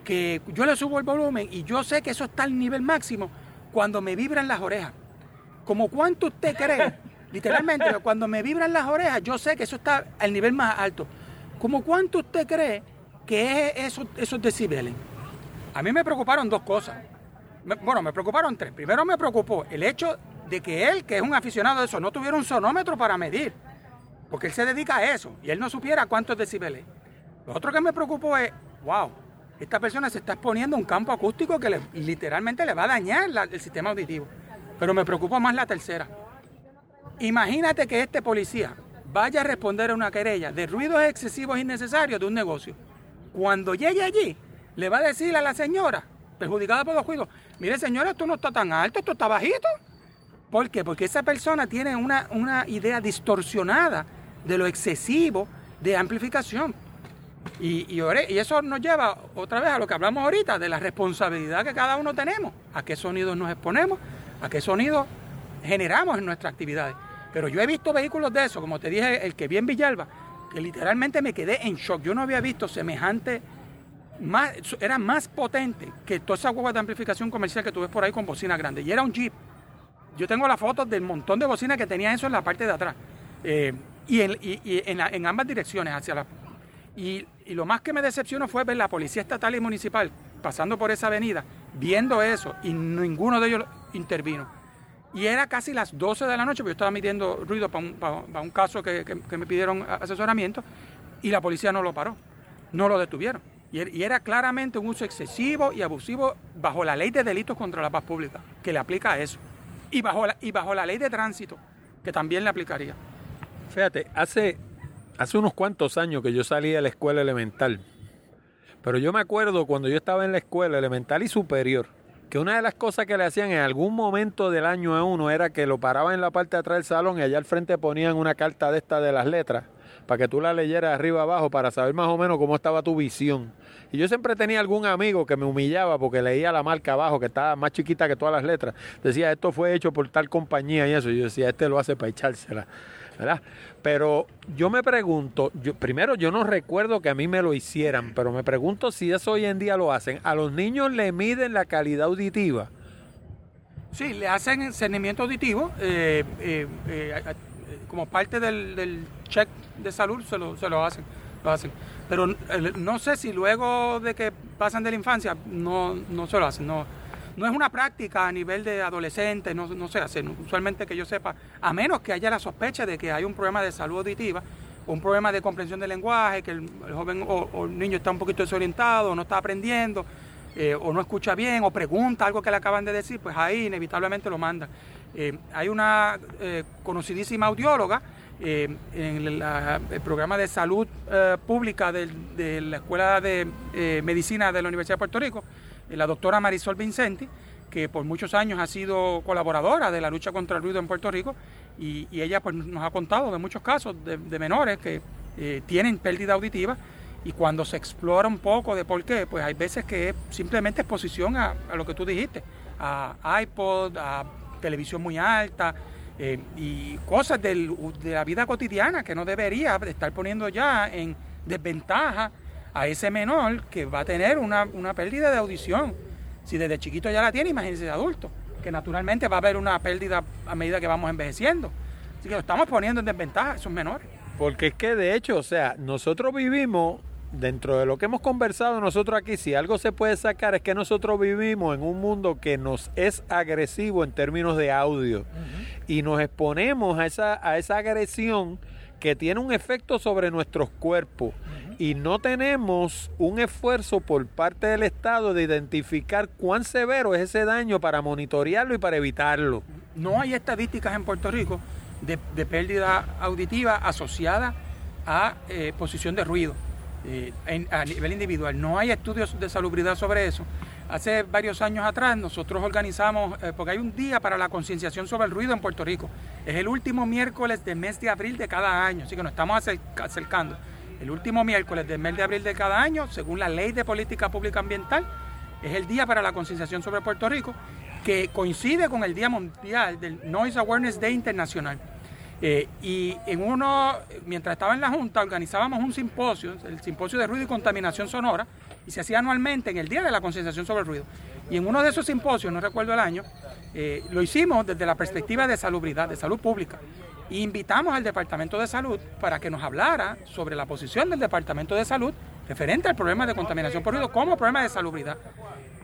que yo le subo el volumen y yo sé que eso está al nivel máximo cuando me vibran las orejas. Como cuánto usted cree, literalmente, cuando me vibran las orejas, yo sé que eso está al nivel más alto. Como cuánto usted cree que es esos, decibeles. A mí me preocuparon dos cosas. Bueno, me preocuparon tres. Primero me preocupó el hecho de que él, que es un aficionado de eso, no tuviera un sonómetro para medir. Porque él se dedica a eso y él no supiera cuántos decibeles. Lo otro que me preocupó es, wow, esta persona se está exponiendo a un campo acústico que literalmente le va a dañar el sistema auditivo. Pero me preocupa más la tercera. Imagínate que este policía vaya a responder a una querella de ruidos excesivos innecesarios de un negocio. Cuando llegue allí, le va a decir a la señora, perjudicada por los ruidos, mire señora, esto no está tan alto, esto está bajito. ¿Por qué? Porque esa persona tiene una, una idea distorsionada de lo excesivo de amplificación. Y, y, y eso nos lleva otra vez a lo que hablamos ahorita, de la responsabilidad que cada uno tenemos, a qué sonidos nos exponemos, a qué sonidos generamos en nuestras actividades. Pero yo he visto vehículos de eso, como te dije, el que vi en Villalba, que literalmente me quedé en shock. Yo no había visto semejante, más, era más potente que toda esa hueva de amplificación comercial que tú ves por ahí con bocina grande. Y era un Jeep. Yo tengo las fotos del montón de bocinas que tenía eso en la parte de atrás. Eh, y en, ambas direcciones, hacia la, y lo más que me decepcionó fue ver la policía estatal y municipal pasando por esa avenida, viendo eso, y ninguno de ellos intervino. Y era casi las 12 de la noche, porque yo estaba midiendo ruido para un, para- un caso que, me pidieron asesoramiento, y la policía no lo paró, no lo detuvieron. Y, er- y era claramente un uso excesivo y abusivo bajo la ley de delitos contra la paz pública, que le aplica a eso. Y bajo la, y bajo la ley de tránsito, que también le aplicaría. Fíjate, hace, hace unos cuantos años que yo salí de la escuela elemental. Pero yo me acuerdo cuando yo estaba en la escuela elemental y superior, que una de las cosas que le hacían en algún momento del año a uno era que lo paraban en la parte de atrás del salón y allá al frente ponían una carta de esta de las letras para que tú la leyeras arriba abajo para saber más o menos cómo estaba tu visión. Y yo siempre tenía algún amigo que me humillaba porque leía la marca abajo, que estaba más chiquita que todas las letras. Decía, esto fue hecho por tal compañía y eso. Y yo decía, este lo hace para echársela. ¿Verdad? Pero yo me pregunto, yo, primero yo no recuerdo que a mí me lo hicieran, pero me pregunto si eso hoy en día lo hacen. ¿A los niños le miden la calidad auditiva? Sí, le hacen discernimiento auditivo eh, eh, eh, como parte del, del check de salud, se lo, se lo hacen, lo hacen. Pero eh, no sé si luego de que pasan de la infancia no, no se lo hacen. No, no es una práctica a nivel de adolescente, no, no se hace. Usualmente que yo sepa, a menos que haya la sospecha de que hay un problema de salud auditiva, un problema de comprensión del lenguaje, que el, joven o, el niño está un poquito desorientado, no está aprendiendo, eh, o no escucha bien, o pregunta algo que le acaban de decir, pues ahí inevitablemente lo mandan. Eh, hay una eh, conocidísima audióloga en el programa de salud pública de, la Escuela de Medicina de la Universidad de Puerto Rico, la doctora Marisol Vincenti, que por muchos años ha sido colaboradora de la lucha contra el ruido en Puerto Rico y, ella pues, nos ha contado de muchos casos de, menores que eh, tienen pérdida auditiva y cuando se explora un poco de por qué, pues hay veces que es simplemente exposición a, lo que tú dijiste, a iPod, a televisión muy alta eh, y cosas de la vida cotidiana que no debería estar poniendo ya en desventaja a ese menor que va a tener una, una pérdida de audición. Si desde chiquito ya la tiene, imagínense de adulto, que naturalmente va a haber una pérdida a medida que vamos envejeciendo. Así que lo estamos poniendo en desventaja a esos menores. Porque es que de hecho, o sea, nosotros vivimos dentro de lo que hemos conversado nosotros aquí, si algo se puede sacar es que nosotros vivimos en un mundo que nos es agresivo en términos de audio y nos exponemos a esa, a esa agresión que tiene un efecto sobre nuestros cuerpos y no tenemos un esfuerzo por parte del Estado de identificar cuán severo es ese daño para monitorearlo y para evitarlo. No hay estadísticas en Puerto Rico de, pérdida auditiva asociada a eh, posición de ruido eh, a nivel individual. No hay estudios de salubridad sobre eso. Hace varios años atrás nosotros organizamos, eh, porque hay un día para la concienciación sobre el ruido en Puerto Rico. Es el último miércoles del mes de abril de cada año, así que nos estamos acercando el último miércoles del mes de abril de cada año, según la ley de política pública ambiental, es el día para la concienciación sobre Puerto Rico, que coincide con el Día Mundial del Noise Awareness Day Internacional. Eh, y en uno, mientras estaba en la Junta, organizábamos un simposio, el simposio de ruido y contaminación sonora, y se hacía anualmente en el Día de la Concienciación sobre el Ruido. Y en uno de esos simposios, no recuerdo el año, eh, lo hicimos desde la perspectiva de salubridad, de salud pública invitamos al Departamento de Salud para que nos hablara sobre la posición del Departamento de Salud referente al problema de contaminación por ruido como problema de salubridad.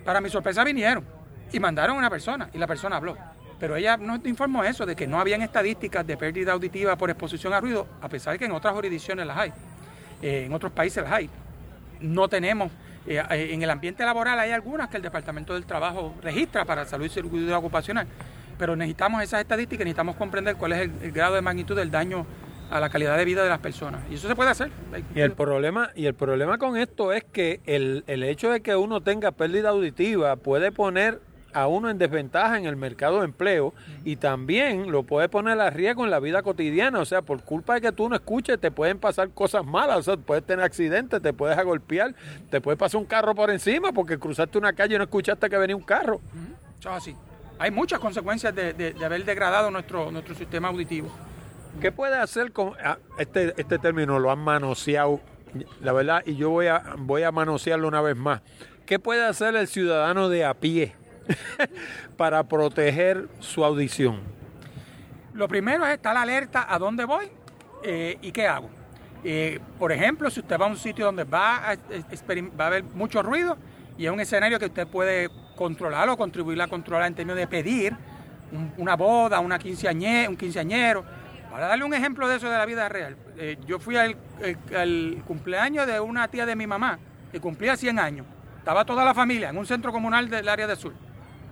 Para mi sorpresa vinieron y mandaron a una persona y la persona habló. Pero ella nos informó eso, de que no habían estadísticas de pérdida auditiva por exposición a ruido, a pesar de que en otras jurisdicciones las hay, eh, en otros países las hay. No tenemos, eh, en el ambiente laboral hay algunas que el Departamento del Trabajo registra para salud y seguridad ocupacional, pero necesitamos esas estadísticas, necesitamos comprender cuál es el, grado de magnitud del daño a la calidad de vida de las personas. Y eso se puede hacer. Y el problema, y el problema con esto es que el, el hecho de que uno tenga pérdida auditiva puede poner a uno en desventaja en el mercado de empleo y también lo puede poner a riesgo en la vida cotidiana. O sea, por culpa de que tú no escuches, te pueden pasar cosas malas. O sea, puedes tener accidentes, te puedes agolpear, te puede pasar un carro por encima porque cruzaste una calle y no escuchaste que venía un carro. Eso así hay muchas consecuencias de, haber degradado nuestro, nuestro sistema auditivo. ¿Qué puede hacer con ah, este, este término? Lo han manoseado, la verdad, y yo voy a, voy a manosearlo una vez más. ¿Qué puede hacer el ciudadano de a pie para proteger su audición? Lo primero es estar alerta a dónde voy eh, y qué hago. Eh, por ejemplo, si usted va a un sitio donde va a, haber mucho ruido y es un escenario que usted puede controlar o contribuir a controlar en términos de pedir una boda, una quinceañera, un quinceañero. Para darle un ejemplo de eso de la vida real, eh, yo fui al, cumpleaños de una tía de mi mamá que cumplía 100 años. Estaba toda la familia en un centro comunal del área del sur.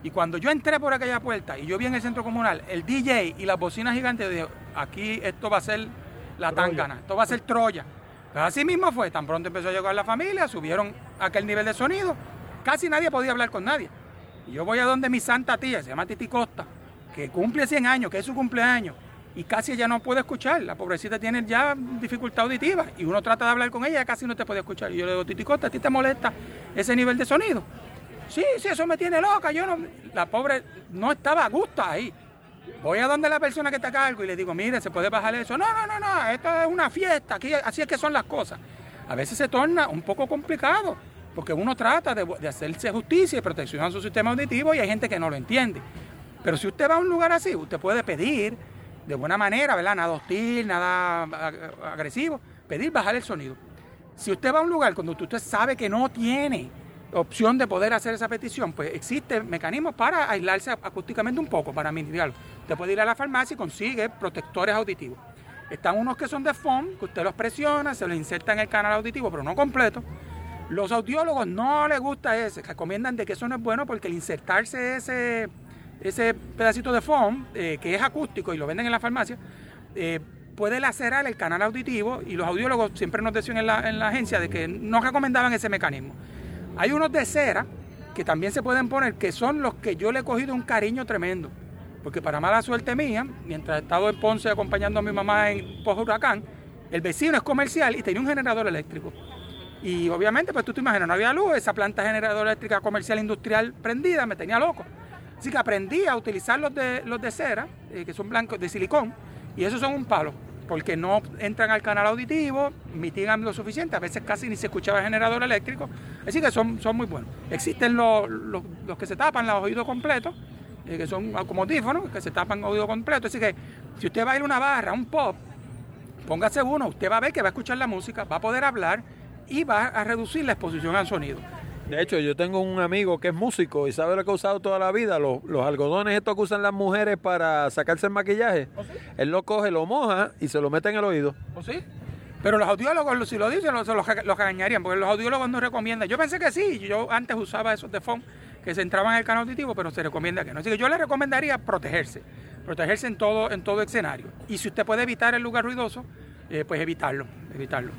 Y cuando yo entré por aquella puerta y yo vi en el centro comunal el DJ y las bocinas gigantes, yo dije, aquí esto va a ser la tangana, esto va a ser Troya. Pero así mismo fue, tan pronto empezó a llegar la familia, subieron aquel nivel de sonido, casi nadie podía hablar con nadie. Y yo voy a donde mi santa tía, se llama Titi Costa, que cumple 100 años, que es su cumpleaños, y casi ella no puede escuchar. La pobrecita tiene ya dificultad auditiva y uno trata de hablar con ella, casi no te puede escuchar. Y yo le digo, Titi Costa, ¿a ti te molesta ese nivel de sonido? Sí, sí, eso me tiene loca. Yo no. La pobre no estaba a gusto ahí. Voy a donde la persona que está a cargo y le digo, mire, ¿se puede bajar eso? No, no, no, no, esto es una fiesta, aquí, así es que son las cosas. A veces se torna un poco complicado porque uno trata de, hacerse justicia y protección a su sistema auditivo y hay gente que no lo entiende. Pero si usted va a un lugar así, usted puede pedir de buena manera, ¿verdad? Nada hostil, nada agresivo, pedir bajar el sonido. Si usted va a un lugar cuando usted sabe que no tiene opción de poder hacer esa petición, pues existe mecanismos para aislarse acústicamente un poco, para mitigarlo. Usted puede ir a la farmacia y consigue protectores auditivos. Están unos que son de foam, que usted los presiona, se los inserta en el canal auditivo, pero no completo los audiólogos no les gusta ese, recomiendan de que eso no es bueno porque el insertarse ese, ese pedacito de foam, eh, que es acústico y lo venden en la farmacia, eh, puede lacerar el canal auditivo y los audiólogos siempre nos decían en la, agencia de que no recomendaban ese mecanismo. Hay unos de cera que también se pueden poner, que son los que yo le he cogido un cariño tremendo. Porque para mala suerte mía, mientras he estado en Ponce acompañando a mi mamá en post huracán, el vecino es comercial y tenía un generador eléctrico. Y obviamente, pues tú te imaginas, no había luz, esa planta generadora eléctrica comercial industrial prendida me tenía loco. Así que aprendí a utilizar los de, los de cera, eh, que son blancos de silicón, y esos son un palo, porque no entran al canal auditivo, mitigan lo suficiente, a veces casi ni se escuchaba el generador eléctrico, así que son, son muy buenos. Existen los, los, que se tapan los oídos completos, eh, que son como audífonos, que se tapan oído completo, así que si usted va a ir a una barra, un pop, póngase uno, usted va a ver que va a escuchar la música, va a poder hablar y va a reducir la exposición al sonido. De hecho, yo tengo un amigo que es músico y sabe lo que ha usado toda la vida, los, los algodones estos que usan las mujeres para sacarse el maquillaje. Él lo coge, lo moja y se lo mete en el oído. ¿O sí? Pero los audiólogos, si lo dicen, los, los, los engañarían, porque los audiólogos no recomiendan. Yo pensé que sí, yo antes usaba esos de phone que se entraban en el canal auditivo, pero se recomienda que no. Así que yo le recomendaría protegerse, protegerse en todo, en todo escenario. Y si usted puede evitar el lugar ruidoso, eh, pues evitarlo, evitarlo.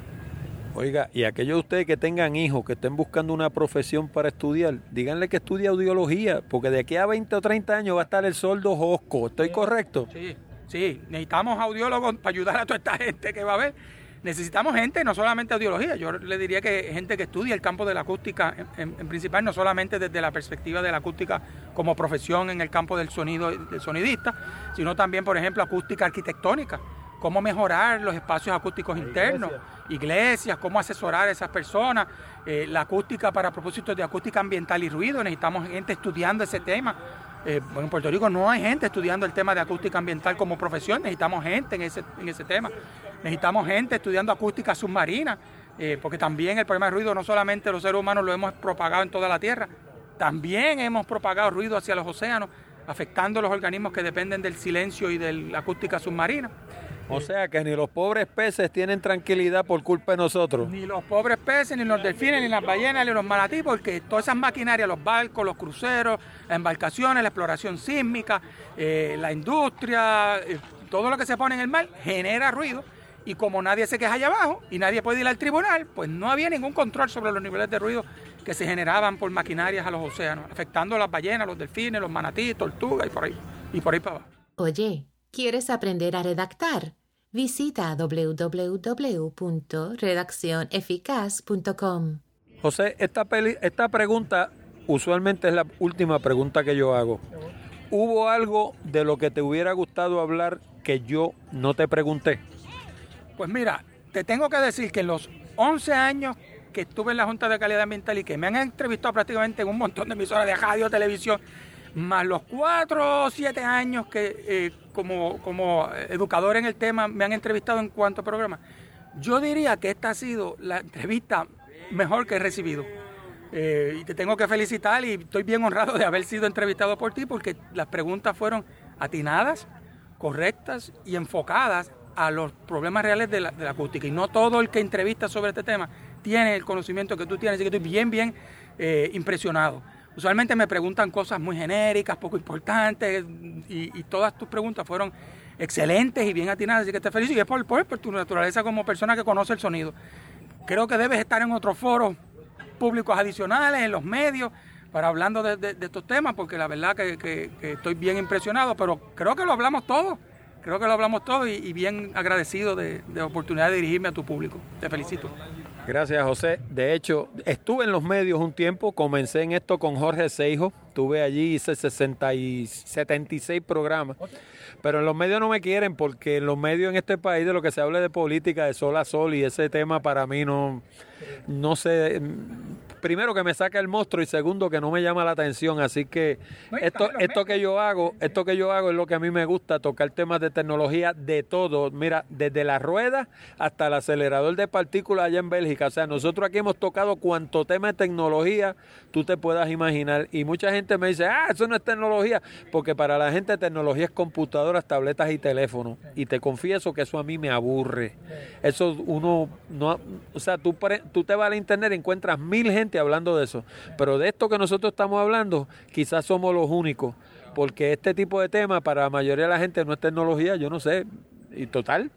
Oiga, y aquellos de ustedes que tengan hijos, que estén buscando una profesión para estudiar, díganle que estudie audiología, porque de aquí a 20 o 30 años va a estar el soldo josco. ¿Estoy correcto? Sí, sí. Necesitamos audiólogos para ayudar a toda esta gente que va a ver. Necesitamos gente, no solamente audiología, yo le diría que gente que estudie el campo de la acústica en, en, en, principal, no solamente desde la perspectiva de la acústica como profesión en el campo del sonido, del sonidista, sino también, por ejemplo, acústica arquitectónica cómo mejorar los espacios acústicos internos, iglesias, iglesias cómo asesorar a esas personas, eh, la acústica para propósitos de acústica ambiental y ruido, necesitamos gente estudiando ese tema. Eh, en Puerto Rico no hay gente estudiando el tema de acústica ambiental como profesión, necesitamos gente en ese, en ese tema. Necesitamos gente estudiando acústica submarina, eh, porque también el problema de ruido no solamente los seres humanos lo hemos propagado en toda la Tierra, también hemos propagado ruido hacia los océanos, afectando los organismos que dependen del silencio y de la acústica submarina. O sea que ni los pobres peces tienen tranquilidad por culpa de nosotros. Ni los pobres peces, ni los delfines, ni las ballenas, ni los manatí, porque todas esas maquinarias, los barcos, los cruceros, las embarcaciones, la exploración sísmica, eh, la industria, eh, todo lo que se pone en el mar genera ruido. Y como nadie se queja allá abajo y nadie puede ir al tribunal, pues no había ningún control sobre los niveles de ruido que se generaban por maquinarias a los océanos, afectando a las ballenas, los delfines, los manatí, tortugas y por ahí, y por ahí para abajo. Oye, ¿quieres aprender a redactar? Visita www.redaccioneficaz.com. José, esta, peli, esta pregunta usualmente es la última pregunta que yo hago. ¿Hubo algo de lo que te hubiera gustado hablar que yo no te pregunté? Pues mira, te tengo que decir que en los 11 años que estuve en la Junta de Calidad Ambiental y que me han entrevistado prácticamente en un montón de emisoras de radio, televisión, más los cuatro o siete años que eh, como, como educador en el tema me han entrevistado en cuanto a programas, yo diría que esta ha sido la entrevista mejor que he recibido. Eh, y te tengo que felicitar y estoy bien honrado de haber sido entrevistado por ti porque las preguntas fueron atinadas, correctas y enfocadas a los problemas reales de la, de la acústica. Y no todo el que entrevista sobre este tema tiene el conocimiento que tú tienes, así que estoy bien, bien eh, impresionado. Usualmente me preguntan cosas muy genéricas, poco importantes, y, todas tus preguntas fueron excelentes y bien atinadas, así que te felicito. Y es por, por, tu naturaleza como persona que conoce el sonido. Creo que debes estar en otros foros públicos adicionales, en los medios, para hablando de, estos temas, porque la verdad que, que, estoy bien impresionado, pero creo que lo hablamos todos. Creo que lo hablamos todos y, bien agradecido de, de la oportunidad de dirigirme a tu público. Te felicito. Gracias, José. De hecho, estuve en los medios un tiempo, comencé en esto con Jorge Seijo, estuve allí, hice 60 y 76 programas, pero en los medios no me quieren porque en los medios en este país de lo que se habla de política de sol a sol y ese tema para mí no, no sé, primero que me saca el monstruo y segundo que no me llama la atención, así que esto, esto que yo hago, esto que yo hago es lo que a mí me gusta, tocar temas de tecnología de todo, mira, desde la rueda hasta el acelerador de partículas allá en Bélgica, o sea, nosotros aquí hemos tocado cuanto tema de tecnología tú te puedas imaginar. Y mucha gente me dice, ah, eso no es tecnología, porque para la gente tecnología es computadoras, tabletas y teléfonos, y te confieso que eso a mí me aburre, eso uno, no, o sea, tú, tú te vas al internet y encuentras mil gente hablando de eso. Pero de esto que nosotros estamos hablando, quizás somos los únicos. Porque este tipo de temas para la mayoría de la gente no es tecnología, yo no sé. Y total,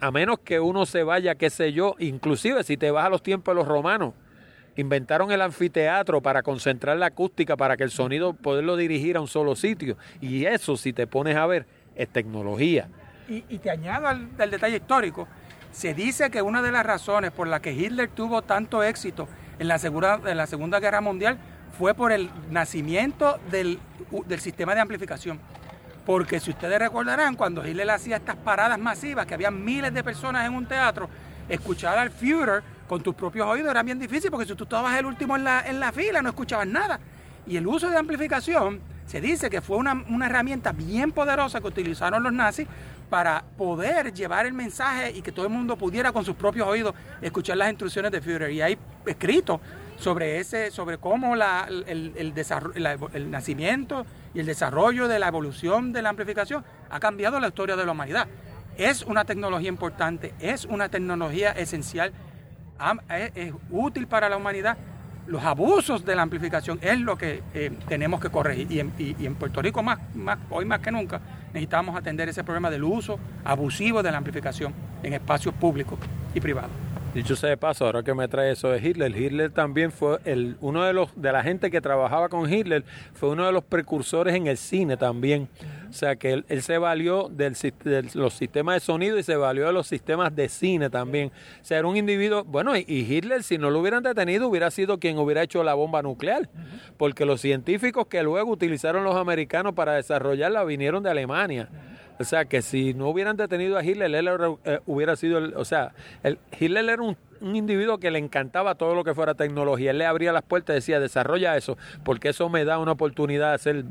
a menos que uno se vaya, qué sé yo, inclusive si te vas a los tiempos de los romanos, Inventaron el anfiteatro para concentrar la acústica, para que el sonido poderlo dirigir a un solo sitio. Y eso, si te pones a ver, es tecnología. Y, y te añado al, al detalle histórico. Se dice que una de las razones por la que Hitler tuvo tanto éxito en la, Segunda Guerra Mundial fue por el nacimiento del, del sistema de amplificación. Porque si ustedes recordarán, cuando Hitler hacía estas paradas masivas, que había miles de personas en un teatro, escuchar al Führer con tus propios oídos era bien difícil, porque si tú estabas el último en la, en la fila no escuchabas nada. Y el uso de amplificación se dice que fue una, una herramienta bien poderosa que utilizaron los nazis para poder llevar el mensaje y que todo el mundo pudiera con sus propios oídos escuchar las instrucciones de Führer. Y hay escrito sobre ese, sobre cómo la, el, el, el, nacimiento y el desarrollo de la evolución de la amplificación ha cambiado la historia de la humanidad. Es una tecnología importante, es una tecnología esencial, es, es útil para la humanidad. Los abusos de la amplificación es lo que eh, tenemos que corregir. Y en, y, y en Puerto Rico, más, más, hoy más que nunca, necesitamos atender ese problema del uso abusivo de la amplificación en espacios públicos y privados. Dicho sea de paso, ahora que me trae eso de Hitler, Hitler también fue el, uno de los de la gente que trabajaba con Hitler, fue uno de los precursores en el cine también. O sea que él, se valió del, de los sistemas de sonido y se valió de los sistemas de cine también. O sea, era un individuo, bueno, y Hitler si no lo hubieran detenido hubiera sido quien hubiera hecho la bomba nuclear, porque los científicos que luego utilizaron los americanos para desarrollarla vinieron de Alemania. O sea, que si no hubieran detenido a Hitler, él eh, hubiera sido, el, o sea, el, Hitler era un, un, individuo que le encantaba todo lo que fuera tecnología. Él le abría las puertas y decía, desarrolla eso, porque eso me da una oportunidad de hacer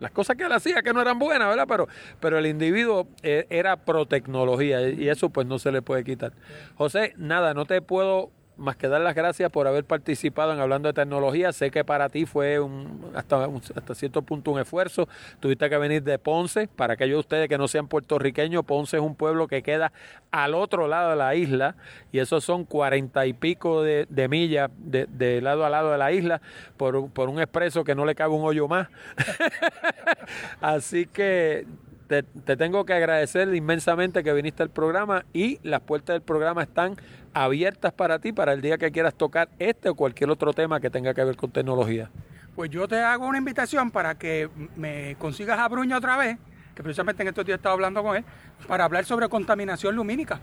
las cosas que él hacía que no eran buenas, ¿verdad? Pero, pero el individuo eh, era pro tecnología y eso pues no se le puede quitar. José, nada, no te puedo más que dar las gracias por haber participado en Hablando de Tecnología. Sé que para ti fue un, hasta, hasta cierto punto un esfuerzo. Tuviste que venir de Ponce. Para aquellos de ustedes que no sean puertorriqueños, Ponce es un pueblo que queda al otro lado de la isla y esos son cuarenta y pico de, de millas de, de, lado a lado de la isla por, por un expreso que no le cabe un hoyo más. Así que te, te, tengo que agradecer inmensamente que viniste al programa y las puertas del programa están abiertas para ti para el día que quieras tocar este o cualquier otro tema que tenga que ver con tecnología. Pues yo te hago una invitación para que me consigas a Bruña otra vez, que precisamente en estos días estaba hablando con él, para hablar sobre contaminación lumínica,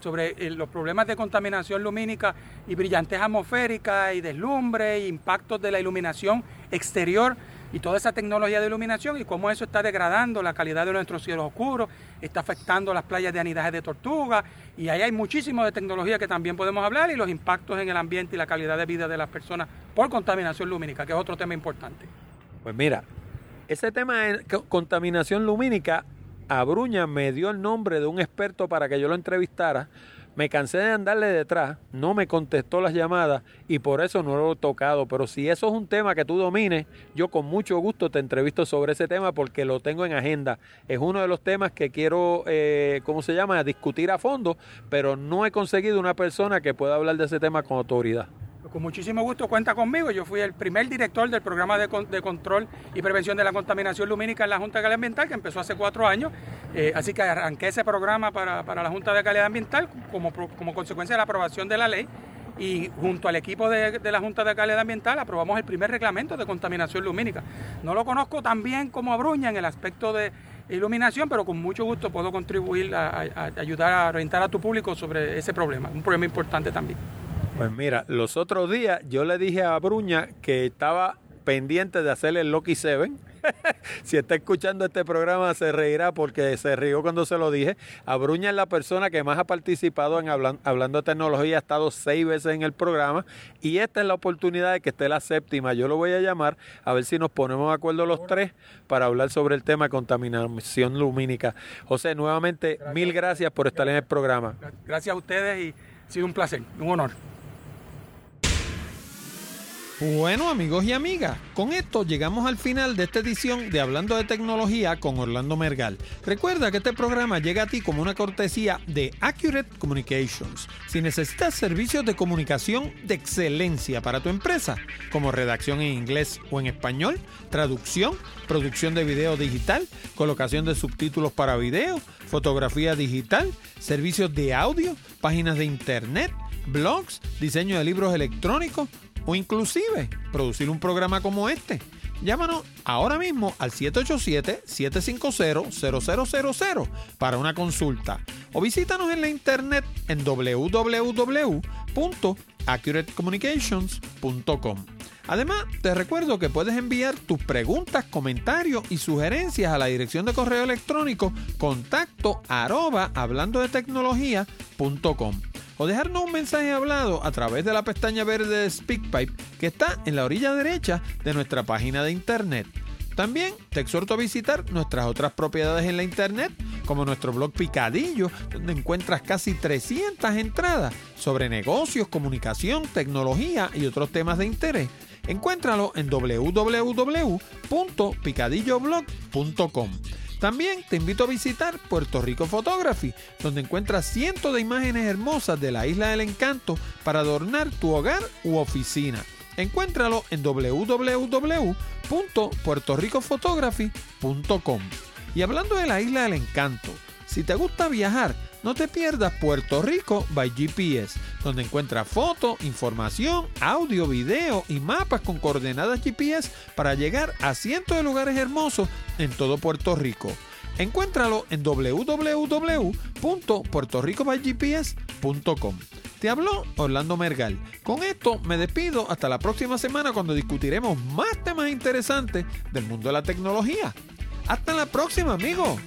sobre eh, los problemas de contaminación lumínica y brillantez atmosférica y deslumbre y impactos de la iluminación exterior y toda esa tecnología de iluminación y cómo eso está degradando la calidad de nuestros cielos oscuros, está afectando las playas de anidaje de tortuga y ahí hay muchísimo de tecnología que también podemos hablar y los impactos en el ambiente y la calidad de vida de las personas por contaminación lumínica, que es otro tema importante. Pues mira, ese tema de contaminación lumínica, Abruña me dio el nombre de un experto para que yo lo entrevistara. Me cansé de andarle detrás, no me contestó las llamadas y por eso no lo he tocado. Pero si eso es un tema que tú domines, yo con mucho gusto te entrevisto sobre ese tema porque lo tengo en agenda. Es uno de los temas que quiero, eh, ¿cómo se llama?, discutir a fondo, pero no he conseguido una persona que pueda hablar de ese tema con autoridad. Con muchísimo gusto cuenta conmigo. Yo fui el primer director del programa de, control y prevención de la contaminación lumínica en la Junta de Calidad Ambiental, que empezó hace cuatro años. Eh, así que arranqué ese programa para, para, la Junta de Calidad Ambiental como, como consecuencia de la aprobación de la ley. Y junto al equipo de, de, la Junta de Calidad Ambiental aprobamos el primer reglamento de contaminación lumínica. No lo conozco tan bien como Abruña en el aspecto de iluminación, pero con mucho gusto puedo contribuir a ayudar a orientar a tu público sobre ese problema, un problema importante también. Pues mira, los otros días yo le dije a Bruña que estaba pendiente de hacerle el Loki Seven. si está escuchando este programa se reirá porque se rió cuando se lo dije. A Bruña es la persona que más ha participado en hablan, hablando de tecnología, ha estado seis veces en el programa y esta es la oportunidad de que esté la séptima. Yo lo voy a llamar a ver si nos ponemos de acuerdo los tres para hablar sobre el tema de contaminación lumínica. José, nuevamente gracias. mil gracias por estar en el programa. Gracias a ustedes y ha sido un placer, un honor. Bueno amigos y amigas, con esto llegamos al final de esta edición de Hablando de Tecnología con Orlando Mergal. Recuerda que este programa llega a ti como una cortesía de Accurate Communications. Si necesitas servicios de comunicación de excelencia para tu empresa, como redacción en inglés o en español, traducción, producción de video digital, colocación de subtítulos para video, fotografía digital, servicios de audio, páginas de internet, blogs, diseño de libros electrónicos, o inclusive producir un programa como este. Llámanos ahora mismo al 787-750-0000 para una consulta o visítanos en la internet en www.accuratecommunications.com. Además, te recuerdo que puedes enviar tus preguntas, comentarios y sugerencias a la dirección de correo electrónico contacto arroba hablando de tecnología.com o dejarnos un mensaje hablado a través de la pestaña verde de SpeakPipe que está en la orilla derecha de nuestra página de internet. También te exhorto a visitar nuestras otras propiedades en la internet, como nuestro blog Picadillo, donde encuentras casi 300 entradas sobre negocios, comunicación, tecnología y otros temas de interés. Encuéntralo en www.picadilloblog.com. También te invito a visitar Puerto Rico Photography, donde encuentras cientos de imágenes hermosas de la Isla del Encanto para adornar tu hogar u oficina. Encuéntralo en www.puertoricophotography.com. Y hablando de la Isla del Encanto, si te gusta viajar, no te pierdas Puerto Rico by GPS, donde encuentras fotos, información, audio, video y mapas con coordenadas GPS para llegar a cientos de lugares hermosos en todo Puerto Rico. Encuéntralo en www.puertoricobygps.com. Te habló Orlando Mergal. Con esto me despido hasta la próxima semana cuando discutiremos más temas interesantes del mundo de la tecnología. Hasta la próxima, amigos.